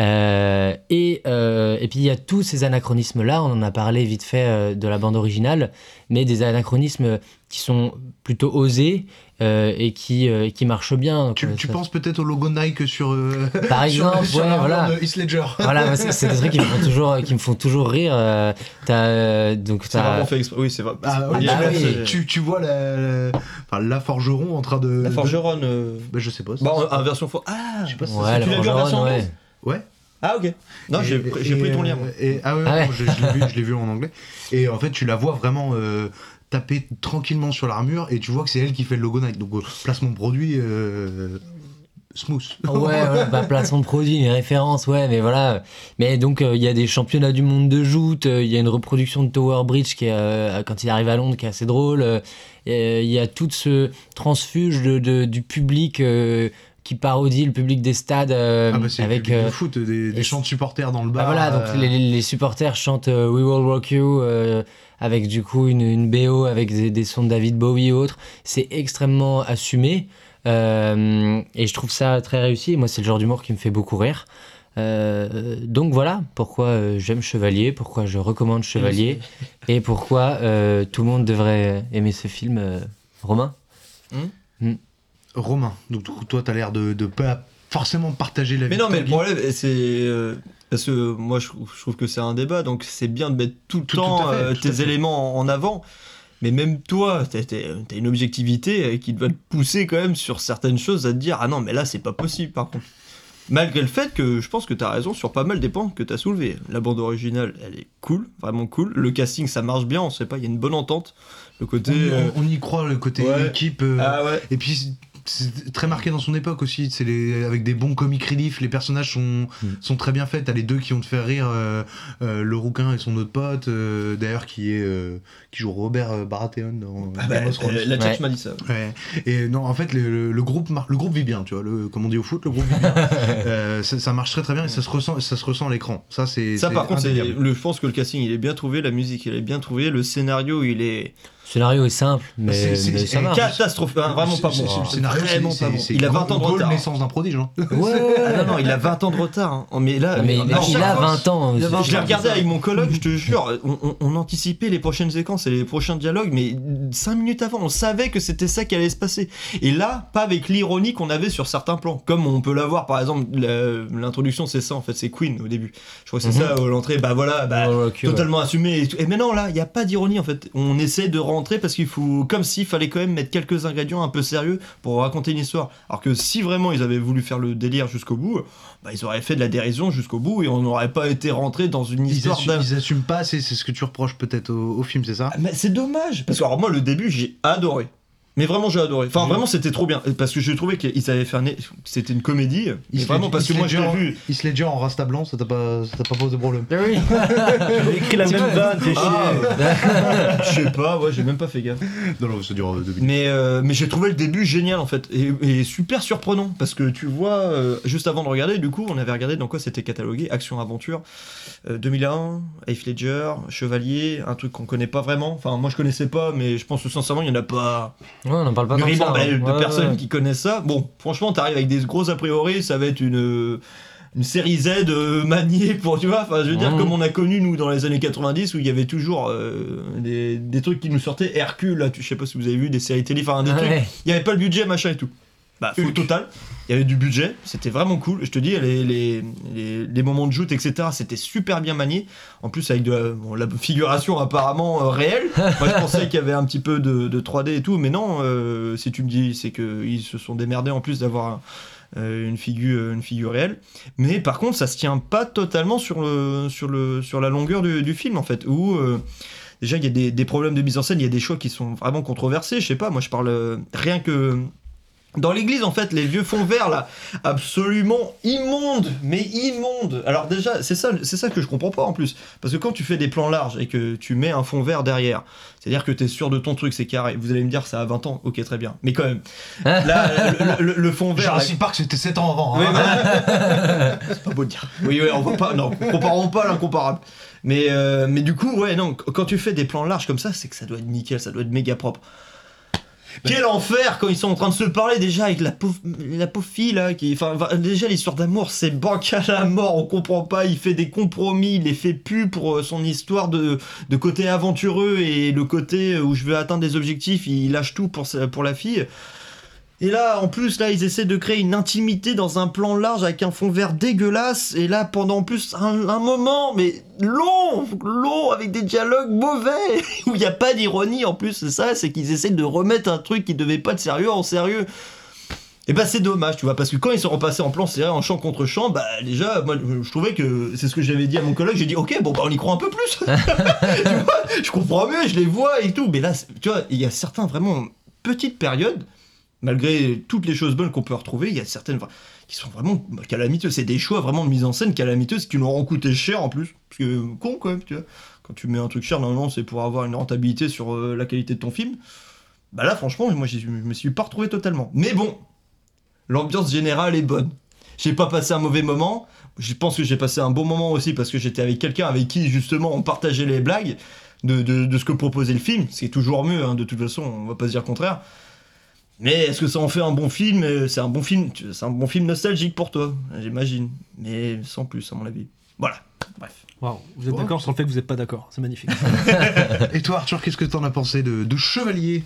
Euh, et, euh, et puis il y a tous ces anachronismes-là, on en a parlé vite fait euh, de la bande originale, mais des anachronismes qui sont plutôt osés euh, et qui, euh, qui marchent bien. Donc,
Tu, tu
ça-
penses peut-être au logo Nike sur. euh,
Par
sur-
exemple,
sur
ouais,
l'armure
voilà.
de Heath Ledger.
Voilà, c'est des trucs qui me font toujours, qui me font toujours rire. euh, t'as, euh, donc
C'est
t'as-
vraiment fait exprès. Oui, c'est vrai.
Ah,
On
oui,
bah oui.
tu, tu vois la, la, enfin, la forgeron en train de.
La
de-
forgeronne. euh,
Bah, je sais pas.
Bah, en, en version faux. Ah
Je sais pas si
ouais,
tu l'as vu en version
ouais.
Ouais.
Ah, ok. Non, j'ai pris- ton lien. moi.
Et, ah ouais,
Ah ouais.
non, je, je l'ai vu, je l'ai vu en anglais. Et en fait, tu la vois vraiment euh, taper tranquillement sur l'armure et tu vois que c'est elle qui fait le logo Nike. Donc, euh, placement de produit euh, smooth.
Ouais, ouais, bah, placement de produit, les références, ouais, mais voilà. Mais donc, euh, il y a des championnats du monde de joute, euh, il y a une reproduction de Tower Bridge qui est, euh, quand il arrive à Londres, qui est assez drôle. euh, Il y a tout ce transfuge de, de- du public euh, qui parodie le public des stades euh,
Ah bah,
avec. euh,
de foot, des, chants de supporters dans le
bah
bar.
voilà, donc
euh,
les, les- les supporters chantent euh, We Will Rock You euh, avec du coup une, une BO avec des, des sons de David Bowie et autres. C'est extrêmement assumé euh, et je trouve ça très réussi. Moi, c'est le genre d'humour qui me fait beaucoup rire. Euh, donc voilà pourquoi euh, j'aime Chevalier, pourquoi je recommande Chevalier et pourquoi euh, tout le monde devrait aimer ce film. euh, Romain
Romain, donc toi, t'as l'air de, pas forcément partager la
Mais non, mais le problème, c'est. euh, parce que moi, je trouve, je trouve que c'est un débat, donc c'est bien de mettre tout le
Tout-
temps
tout à fait,
euh, tes éléments en, avant. Mais même toi, t'as as une objectivité euh, qui doit te pousser quand même sur certaines choses à te dire Ah non, mais là, c'est pas possible par contre. Malgré le fait que je pense que t'as raison sur pas mal des points que t'as soulevés. La bande originale, elle est cool, vraiment cool. Le casting, ça marche bien, on sait pas, il y a une bonne entente. Le côté.
on, on- on y croit, le côté
ouais.
équipe. euh,
Ah ouais.
Et puis, c'est- très marqué dans son époque aussi. C'est les, avec des bons comic relief. Les personnages sont,
Mm.
sont très bien faits. T'as les deux qui ont te faire rire. euh, euh, le rouquin et son autre pote, euh, d'ailleurs, qui est euh, qui joue Robert euh, Baratheon dans
Ah bah,
Game of Thrones.
euh, la
Ouais.
chat m'a dit ça.
Ouais. Et non, en fait, le, le- le groupe, mar- le groupe vit bien, tu vois. Le, comme on dit au foot, le groupe vit bien. Euh, ça, ça marche très très bien et ça se ressent, ça se ressent à l'écran. Ça, c'est.
Ça, par contre, le, je pense que le casting, il est bien trouvé, la musique, il est bien trouvée, le scénario, il est.
scénario est simple, mais,
C'est- c'est-
mais
c'est
ça marche.
Catastrophe, hein, vraiment pas bon.
c'est- le scénario,
Vraiment pas bon. Il a 20 ans de retard.
naissance d'un prodige. hein.
Ah non, non, il a 20 ans de retard. hein. Oh, Mais là,
Non, mais il, a
fois-
20 ans.
Je l'ai regardé avec mon coloc, je te jure, on, on- on anticipait les prochaines séquences et les prochains dialogues, mais 5 minutes avant, on savait que c'était ça qui allait se passer. Et là, pas avec l'ironie qu'on avait sur certains plans, comme on peut l'avoir par exemple, l'introduction c'est ça en fait, c'est Queen au début. Je crois que c'est
Mhm.
ça, euh, l'entrée, bah voilà, bah,
Ouais, ouais,
totalement assumé. Et, tout. et là, il n'y a pas d'ironie en fait. On essaie de rentrer parce qu'il faut, comme s'il fallait quand même mettre quelques ingrédients un peu sérieux pour raconter une histoire. Alors que si vraiment ils avaient voulu faire le délire jusqu'au bout, bah, ils auraient fait de la dérision jusqu'au bout et on n'aurait pas été rentré dans une
Ils,
histoire
assument,
d'un.
ils assument pas, c'est c'est ce que tu reproches peut-être au, au film, c'est ça?
Mais c'est dommage parce que alors moi le début j'ai adoré. Mais vraiment j'ai adoré. Enfin vraiment c'était trop bien parce que j'ai trouvé qu'ils avaient fait un... que c'était une comédie. Mais
Heath
vraiment parce que moi
en-
vu.
Heath Ledger en rasta blanc, ça t'a pas, ça pas posé problème
Oui.
J'ai écrit la même vanne,
Ah,
chier.
je sais pas, ouais j'ai même pas fait gaffe.
Non, non, ça dure euh, deux minutes.
Mais, euh, mais j'ai trouvé le début génial en fait et, et super surprenant parce que tu vois euh, juste avant de regarder du coup on avait regardé dans quoi c'était catalogué action aventure euh, 2001 Heath Ledger Chevalier un truc qu'on connaît pas vraiment enfin moi je connaissais pas mais je pense que sincèrement il y en a pas
Ouais, on en parle pas ça. hein.
de
Ouais,
personnes
ouais.
qui connaissent ça. Bon, franchement, t'arrives avec des gros a priori, ça va être une, une série Z euh, maniée pour, tu vois, enfin, je veux dire, comme on a connu, nous, dans les années 90, où il y avait toujours euh, des, des trucs qui nous sortaient. Hercule, là, tu, je sais pas si vous avez vu, des séries télé, enfin, des
Ouais.
trucs. Il y avait pas le budget, machin et tout. Bah, au total, il y avait du budget, c'était vraiment cool. Je te dis, les, les, les, les moments de joute, etc., c'était super bien manié. En plus, avec de la, bon, la figuration apparemment euh, réelle. Moi, je pensais qu'il y avait un petit peu de, de 3D et tout, mais non, euh, si tu me dis, c'est qu'ils se sont démerdés en plus d'avoir un- euh, une, figure, une figure réelle. Mais par contre, ça se tient pas totalement sur, le, sur, le, sur la longueur du, du film, en fait, où. euh, Déjà, il y a des, des problèmes de mise en scène, il y a des choix qui sont vraiment controversés. Je sais pas, moi je parle euh, rien que dans l'église, en fait, les vieux fonds verts, là, absolument immondes, mais immondes. Alors déjà, c'est ça, c'est ça que je comprends pas en plus. Parce que quand tu fais des plans larges et que tu mets un fond vert derrière, c'est-à-dire que tu es sûr de ton truc, c'est carré. Vous allez me dire, ça a 20 ans, ok, très bien. Mais quand même, là, le, le- le fond vert...
Jurassic Park, c'était 7 ans avant.
Oui,
hein.
c'est pas beau de dire. Oui, oui, on va pas, non, comparons pas l'incomparable. Mais, euh, mais du coup, ouais, non, quand tu fais des plans larges comme ça, c'est que ça doit être nickel, ça doit être méga propre. Quel enfer quand ils sont en train de se parler déjà avec la pauvre, la pauvre fille là qui enfin déjà l'histoire d'amour c'est bancal à mort on comprend pas il fait des compromis il les fait plus pour euh, son histoire de, de côté aventureux et le côté où je veux atteindre des objectifs il lâche tout pour, pour la fille et là, en plus, là, ils essaient de créer une intimité dans un plan large avec un fond vert dégueulasse. Et là, pendant en plus un, moment, mais long, long, avec des dialogues mauvais, où il n'y a pas d'ironie en plus, c'est ça, c'est qu'ils essaient de remettre un truc qui devait pas être sérieux en sérieux. Et bah c'est dommage, tu vois, parce que quand ils sont repassés en plan serré, en champ contre champ, bah déjà, moi je trouvais que c'est ce que j'avais dit à mon collègue, j'ai dit ok, bon bah on y croit un peu plus. tu vois, je comprends mieux, je les vois et tout, mais là, tu vois, il y a certains vraiment petites périodes, malgré toutes les choses bonnes qu'on peut retrouver, il y a certaines qui sont vraiment calamiteuses. C'est des choix vraiment de mise en scène calamiteuses qui leur ont coûté cher en plus. Parce que con quand même, tu vois. Quand tu mets un truc cher, normalement c'est pour avoir une rentabilité sur euh, la qualité de ton film. Bah là, franchement, moi je me suis pas retrouvé totalement. Mais bon, l'ambiance générale est bonne. J'ai pas passé un mauvais moment. Je pense que j'ai passé un bon moment aussi parce que j'étais avec quelqu'un avec qui justement on partageait les blagues de ce que proposait le film. C'est toujours mieux, hein, de toute façon, on va pas se dire le contraire. Mais est-ce que ça en fait un bon film Euh, C'est un bon film, c'est un bon film nostalgique pour toi, j'imagine. Mais sans plus, à mon avis. Voilà. Bref.
Waouh, vous êtes
Oh.
d'accord sur le fait que vous n'êtes pas d'accord, c'est magnifique.
Et toi, Arthur, qu'est-ce que t'en as pensé de, de Chevalier?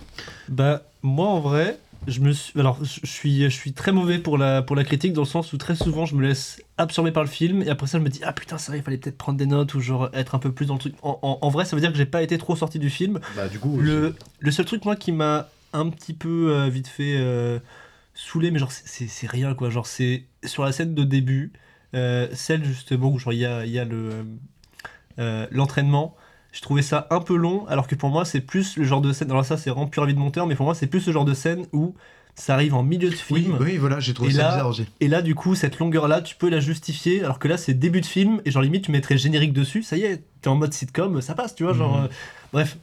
Bah, moi en vrai, je me suis. Alors, je je suis, je suis très mauvais pour la, pour la critique dans le sens où très souvent je me laisse absorber par le film et après ça je me dis Ah putain, c'est vrai, il fallait peut-être prendre des notes ou genre être un peu plus dans le truc. En, en- en vrai, ça veut dire que j'ai pas été trop sorti du film.
Bah, du coup.
Le, le seul truc, moi, qui m'a un petit peu euh, vite fait euh, saoulé, mais genre, c'est- rien quoi. Genre, c'est sur la scène de début, euh, celle justement où genre il y a, y a le euh, l'entraînement. Je trouvais ça un peu long, alors que pour moi, c'est plus le genre de scène. Alors, ça, c'est vraiment pur avis de monteur, mais pour moi, c'est plus ce genre de scène où ça arrive en milieu de
Oui,
film.
oui, voilà, j'ai trouvé
Et
ça
là-
bizarre.
Et là, du coup, cette longueur-là, tu peux la justifier, alors que là, c'est début de film, et genre limite, tu mettrais générique dessus, ça y est, t'es en mode sitcom, ça passe, tu vois, genre.
Mhm.
euh, bref.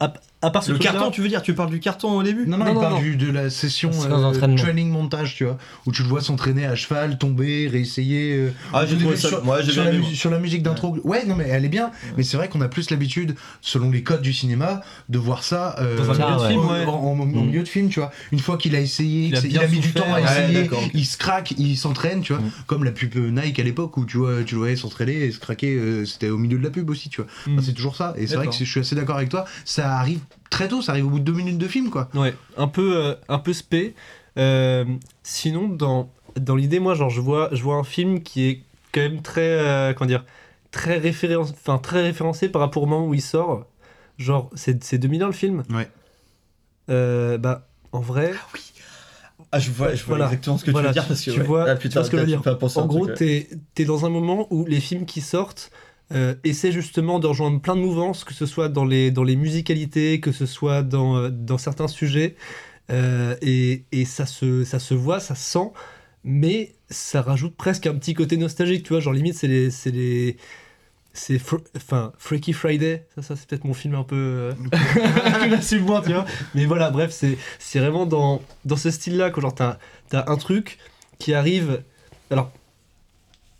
Ap- à part ce
Le carton, tu veux dire Tu parles du carton au début
Non, non,
Non,
il
non,
parle
non.
du- de la session euh, training montage, tu vois, où tu le vois s'entraîner à cheval, tomber, réessayer. euh,
Ah, j'ai
sur,
moi, j'ai
sur
bien
la, sur la musique d'intro. Ouais. non, mais elle est bien. Mais c'est vrai qu'on a plus l'habitude, selon les codes du cinéma, de voir ça euh,
Dans un milieu de
en-
film,
en-
ouais.
en, en- en milieu de film, tu vois. Une fois qu'il a essayé,
Il a
il mis du temps à
Ouais,
essayer, il se craque, il s'entraîne, tu vois. Comme la pub Nike à l'époque où tu vois, tu le voyais s'entraîner et se craquer, euh, c'était au milieu de la pub aussi, tu vois.
Mm.
C'est toujours ça. Et c'est vrai que je suis assez d'accord avec toi. Ça arrive très tôt, ça arrive au bout de deux minutes de film, quoi.
Ouais, un peu, euh, un peu spé. Euh, sinon, dans, dans l'idée, moi, genre, je vois, je vois un film qui est quand même très, euh, comment dire, très, référen- enfin, très référencé par rapport au moment où il sort. Genre, c'est c'est 2001 le film
Ouais.
Euh, bah, en vrai,
Ah, je vois, je vois
Voilà.
exactement ce que
Voilà,
tu veux dire parce que
tu
ouais.
vois-
ah,
tu
putain,
vois ce que je veux dire. en gros, t'es es dans un moment où les films qui sortent euh, essaient justement de rejoindre plein de mouvances, que ce soit dans les, dans les musicalités, que ce soit dans, euh, dans certains sujets. Euh, et et ça, se, ça se voit, ça se sent, mais ça rajoute presque un petit côté nostalgique, tu vois. Genre, limite, c'est les. C'est les c'est enfin Freaky Friday ça, ça c'est peut-être mon film un peu euh, j'assume moins tu vois mais voilà bref c'est c'est vraiment dans dans ce style là que genre t'as t'as un truc qui arrive alors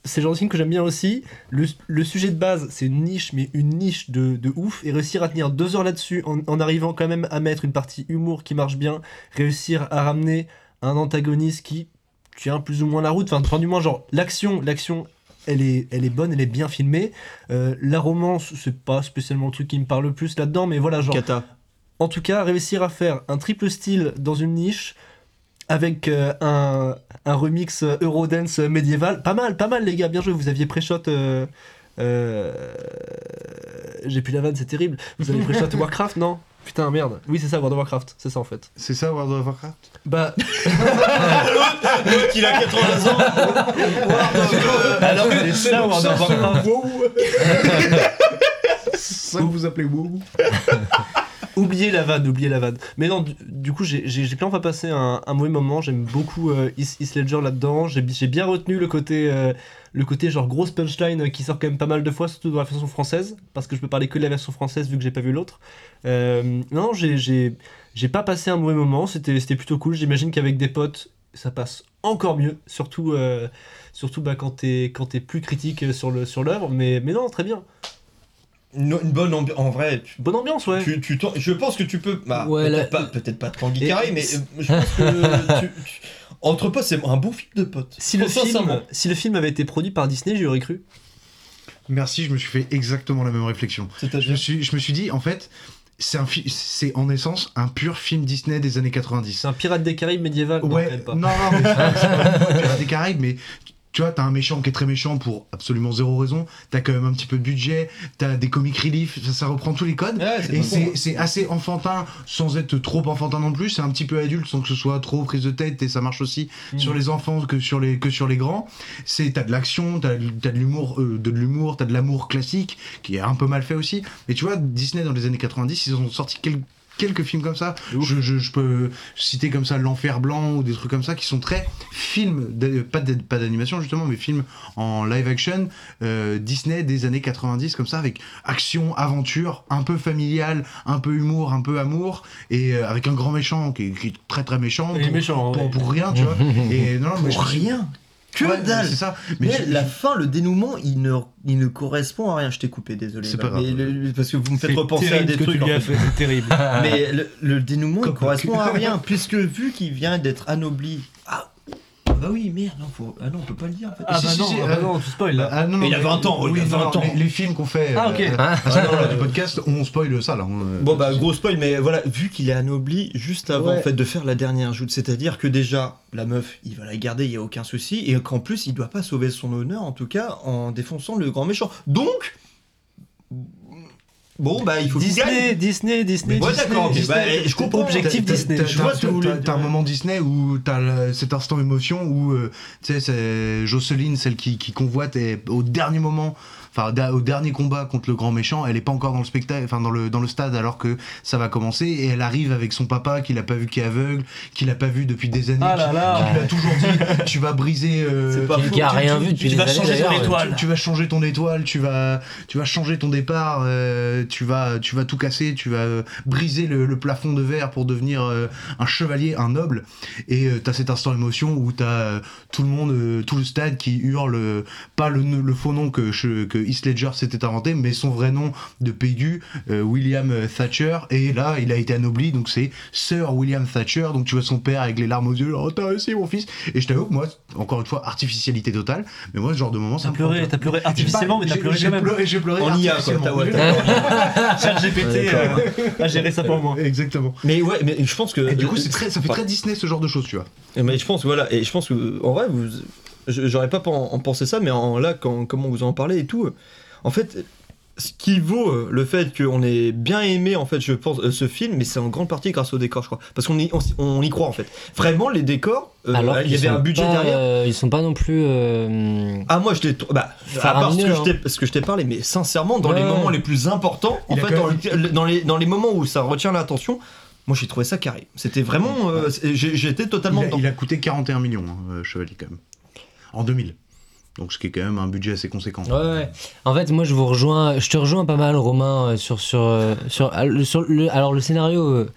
c'est genre de film que j'aime bien aussi le, le sujet de base c'est une niche mais une niche de, de ouf et réussir à tenir deux heures là-dessus en, en arrivant quand même à mettre une partie humour qui marche bien réussir à ramener un antagoniste qui tient plus ou moins la route enfin, enfin, du moins genre l'action l'action elle est, elle est bonne, elle est bien filmée. Euh, la romance, c'est pas spécialement le truc qui me parle le plus là-dedans, mais voilà, genre.
Kata.
En tout cas, réussir à faire un triple style dans une niche avec euh, un, un remix euh, Eurodance médiéval, pas mal, pas mal les gars, bien joué. Vous aviez pré-shot. euh, euh, J'ai plus la vanne, c'est terrible. Vous avez pré-shot Warcraft, non? Putain, merde. Oui, c'est ça, World of Warcraft, c'est ça en fait.
C'est ça, World of Warcraft?
Bah.
L'autre, il a 80 ans.
Alors, c'est ça, World of Warcraft.
Ça que vous appelez WoW
Oubliez la vanne, oubliez la vanne. Mais non, du, coup, j'ai clairement pas passé un, un mauvais moment. J'aime beaucoup euh, Heath Ledger là-dedans. J'ai bien retenu le côté, euh, le côté genre grosse punchline euh, qui sort quand même pas mal de fois, surtout dans la version française, parce que je peux parler que de la version française vu que j'ai pas vu l'autre. Non, j'ai- pas passé un mauvais moment. C'était plutôt cool. J'imagine qu'avec des potes, ça passe encore mieux, surtout, surtout bah, quand t'es plus critique sur le sur l'œuvre. Mais mais non, très bien.
Une, une bonne ambiance. En vrai, tu-
Bonne ambiance, ouais.
tu, tu je pense que tu peux. Bah,
Ouais,
peut-être
la-
pas, peut-être pas Tanguy
Et-
Carré, mais euh, je pense que tu- tu- entre potes, c'est un bon film de potes.
Si le, film, si le film avait été produit par Disney, j'y aurais cru.
Merci, je me suis fait exactement la même réflexion. Je me suis, je me suis dit, en fait, c'est un c'est en essence un pur film Disney des années 90.
C'est un pirate des Caraïbes médiéval. Non,
Ouais, non, non, mais c'est pas, pas Pirates des Caraïbes, mais tu vois, t'as un méchant qui est très méchant pour absolument zéro raison, t'as quand même un petit peu de budget, t'as des comic relief, ça, ça reprend tous les codes.
Ouais,
Et c'est assez enfantin sans être trop enfantin non plus, c'est un petit peu adulte sans que ce soit trop prise de tête et ça marche aussi
Mm.
sur les enfants que sur les, que sur les grands. C'est T'as de l'action, t'as t'as de l'humour, euh, de l'humour, t'as de l'amour classique qui est un peu mal fait aussi. Mais tu vois, Disney dans les années 90, ils ont sorti quel- quelques films comme ça. Je, je- je peux citer comme ça L'Enfer Blanc ou des trucs comme ça qui sont très films, pas d'animation justement, mais films en live action euh, Disney des années 90 comme ça avec action, aventure, un peu familial, un peu humour, un peu amour et euh, avec un grand méchant qui est, qui est très très méchant
Il est
pour,
méchant,
pour,
ouais.
pour rien, tu vois. et non, non, mais je
Pour rien? Que
Ouais,
dalle.
Ça. Mais
la fin, le dénouement, il ne, il ne correspond à rien. Je t'ai coupé, désolé.
C'est pas grave.
Mais le- parce que vous me faites repenser à des trucs. en fait.
c'est terrible.
Mais le, le dénouement, il
Comme-
correspond à rien, puisque vu qu'il vient d'être anobli. Ah, ah bah oui, merde, non, faut... ah non, on peut pas le dire en fait.
Ah
Si,
bah
si,
non,
si,
ah bah
euh,
non, tu spoil là.
Ah, non, non,
Mais il y a
mais-
20 ans,
oui,
il y a
non,
20 ans.
Les, les films qu'on fait
Ah, ok.
euh,
Ah.
ah, non, là, du podcast, on spoil ça là. on-
Bon bah gros spoil, mais voilà, vu qu'il est anobli juste avant
Ouais.
en fait de faire la dernière joute, c'est-à-dire que déjà la meuf, il va la garder, il y a aucun souci, et qu'en plus il doit pas sauver son honneur en tout cas en défonçant le grand méchant. Donc bon bah il faut.
Disney, Disney, Disney.
Ouais,
Disney,
d'accord, ok,
Disney.
bah, je comprends.
Objectif Disney.
je vois
t'as-
que
t'as- un moment Disney où t'as cet instant émotion où euh, tu sais c'est Jocelyne celle qui, qui convoite et au dernier moment enfin au dernier combat contre le grand méchant, elle est pas encore dans le spectacle, enfin dans le dans le stade alors que ça va commencer et elle arrive avec son papa qui l'a pas vu qui est aveugle, qui l'a pas vu depuis des années,
Ah là
qui,
là.
qui lui a toujours dit tu vas briser, euh,
pas
tu-.
Qui a
tu-
rien
tu-
vu depuis
tu
des
vas
années,
changer ton étoile, tu, tu vas changer ton étoile, tu vas tu vas changer ton départ, euh, tu vas tu vas tout casser, tu vas euh, briser le, le plafond de verre pour devenir euh, un chevalier, un noble et euh, t'as cet instant émotion où t'as euh, tout le monde, euh, tout le stade qui hurle euh, pas le, le faux nom que, que Heath Ledger s'était inventé, mais son vrai nom de Pégu, euh, William Thatcher. Et là, il a été anobli, donc c'est Sir William Thatcher. Donc tu vois son père avec les larmes aux yeux, oh t'as réussi mon fils. Et je t'avoue que moi, encore une fois, artificialité totale, mais moi ce genre de moment, ça
T'as
me
pleuré, t'as pleuré artificiellement, mais t'as pleuré
j'ai
quand même.
pleuré, j'ai pleuré
En IA, quoi,
artificiellement.
t'as- ouais,
Oui.
Chat GPT euh, a géré ça pour moi.
Exactement.
Mais ouais, mais je pense que.
Et du coup, c'est très, ça fait très Disney ce genre de choses, tu vois.
Mais je pense, voilà, et je pense que, en vrai, vous, j'aurais pas en, en pensé ça, mais en, là, quand, comment vous en parlez et tout, en fait, ce qui vaut euh, le fait qu'on ait bien aimé, en fait, je pense, euh, ce film, mais c'est en grande partie grâce au décor, je crois. Parce qu'on y, on, s- on y croit, en fait. Vraiment, les décors, euh,
Alors
il y avait un budget
pas,
derrière.
euh, ils sont pas non plus. euh,
Ah moi je t'ai bah à part ce que,
Faramineux,
je t'ai, ce que je t'ai parlé mais sincèrement dans
Ouais,
les moments les plus importants en
Il
fait dans, le- dans les dans les moments où ça retient l'attention moi j'ai trouvé ça carré c'était vraiment euh, j'étais totalement
Il a,
dedans.
il a coûté 41 millions, hein, Chevalier, quand même. En 2000. Donc ce qui est quand même un budget assez conséquent.
Ouais. En fait, moi, je vous rejoins, je te rejoins pas mal, Romain, euh, sur sur euh, le- sur le. Alors le scénario, euh,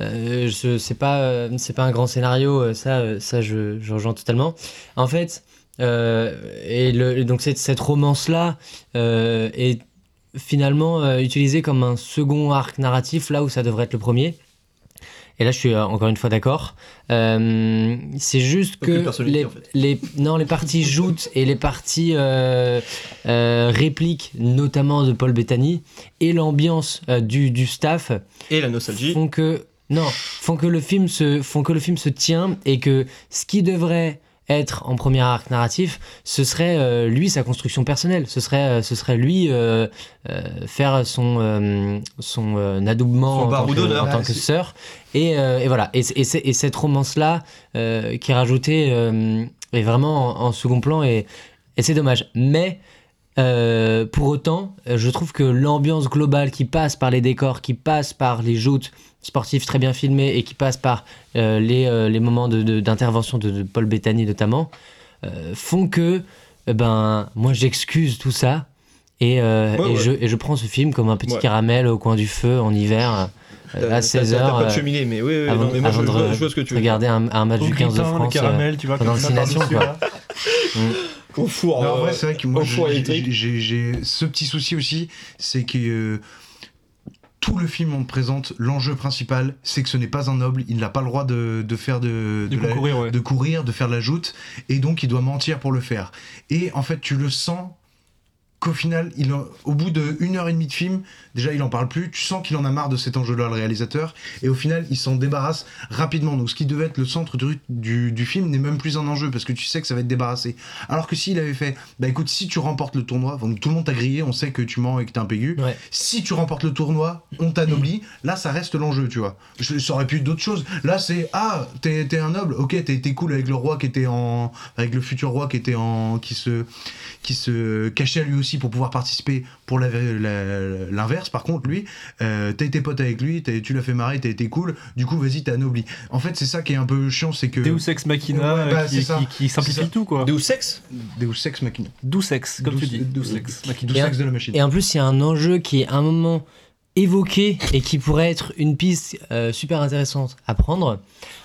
euh, c'est pas euh, c'est pas un grand scénario, euh, ça euh, ça je, rejoins totalement. En fait, euh, et le donc cette cette romance là est finalement euh, utilisée comme un second arc narratif là où ça devrait être le premier. Et là, je suis euh, encore une fois d'accord. Euh, c'est juste
Aucune
que les,
en fait.
les, non, les parties joutes et les parties euh, euh, répliques, notamment de Paul Bettany, et l'ambiance du, du staff
et la nostalgie
font que non, font que le film se font que le film se tient et que ce qui devrait être en premier arc narratif, ce serait euh, lui sa construction personnelle. Ce serait, euh, ce serait lui euh, faire son son, adoubement
Son
en, tant que, en tant que sœur. Et, et voilà. Et, cette romance là qui est rajoutée est vraiment en, en second plan et, et c'est dommage. Mais euh, pour autant, je trouve que l'ambiance globale qui passe par les décors, qui passe par les joutes sportives très bien filmées et qui passe par euh, les, euh, les moments de- de- d'intervention de, de Paul Bettany notamment, euh, font que eh ben, moi j'excuse tout ça et, euh,
Ouais,
et,
ouais.
Je, et je prends ce film comme un petit
Ouais.
caramel au coin du feu en hiver à
t'as-
16h.
t'as pas de cheminée, mais oui, oui,
avant,
non, mais moi,
avant
je-
de
je vois-
re-
je vois ce que tu veux
regarder un, un match
Au
du 15 de
le
France. euh,
caramel, tu vois, comme
le
ça
quoi.
là.
au four
Mais en vrai, c'est vrai que moi, j'ai- ce petit souci aussi, c'est que euh, tout le film on te présente l'enjeu principal, c'est que ce n'est pas un noble, il n'a pas le droit de, de faire de,
De
la-
ouais.
de courir, de faire de la joute, et donc il doit mentir pour le faire. Et en fait, tu le sens qu'au final, il en- au bout de une heure et demie de film, déjà il en parle plus, tu sens qu'il en a marre de cet enjeu-là, le réalisateur, et au final, il s'en débarrasse rapidement. Donc ce qui devait être le centre du, du, du film n'est même plus un enjeu, parce que tu sais que ça va être débarrassé. Alors que s'il avait fait, bah écoute, si tu remportes le tournoi, donc tout le monde t'a grillé, on sait que tu mens et que t'es un pégu,
Ouais.
si tu remportes le tournoi, on t'anoblit, là ça reste l'enjeu, tu vois. Je, ça aurait pu être d'autres choses. Là c'est, ah, t'es un noble, ok, t'es t'es cool avec le roi qui était en. avec le futur roi qui était en. qui se, qui se cachait lui aussi pour pouvoir participer pour l'inverse. Par contre, lui, euh, t'as été pote avec lui, t'as- tu l'as fait marrer, t'as été cool, du coup vas-y, t'es anobli. En fait, c'est ça qui est un peu chiant, c'est que.
Deus Ex Machina
Ouais, bah,
qui,
ça.
qui, qui simplifie tout quoi.
Deus Ex?
Deus Ex Machina.
Deus Ex, comme tu dis. Deus Ex.
Deus Ex de la machine.
Et en plus, il y a un enjeu qui est à un moment évoqué et qui pourrait être une piste euh, super intéressante à prendre.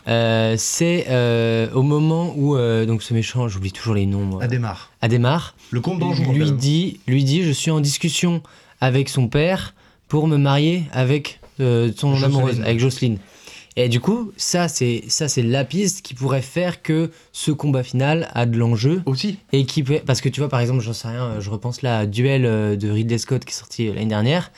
Euh, c'est euh, au moment où donc ce méchant, j'oublie toujours les noms, moi,
Adhémar.
Adhémar,
Le comte d'Anjou.
lui dit, lui dit, je suis en discussion avec son père pour me marier avec son
Jocelyne.
amoureuse, avec Jocelyne. Et du coup, ça c'est ça c'est la piste qui pourrait faire que ce combat final a de l'enjeu
Aussi.
et qui peut- parce que tu vois par exemple j'en sais rien je repense là à duel de Ridley Scott qui est sorti l'année dernière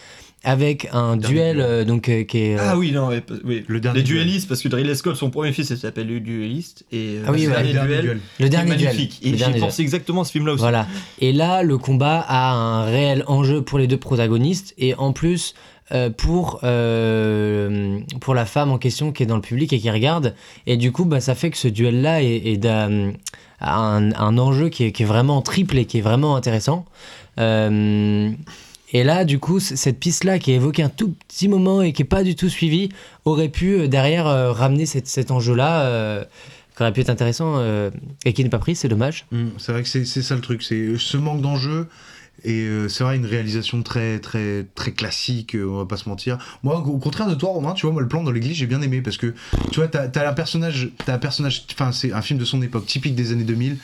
avec un
Dernier
duel euh, donc euh, qui est euh,
ah oui non mais, oui
Le dernier
les
duel.
duellistes parce que Ridley Scott son premier fils il s'appelle le dueliste et euh,
Ah oui,
le
ouais,
dernier
Le dernier
duel,
duel.
le dernier duel
magnifique et j'ai pensé exactement à ce film là aussi
Voilà. Et là, le combat a un réel enjeu pour les deux protagonistes et en plus euh, pour euh, pour la femme en question qui est dans le public et qui regarde. Et du coup, bah, ça fait que ce duel-là est, est d'un- un, un enjeu qui est, qui est vraiment triple et qui est vraiment intéressant. Euh, et là, du coup, cette piste-là qui est évoquée un tout petit moment et qui est pas du tout suivie, aurait pu euh, derrière euh, ramener cet enjeu-là, euh, qui aurait pu être intéressant et qui n'est pas pris, c'est dommage.
Mm, c'est vrai que c'est ça le truc, c'est ce manque d'enjeu. Et c'est vrai, une réalisation très, très, très classique, on va pas se mentir. Moi, au contraire de toi, Romain, tu vois, moi, le plan dans l'église, j'ai bien aimé parce que, tu vois, t'as as un personnage, t'as un personnage, enfin, c'est un film de son époque, typique des années 2000.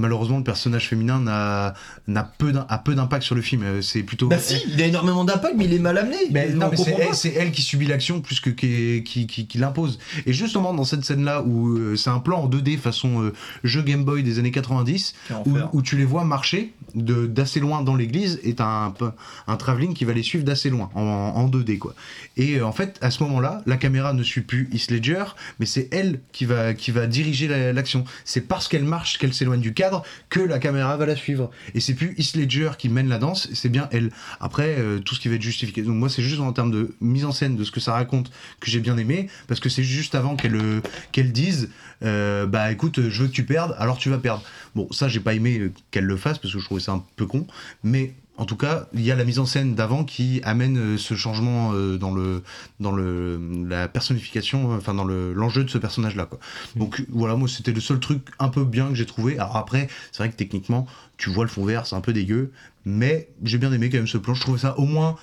Malheureusement, le personnage féminin n'a n'a peu d'im- a peu d'impact sur le film. Euh, C'est plutôt.
Bah si, il a énormément d'impact, mais il est mal amené.
Mais
On
non, mais c'est elle,
pas.
c'est elle qui subit l'action plus que qui, qui, qui, qui l'impose. Et justement, dans cette scène-là, où euh, c'est un plan en 2D façon euh, jeu Game Boy des années 90,
Quel
où, tu les vois marcher de- d'assez loin dans l'église, et t'as un, un travelling qui va les suivre d'assez loin, en, en 2D, quoi. Et euh, en fait, à ce moment-là, la caméra ne suit plus Heath Ledger, mais c'est elle qui va, qui va diriger la- l'action. C'est parce qu'elle marche, qu'elle s'éloigne du cadre, que la caméra va la suivre. Et c'est plus Heath Ledger qui mène la danse, c'est bien elle. Après, euh, tout ce qui va être justifié. Donc moi, c'est juste en termes de mise en scène de ce que ça raconte que j'ai bien aimé, parce que c'est juste avant qu'elle euh, qu'elle dise, euh, bah écoute, je veux que tu perdes, alors tu vas perdre. Bon, ça, j'ai pas aimé euh, qu'elle le fasse parce que je trouvais ça un peu con, mais en tout cas, il y a la mise en scène d'avant qui amène euh, ce changement euh, dans le dans le la personnification, euh, enfin dans le l'enjeu de ce personnage-là. Quoi. Donc voilà, moi c'était le seul truc un peu bien que j'ai trouvé. Alors après, c'est vrai que techniquement, tu vois le fond vert, c'est un peu dégueu, mais j'ai bien aimé quand même ce plan. Je trouvais ça au moins.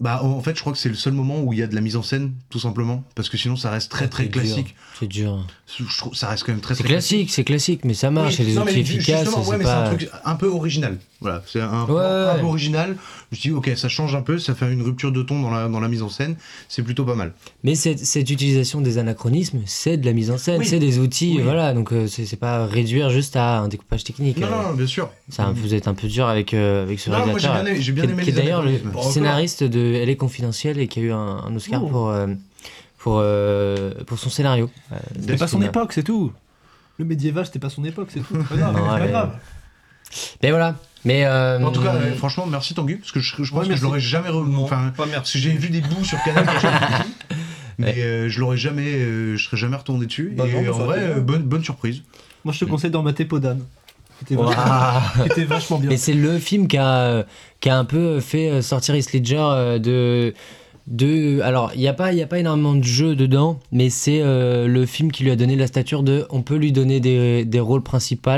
Bah en fait, je crois que c'est le seul moment où il y a de la mise en scène, tout simplement, parce que sinon ça reste très très
C'est dur,
classique.
C'est dur.
Je trouve ça reste quand même très
C'est
très
classique, c'est classique, mais ça marche, a des outils efficaces. c'est
c'est un truc un peu original. Voilà, c'est un,
Ouais,
un
ouais.
peu original. Je me dis, ok, ça change un peu, ça fait une rupture de ton dans la, dans la mise en scène. C'est plutôt pas mal.
Mais cette, cette utilisation des anachronismes, c'est de la mise en scène,
Oui.
c'est des outils,
Oui.
voilà, donc euh, c'est c'est pas réduire juste à un découpage technique.
Non,
euh,
non, non, bien sûr.
c'est un- vous êtes un peu dur avec, euh, avec ce
Non, moi, j'ai
réalisateur.
bien aimé- bien
qui est-
aimé
qui est
les
d'ailleurs le scénariste de Elle est confidentielle et qui a eu un, un Oscar
Oh.
pour, euh, pour, euh, pour son scénario. Euh,
C'était pas son époque, c'est tout. Le médiéval, c'était pas son époque, c'est tout. C'est pas grave,
Non,
c'est pas
ouais.
grave.
Mais voilà. Mais euh,
En tout cas, euh, franchement, merci Tanguy, parce que je, je pense
Ouais,
que je l'aurais jamais. re-
Non,
Enfin,
merci.
que j'ai vu des bouts sur Canal mais euh, je l'aurais jamais, euh, je serais jamais retourné dessus.
Bah
et
non,
en vrai, euh, bonne, bonne surprise.
Moi, je te conseille d'en mater Podane. C'était
Ouah.
vachement, c'était vachement bien.
Mais c'est le film qui a, qui a un peu fait sortir Heath Ledger de. de alors, il n'y a, pas- il y a pas énormément de jeux dedans, mais c'est euh, le film qui lui a donné la stature de. On peut lui donner des, des rôles principaux.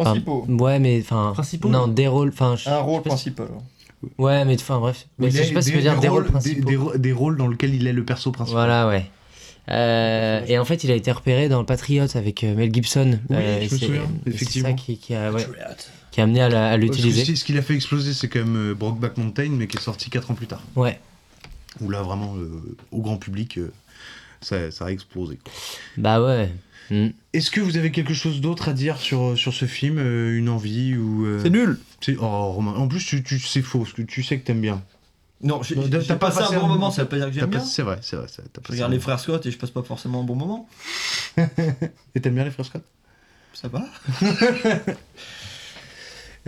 Enfin,
Principaux.
ouais, mais enfin.
Principaux,
Non, des rôles. Enfin, je-
Un rôle
si-
principal.
Ouais, mais enfin, bref. Mais je sais pas si
des-
tu veux dire
des
rôles principaux.
Des, des- des rôles dans lesquels il est le perso principal.
Voilà, ouais. Euh, et en fait, il a été repéré dans le Patriote avec euh, Mel Gibson.
Oui,
Euh,
je me
c'est-
souviens,
c'est
effectivement.
ça qui, qui a, ouais, qui a amené à,
que
l'utiliser.
c'est- ce qu'il a fait exploser, c'est quand même euh, Brokeback Mountain, mais qui est sorti 4 ans plus tard.
Ouais.
Où là, vraiment, euh, au grand public, euh, ça, ça a explosé. quoi.
Bah ouais. Mm.
Est-ce que vous avez quelque chose d'autre à dire sur, sur ce film euh, Une envie ou euh,
C'est nul.
c'est- Oh, Romain. En plus, tu, tu, c'est faux, parce que tu sais que t'aimes bien.
Non, j'ai
Non, t'as-
j'ai
t'as pas
passé un bon moment, ça veut pas dire que
T'as
j'aime
pas-
bien.
C'est vrai, c'est vrai. T'as
Je regarde les frères Scott et je passe pas forcément un bon moment.
Et t'aimes bien les frères Scott?
Ça va?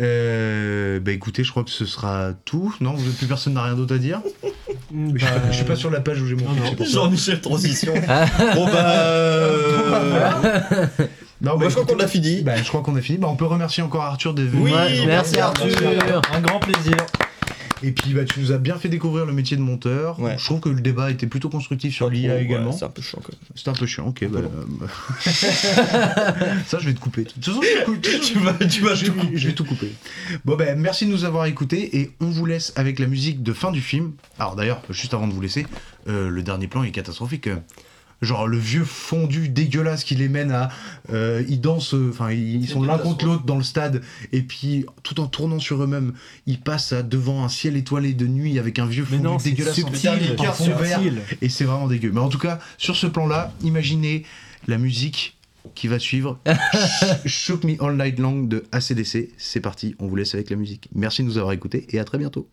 euh, Bah écoutez, je crois que ce sera tout. Non, vous, plus personne n'a rien d'autre à dire?
Mm,
je, suis pas,
bah,
je suis pas sur la page où j'ai mon.
Jean-Michel Transition. bon bah. euh,
Non,
Moi, je crois qu'on a fini.
bah, je crois qu'on a fini. Bah, on peut remercier encore Arthur d'être venu.
Oui,
Ouais, merci
merci,
Arthur.
Un grand plaisir.
Et puis bah, tu nous as bien fait découvrir le métier de monteur.
Ouais.
Je trouve que le débat était plutôt constructif sur l'IA
Ouais,
également.
C'est un peu chiant quand même.
C'était un peu chiant, ok. bah, euh, ça, je vais te couper. De toute façon, je, coupe-
Tu vas, tu vas
je-
tout couper.
je vais tout couper. Bon, ben, merci de nous avoir écoutés et on vous laisse avec la musique de fin du film. Alors, d'ailleurs, juste avant de vous laisser, euh, le dernier plan est catastrophique. Genre, le vieux fondu dégueulasse qui les mène à. euh, ils dansent, euh, enfin, ils, ils sont l'un contre l'autre dans le stade et puis, tout en tournant sur eux-mêmes, ils passent à- devant un ciel étoilé de nuit avec un vieux fondu
non,
dégueulasse en
subtil,
fond vert.
subtil.
Et c'est vraiment dégueu. Mais en tout cas, sur ce plan-là, imaginez la musique qui va suivre. Shook Me All Night Long de ACDC. C'est parti, on vous laisse avec la musique. Merci de nous avoir écoutés et à très bientôt.